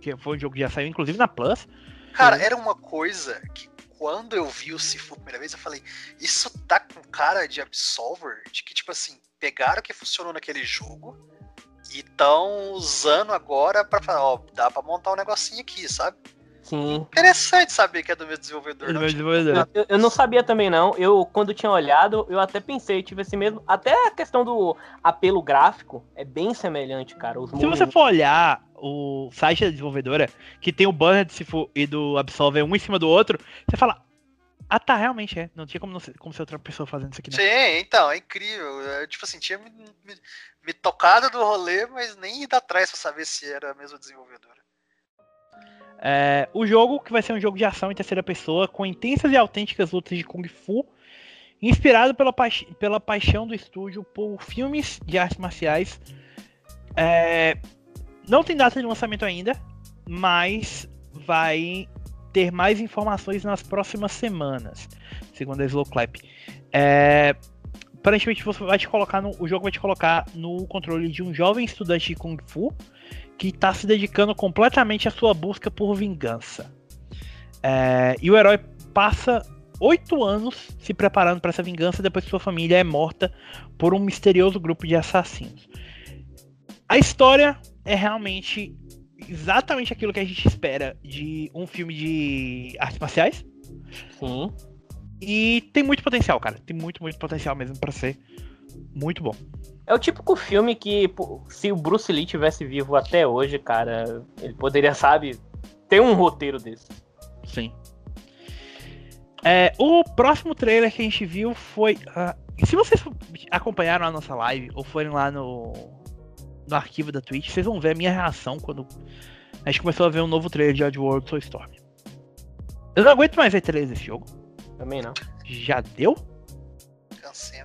que foi um jogo que já saiu inclusive na Plus. Cara, era uma coisa que quando eu vi o Sifu a primeira vez, eu falei, isso tá com cara de Absolver, de que, tipo assim, pegaram o que funcionou naquele jogo e estão usando agora pra falar, ó, dá pra montar um negocinho aqui, sabe? Sim. Interessante saber que é do meu desenvolvedor. Do não meu desenvolvedor. Eu, eu não sabia também, não. Eu, quando tinha olhado, eu até pensei, tive esse mesmo. Até a questão do apelo gráfico é bem semelhante, cara. Os Se você movimentos- for olhar o site da desenvolvedora, que tem o banner do Sifu e do Absolver um em cima do outro, você fala, ah tá, realmente é. Não tinha como, não ser, como ser outra pessoa fazendo isso aqui, né? Sim, então, é incrível. É, tipo assim, tinha me, me- me tocado do rolê, mas nem ido atrás pra saber se era a mesma desenvolvedora. É, o jogo, que vai ser um jogo de ação em terceira pessoa, com intensas e autênticas lutas de Kung Fu, inspirado pela, paix- pela paixão do estúdio por filmes de artes marciais. É, não tem data de lançamento ainda, mas vai ter mais informações nas próximas semanas, segundo a Slow Clap. É, aparentemente você vai te colocar no, o jogo vai te colocar no controle de um jovem estudante de Kung Fu que está se dedicando completamente à sua busca por vingança. É, e o herói passa oito anos se preparando para essa vingança depois que sua família é morta por um misterioso grupo de assassinos. A história é realmente exatamente aquilo que a gente espera de um filme de artes marciais. Sim. E tem muito potencial, cara. Tem muito, muito potencial mesmo para ser muito bom. É o típico filme que, se o Bruce Lee tivesse vivo até hoje, cara, ele poderia, sabe, ter um roteiro desse. Sim. É, o próximo trailer que a gente viu foi. ah, se vocês acompanharam a nossa live ou forem lá no, no arquivo da Twitch, vocês vão ver a minha reação quando a gente começou a ver um novo trailer de Oddworld Soulstorm. Eu não aguento mais ver trailer desse jogo. Também não. Já deu? Cansei.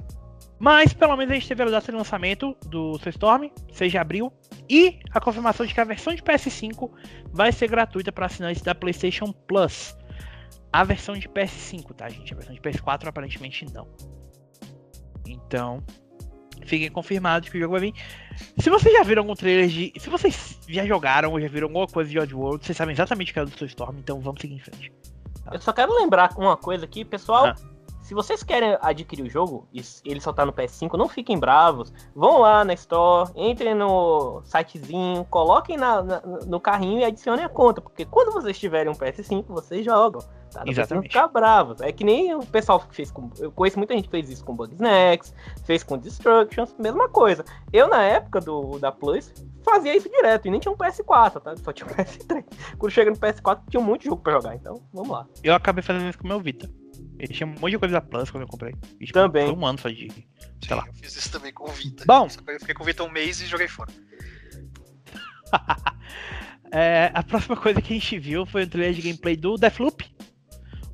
Mas pelo menos a gente teve a data de lançamento do Soulstorm, 6 de abril, e a confirmação de que a versão de PS5 vai ser gratuita para assinantes da PlayStation Plus. A versão de PS5, tá, gente? A versão de PS4 aparentemente não. Então, fiquem confirmados que o jogo vai vir. Se vocês já viram algum trailer de. Se vocês já jogaram ou já viram alguma coisa de Oddworld, vocês sabem exatamente o que é do Soulstorm, então vamos seguir em frente. Eu só quero lembrar uma coisa aqui, pessoal. Ah. Se vocês querem adquirir o jogo e ele só tá no PS5, não fiquem bravos. Vão lá na Store, entrem no sitezinho, coloquem na- na- no carrinho e adicionem a conta. Porque quando vocês tiverem um PS5, vocês jogam. Tá? Não precisam Exatamente. ficar bravos. É que nem o pessoal que fez com. Eu conheço muita gente que fez isso com Bugsnax, fez com Destructions, mesma coisa. Eu, na época do, da Plus, fazia isso direto e nem tinha um PS4, tá? Só tinha um PS3. Quando chega no PS4, tinha um monte de jogo pra jogar. Então, vamos lá. Eu acabei fazendo isso com o meu Vita. Ele tinha um monte de coisa da Plus quando eu comprei. Tipo, Também. Foi um ano só de. Sim, lá. eu fiz isso também com o Vita. Bom. Eu fiquei com o Vita um mês e joguei fora. É, a próxima coisa que a gente viu foi o trailer de gameplay do Deathloop,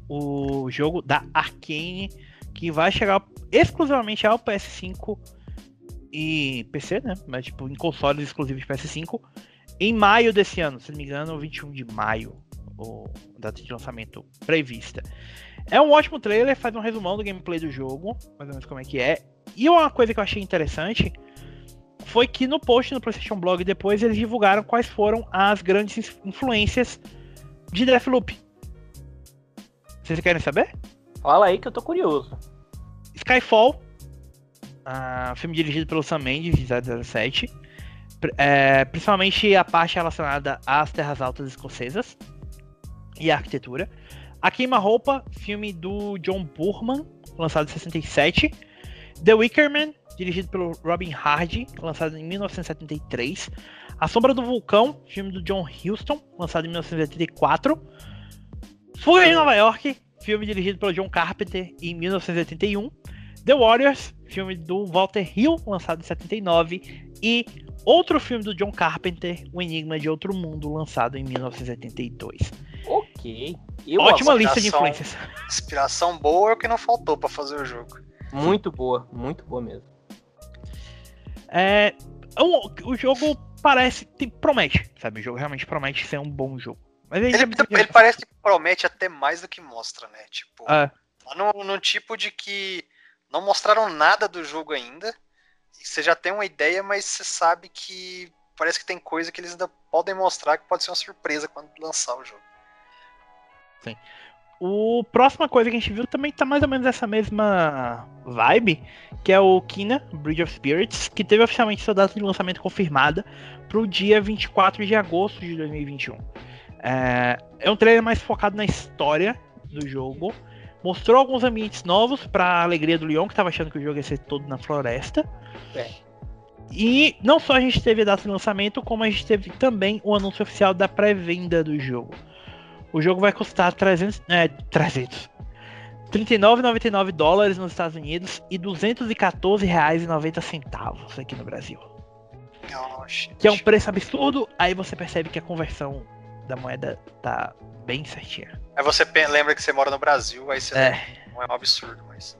o jogo da Arkane, que vai chegar exclusivamente ao PS5 e PC, né? Mas tipo, em consoles exclusivos de PS5, em maio desse ano, se não me engano, 21 de maio, o data de lançamento prevista. É um ótimo trailer, faz um resumão do gameplay do jogo, mais ou menos como é que é. E uma coisa que eu achei interessante foi que no post no PlayStation Blog depois eles divulgaram quais foram as grandes influências de Deathloop. Vocês querem saber? Fala aí que eu tô curioso. Skyfall, ah, filme dirigido pelo Sam Mendes, de 007. Pr- é, principalmente a parte relacionada às terras altas escocesas e à arquitetura. A Queima-Roupa, filme do John Burman, lançado em 67. The Wicker Man, dirigido pelo Robin Hardy, lançado em 1973. A Sombra do Vulcão, filme do John Huston, lançado em 1984. Fuga em Nova York, filme dirigido pelo John Carpenter em 1981. The Warriors, filme do Walter Hill, lançado em 79. E outro filme do John Carpenter, O Enigma de Outro Mundo, lançado em 1982. Ok. Eu Ótima lista de influências. Inspiração boa é o que não faltou pra fazer o jogo. Muito boa, muito boa mesmo. É, o, o jogo parece. tem- promete, sabe? O jogo realmente promete ser um bom jogo. Mas ele, Ele, ele parece que promete até mais do que mostra, né? Tipo, Ah, tá no, no tipo de que não mostraram nada do jogo ainda. Você já tem uma ideia, mas você sabe que parece que tem coisa que eles ainda podem mostrar que pode ser uma surpresa quando lançar o jogo. O próxima coisa que a gente viu também tá mais ou menos essa mesma vibe, que é o Kina Bridge of Spirits, que teve oficialmente sua data de lançamento confirmada pro dia 24 de agosto de 2021. É, é um trailer mais focado na história do jogo. Mostrou alguns ambientes novos pra alegria do Leon, que tava achando que o jogo ia ser todo na floresta. É. E não só a gente teve a data de lançamento, como a gente teve também o anúncio oficial da pré-venda do jogo. O jogo vai custar 300, é, 300. 39,99 dólares nos Estados Unidos e R$ 214,90 aqui no Brasil. Que é um preço absurdo, aí você percebe que a conversão da moeda tá bem certinha. Aí você lembra que você mora no Brasil, aí você É. não é um absurdo, mas.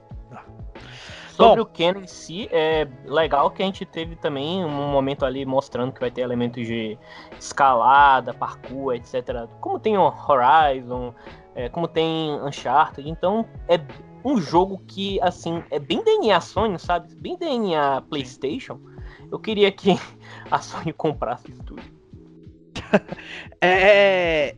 Sobre Bom. o Ken em si, é legal que a gente teve também um momento ali mostrando que vai ter elementos de escalada, parkour, etc. Como tem o Horizon, é, como tem Uncharted. Então é um jogo que, assim, é bem DNA Sony, sabe? Bem DNA PlayStation. Eu queria que a Sony comprasse isso tudo. É,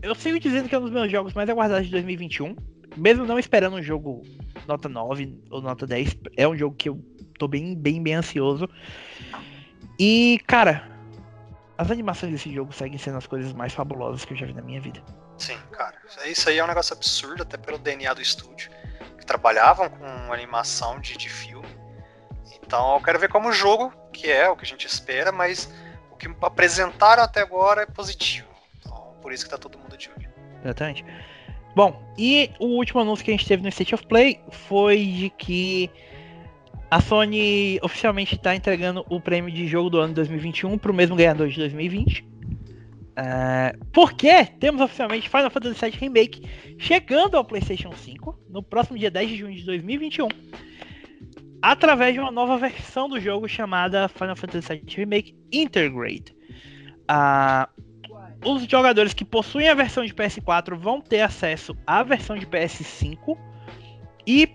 eu sigo dizendo que é um dos meus jogos mais aguardados de 2021. Mesmo não esperando um jogo nota 9 ou nota 10, é um jogo que eu tô bem, bem, bem ansioso. E, cara, as animações desse jogo seguem sendo as coisas mais fabulosas que eu já vi na minha vida. Sim, cara. Isso aí é um negócio absurdo, até pelo DNA do estúdio. Que trabalhavam com animação de, de filme. Então Então eu quero ver como o jogo, que é o que a gente espera, mas o que apresentaram até agora é positivo. Então, por isso que tá todo mundo de olho. Exatamente. Bom, e o último anúncio que a gente teve no State of Play foi de que a Sony oficialmente está entregando o prêmio de jogo do ano 2021 para o mesmo ganhador de 2020. Uh, porque temos oficialmente Final Fantasy VII Remake chegando ao PlayStation 5 no próximo dia 10 de junho de 2021, através de uma nova versão do jogo chamada Final Fantasy VII Remake Intergrade. Uh, os jogadores que possuem a versão de PS4 vão ter acesso à versão de PS5 e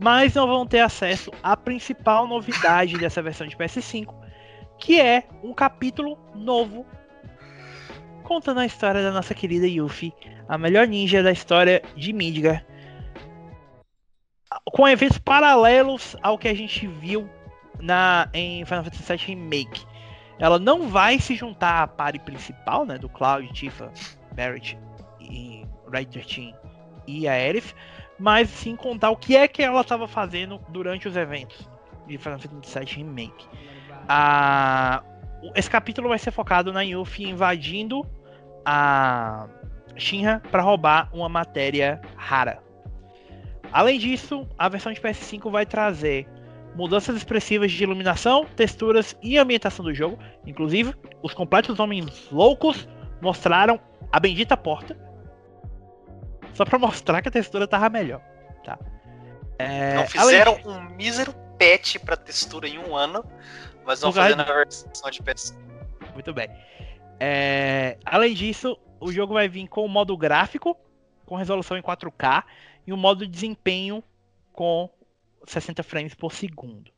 mas não vão ter acesso à principal novidade dessa versão de PS5, que é um capítulo novo contando a história da nossa querida Yuffie, a melhor ninja da história de Midgar, com eventos paralelos ao que a gente viu na em Final Fantasy VII Remake. Ela não vai se juntar à party principal, né, do Cloud, Tifa, Barrett e Ryder Team e a Aerith, mas sim contar o que é que ela estava fazendo durante os eventos de Final Fantasy VII Remake. Esse capítulo vai ser focado na Yuffie invadindo a Shinra para roubar uma matéria rara. Além disso, a versão de PS5 vai trazer mudanças expressivas de iluminação, texturas e ambientação do jogo. Inclusive, os completos homens loucos mostraram a bendita porta, só pra mostrar que a textura tava melhor. Tá? É, não fizeram um mísero patch pra textura em um ano, mas não fizeram na versão de PS. Muito bem. É, além disso, o jogo vai vir com o modo gráfico, com resolução em 4K, e o modo de desempenho com 60 frames por segundo.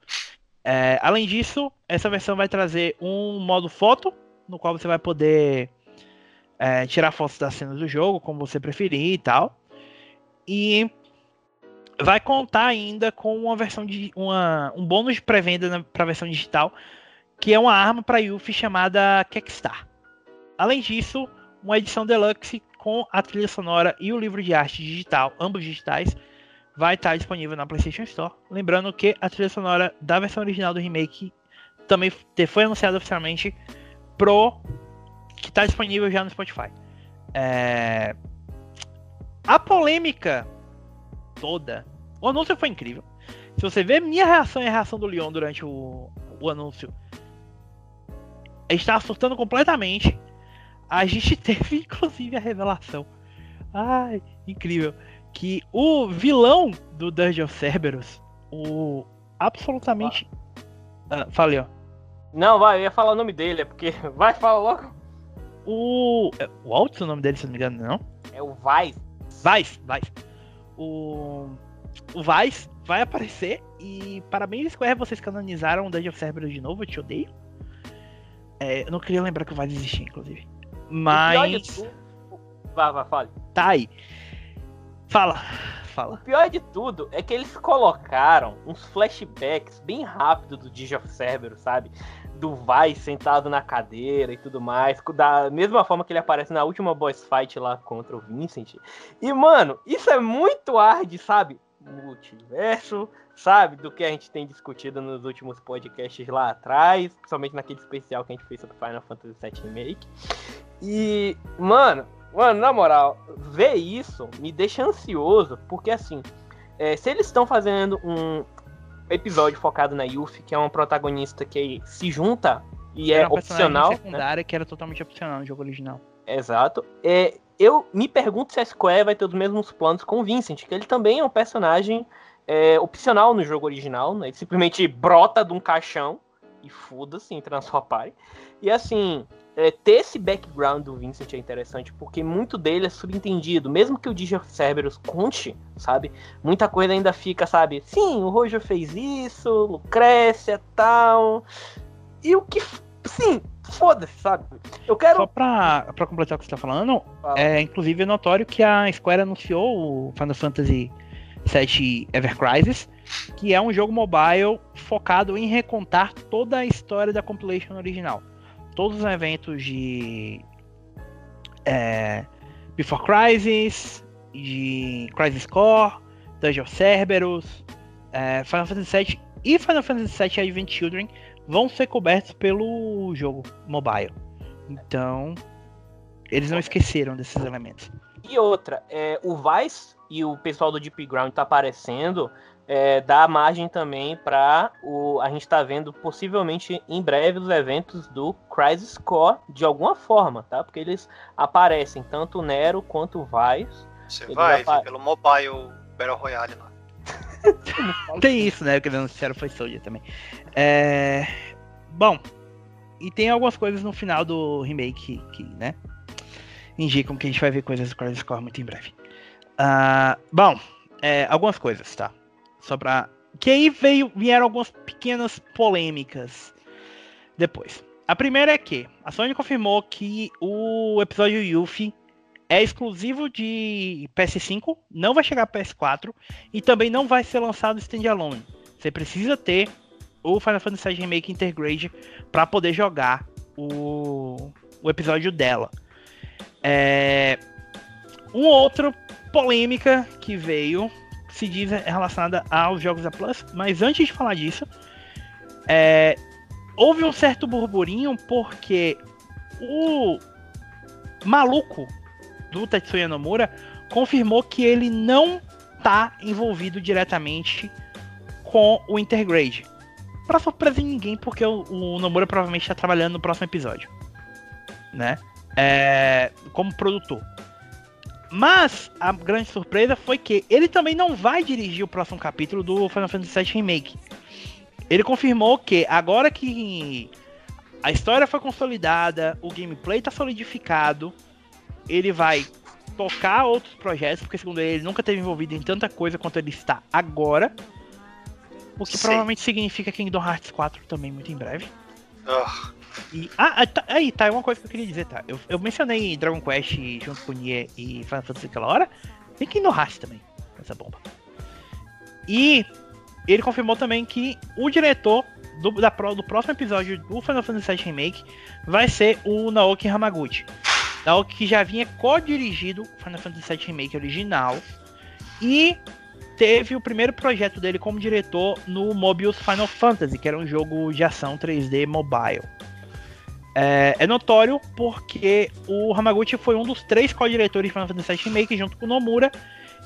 É, além disso, essa versão vai trazer um modo foto, no qual você vai poder é, tirar fotos das cenas do jogo, como você preferir e tal. E vai contar ainda com uma versão de uma, um bônus de pré-venda para a versão digital, que é uma arma para Yuffie chamada Kekstar. Além disso, uma edição deluxe com a trilha sonora e o livro de arte digital, ambos digitais, vai estar disponível na PlayStation Store. Lembrando que a trilha sonora da versão original do remake também foi anunciada oficialmente pro que está disponível já no Spotify. É... A polêmica toda, o anúncio foi incrível. Se você ver minha reação e a reação do Leon durante o, o anúncio, estava surtando completamente. A gente teve inclusive a revelação. Ai, incrível. Que o vilão do Dungeon Cerberus, o absolutamente. Ah, falei, ó. Não, vai, eu ia falar o nome dele, é porque. Vai, fala logo. O. É, o Alt, o nome dele, se não me engano, não? É o Vice. Vice, Vice. O. O Vice vai aparecer e parabéns, Square, vocês canonizaram o Dungeon Cerberus de novo, eu te odeio. É, eu não queria lembrar que o Vice existia, inclusive. Mas. Vá, vá, fale. Tá aí. Fala, fala. O pior de tudo é que eles colocaram uns flashbacks bem rápidos do Dungeon of Cerberus, sabe? do Vai sentado na cadeira e tudo mais, da mesma forma que ele aparece na última boss fight lá contra o Vincent. E, mano, isso é muito hard, sabe? Multiverso, sabe? Do que a gente tem discutido nos últimos podcasts lá atrás, principalmente naquele especial que a gente fez sobre Final Fantasy VII Remake. E, mano, mano, na moral, ver isso me deixa ansioso, porque assim, é, se eles estão fazendo um, episódio focado na Yuffie, que é uma protagonista que se junta e é opcional. Secundária né? que era totalmente opcional no jogo original. Exato. É, eu me pergunto se a Square vai ter os mesmos planos com o Vincent, que ele também é um personagem é, opcional no jogo original, né? Ele simplesmente brota de um caixão e foda-se, entra na sua party. E assim, é, ter esse background do Vincent é interessante, porque muito dele é subentendido. Mesmo que o Digio Cerberus conte, sabe? Muita coisa ainda fica, sabe? Sim, o Rojo fez isso, Lucrécia tal. E o que. Sim, foda-se, sabe? Eu quero. Só pra, pra completar o que você tá falando, é inclusive é notório que a Square anunciou o Final Fantasy VII Ever Crisis, que é um jogo mobile focado em recontar toda a história da compilation original todos os eventos de é, Before Crisis, de Crisis Core, Dungeon Cerberus, é, Final Fantasy VII e Final Fantasy VII Advent Children vão ser cobertos pelo jogo mobile. Então, eles não esqueceram desses elementos. E outra, é, o Vice e o pessoal do Deep Ground tá aparecendo, é, dá margem também para o a gente tá vendo possivelmente em breve os eventos do Crisis Core de alguma forma, tá? Porque eles aparecem tanto o Nero quanto o Vice. Você vai vai ver pelo mobile Battle Royale lá. Tem isso, né? Que eles anunciaram foi Soldier também. É... Bom, e tem algumas coisas no final do remake que, né? Indicam que a gente vai ver coisas do Crisis Core muito em breve. Ah, bom, é, algumas coisas, tá? Só pra. Que aí veio, vieram algumas pequenas polêmicas depois. A primeira é que a Sony confirmou que o episódio Yuffie é exclusivo de PS5, não vai chegar para PS4 e também não vai ser lançado standalone. Você precisa ter o Final Fantasy VII Remake Intergrade para poder jogar o, o episódio dela. É, uma outra polêmica que veio se diz relacionada aos jogos da Plus, mas antes de falar disso, é, houve um certo burburinho porque o maluco do Tetsuya Nomura confirmou que ele não tá envolvido diretamente com o Intergrade. Pra surpresa de ninguém, porque o, o Nomura provavelmente está trabalhando no próximo episódio, né? É, como produtor. Mas a grande surpresa foi que ele também não vai dirigir o próximo capítulo do Final Fantasy VII Remake. Ele confirmou que agora que a história foi consolidada, o gameplay está solidificado, ele vai tocar outros projetos, porque segundo ele, ele nunca teve envolvido em tanta coisa quanto ele está agora. O que provavelmente significa Kingdom Hearts 4 também muito em breve. Ah, E, ah, ah, tá, aí, tá, uma coisa que eu queria dizer, tá? Eu, eu mencionei Dragon Quest junto com Nier e Final Fantasy aquela hora. Tem Kingdom Hearts também, essa bomba. E ele confirmou também que o diretor do, da, do próximo episódio do Final Fantasy VII Remake vai ser o Naoki Hamaguchi. Naoki que já vinha co-dirigido Final Fantasy VII Remake original e teve o primeiro projeto dele como diretor no Mobius Final Fantasy, que era um jogo de ação 3D mobile. É, é notório porque o Hamaguchi foi um dos três co-diretores de Final Fantasy VII Remake junto com o Nomura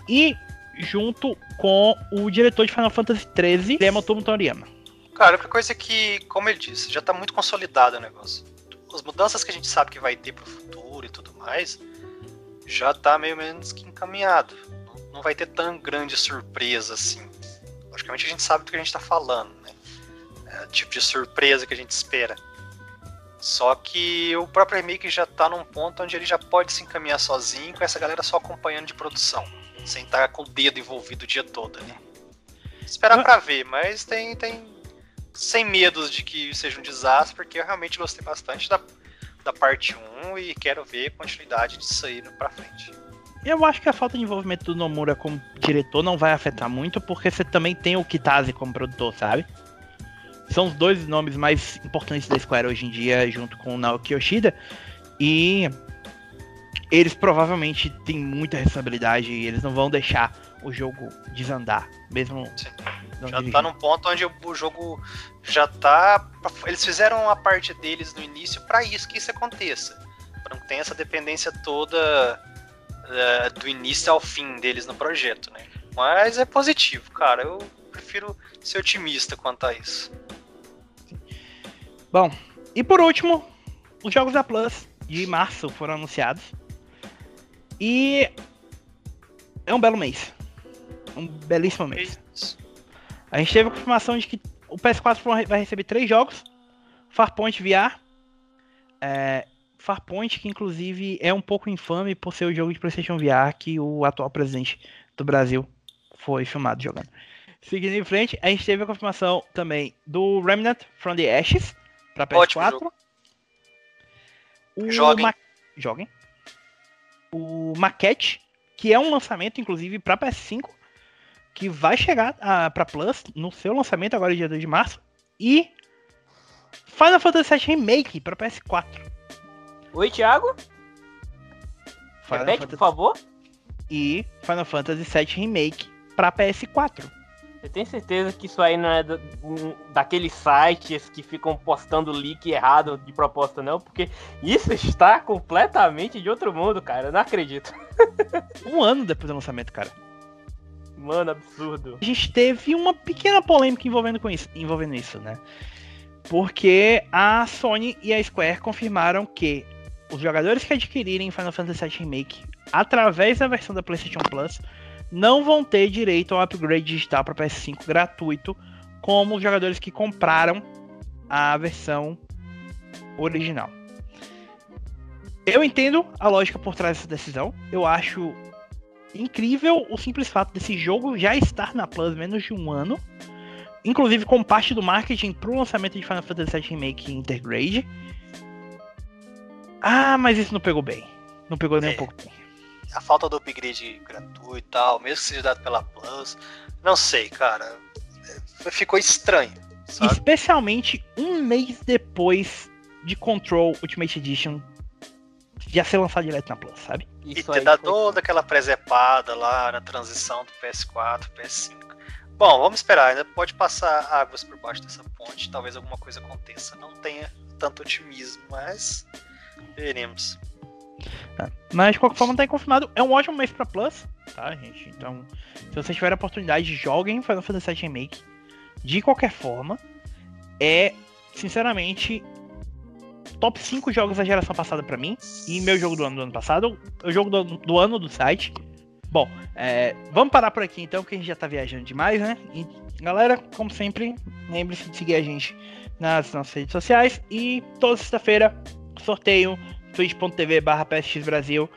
e junto com o diretor de Final Fantasy XIII, Yamamoto Toriyama. cara, a única coisa é que, como ele disse, já tá muito consolidado o negócio. As mudanças que a gente sabe que vai ter pro futuro e tudo mais, já tá meio menos que encaminhado. Não vai ter tão grande surpresa assim. Logicamente a gente sabe do que a gente tá falando, né? É o tipo de surpresa que a gente espera. Só que o próprio remake já tá num ponto onde ele já pode se encaminhar sozinho, com essa galera só acompanhando de produção. Sem estar com o dedo envolvido o dia todo ali. Esperar Ah. pra ver, mas tem, tem. Sem medos de que seja um desastre, porque eu realmente gostei bastante da, da parte 1 e quero ver continuidade disso aí pra frente. Eu acho que a falta de envolvimento do Nomura como diretor não vai afetar muito, porque você também tem o Kitase como produtor, sabe? São os dois nomes mais importantes da Square hoje em dia, junto com o Naoki Yoshida. E eles provavelmente têm muita responsabilidade e eles não vão deixar o jogo desandar, mesmo Já dirigindo. tá num ponto onde o, jogo já tá. Eles fizeram a parte deles no início pra isso que isso aconteça. Pra não ter essa dependência toda é, do início ao fim deles no projeto, né? Mas é positivo, cara. Eu prefiro ser otimista quanto a isso. Bom, e por último, os jogos da Plus de março foram anunciados. E é um belo mês. Um belíssimo mês. Isso. A gente teve a confirmação de que o PS4 vai- vai receber três jogos: Farpoint VR. É, Farpoint, que inclusive é um pouco infame por ser o jogo de PlayStation VR que o atual presidente do Brasil foi filmado jogando. Seguindo em frente, a gente teve a confirmação também do Remnant from the Ashes para Ótimo PS4. jogo. O Joguem. Ma- Joguem. O Maquette, que é um lançamento, inclusive, para PS5, que vai chegar ah, pra Plus no seu lançamento agora, dia 2 de março. E Final Fantasy VII Remake para PS4. Oi, Thiago? Final Repete, Fantasy- por favor. E Final Fantasy VII Remake para PS4. Você tem certeza que isso aí não é da, daqueles sites que ficam postando leak errado de propósito, não? Porque isso está completamente de outro mundo, cara. Eu não acredito. um ano depois do lançamento, cara. Mano, absurdo. A gente teve uma pequena polêmica envolvendo, com isso, envolvendo isso, né? Porque a Sony e a Square confirmaram que os jogadores que adquirirem Final Fantasy VII Remake através da versão da PlayStation Plus não vão ter direito ao upgrade digital para PS5 gratuito, como os jogadores que compraram a versão original. Eu entendo a lógica por trás dessa decisão. Eu acho incrível o simples fato desse jogo já estar na Plus menos de um ano. Inclusive com parte do marketing para o lançamento de Final Fantasy VII Remake Intergrade. Ah, mas isso não pegou bem. Não pegou nem é. um pouco bem a falta do upgrade gratuito e tal, mesmo que seja dado pela Plus, não sei, cara. É, ficou estranho. Sabe? Especialmente um mês depois de Control Ultimate Edition já ser lançado direto na Plus, sabe? Isso e ter dado foi... toda aquela presepada lá na transição do PS4 PS5. Bom, vamos esperar, ainda pode passar águas por baixo dessa ponte, talvez alguma coisa aconteça. Não tenha tanto otimismo, mas veremos. Tá. Mas de qualquer forma tá confirmado. É um ótimo mês pra Plus, tá, gente? Então, se vocês tiverem a oportunidade, joguem Final Fantasy VII Remake. De qualquer forma, é, sinceramente, top 5 jogos da geração passada para mim. E meu jogo do ano do ano passado. O jogo do, do ano do site. Bom, é, vamos parar por aqui então, porque a gente já tá viajando demais, né? E, galera, como sempre, lembre-se de seguir a gente nas nossas redes sociais. E toda sexta-feira, sorteio twitch.tv barra Brasil.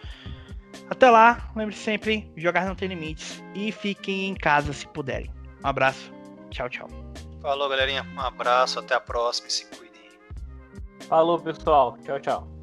Até lá, lembre-se sempre, jogar não tem limites e fiquem em casa se puderem. Um abraço, tchau, tchau. Falou, galerinha. Um abraço, até a próxima e se cuidem. Falou, pessoal. Tchau, tchau.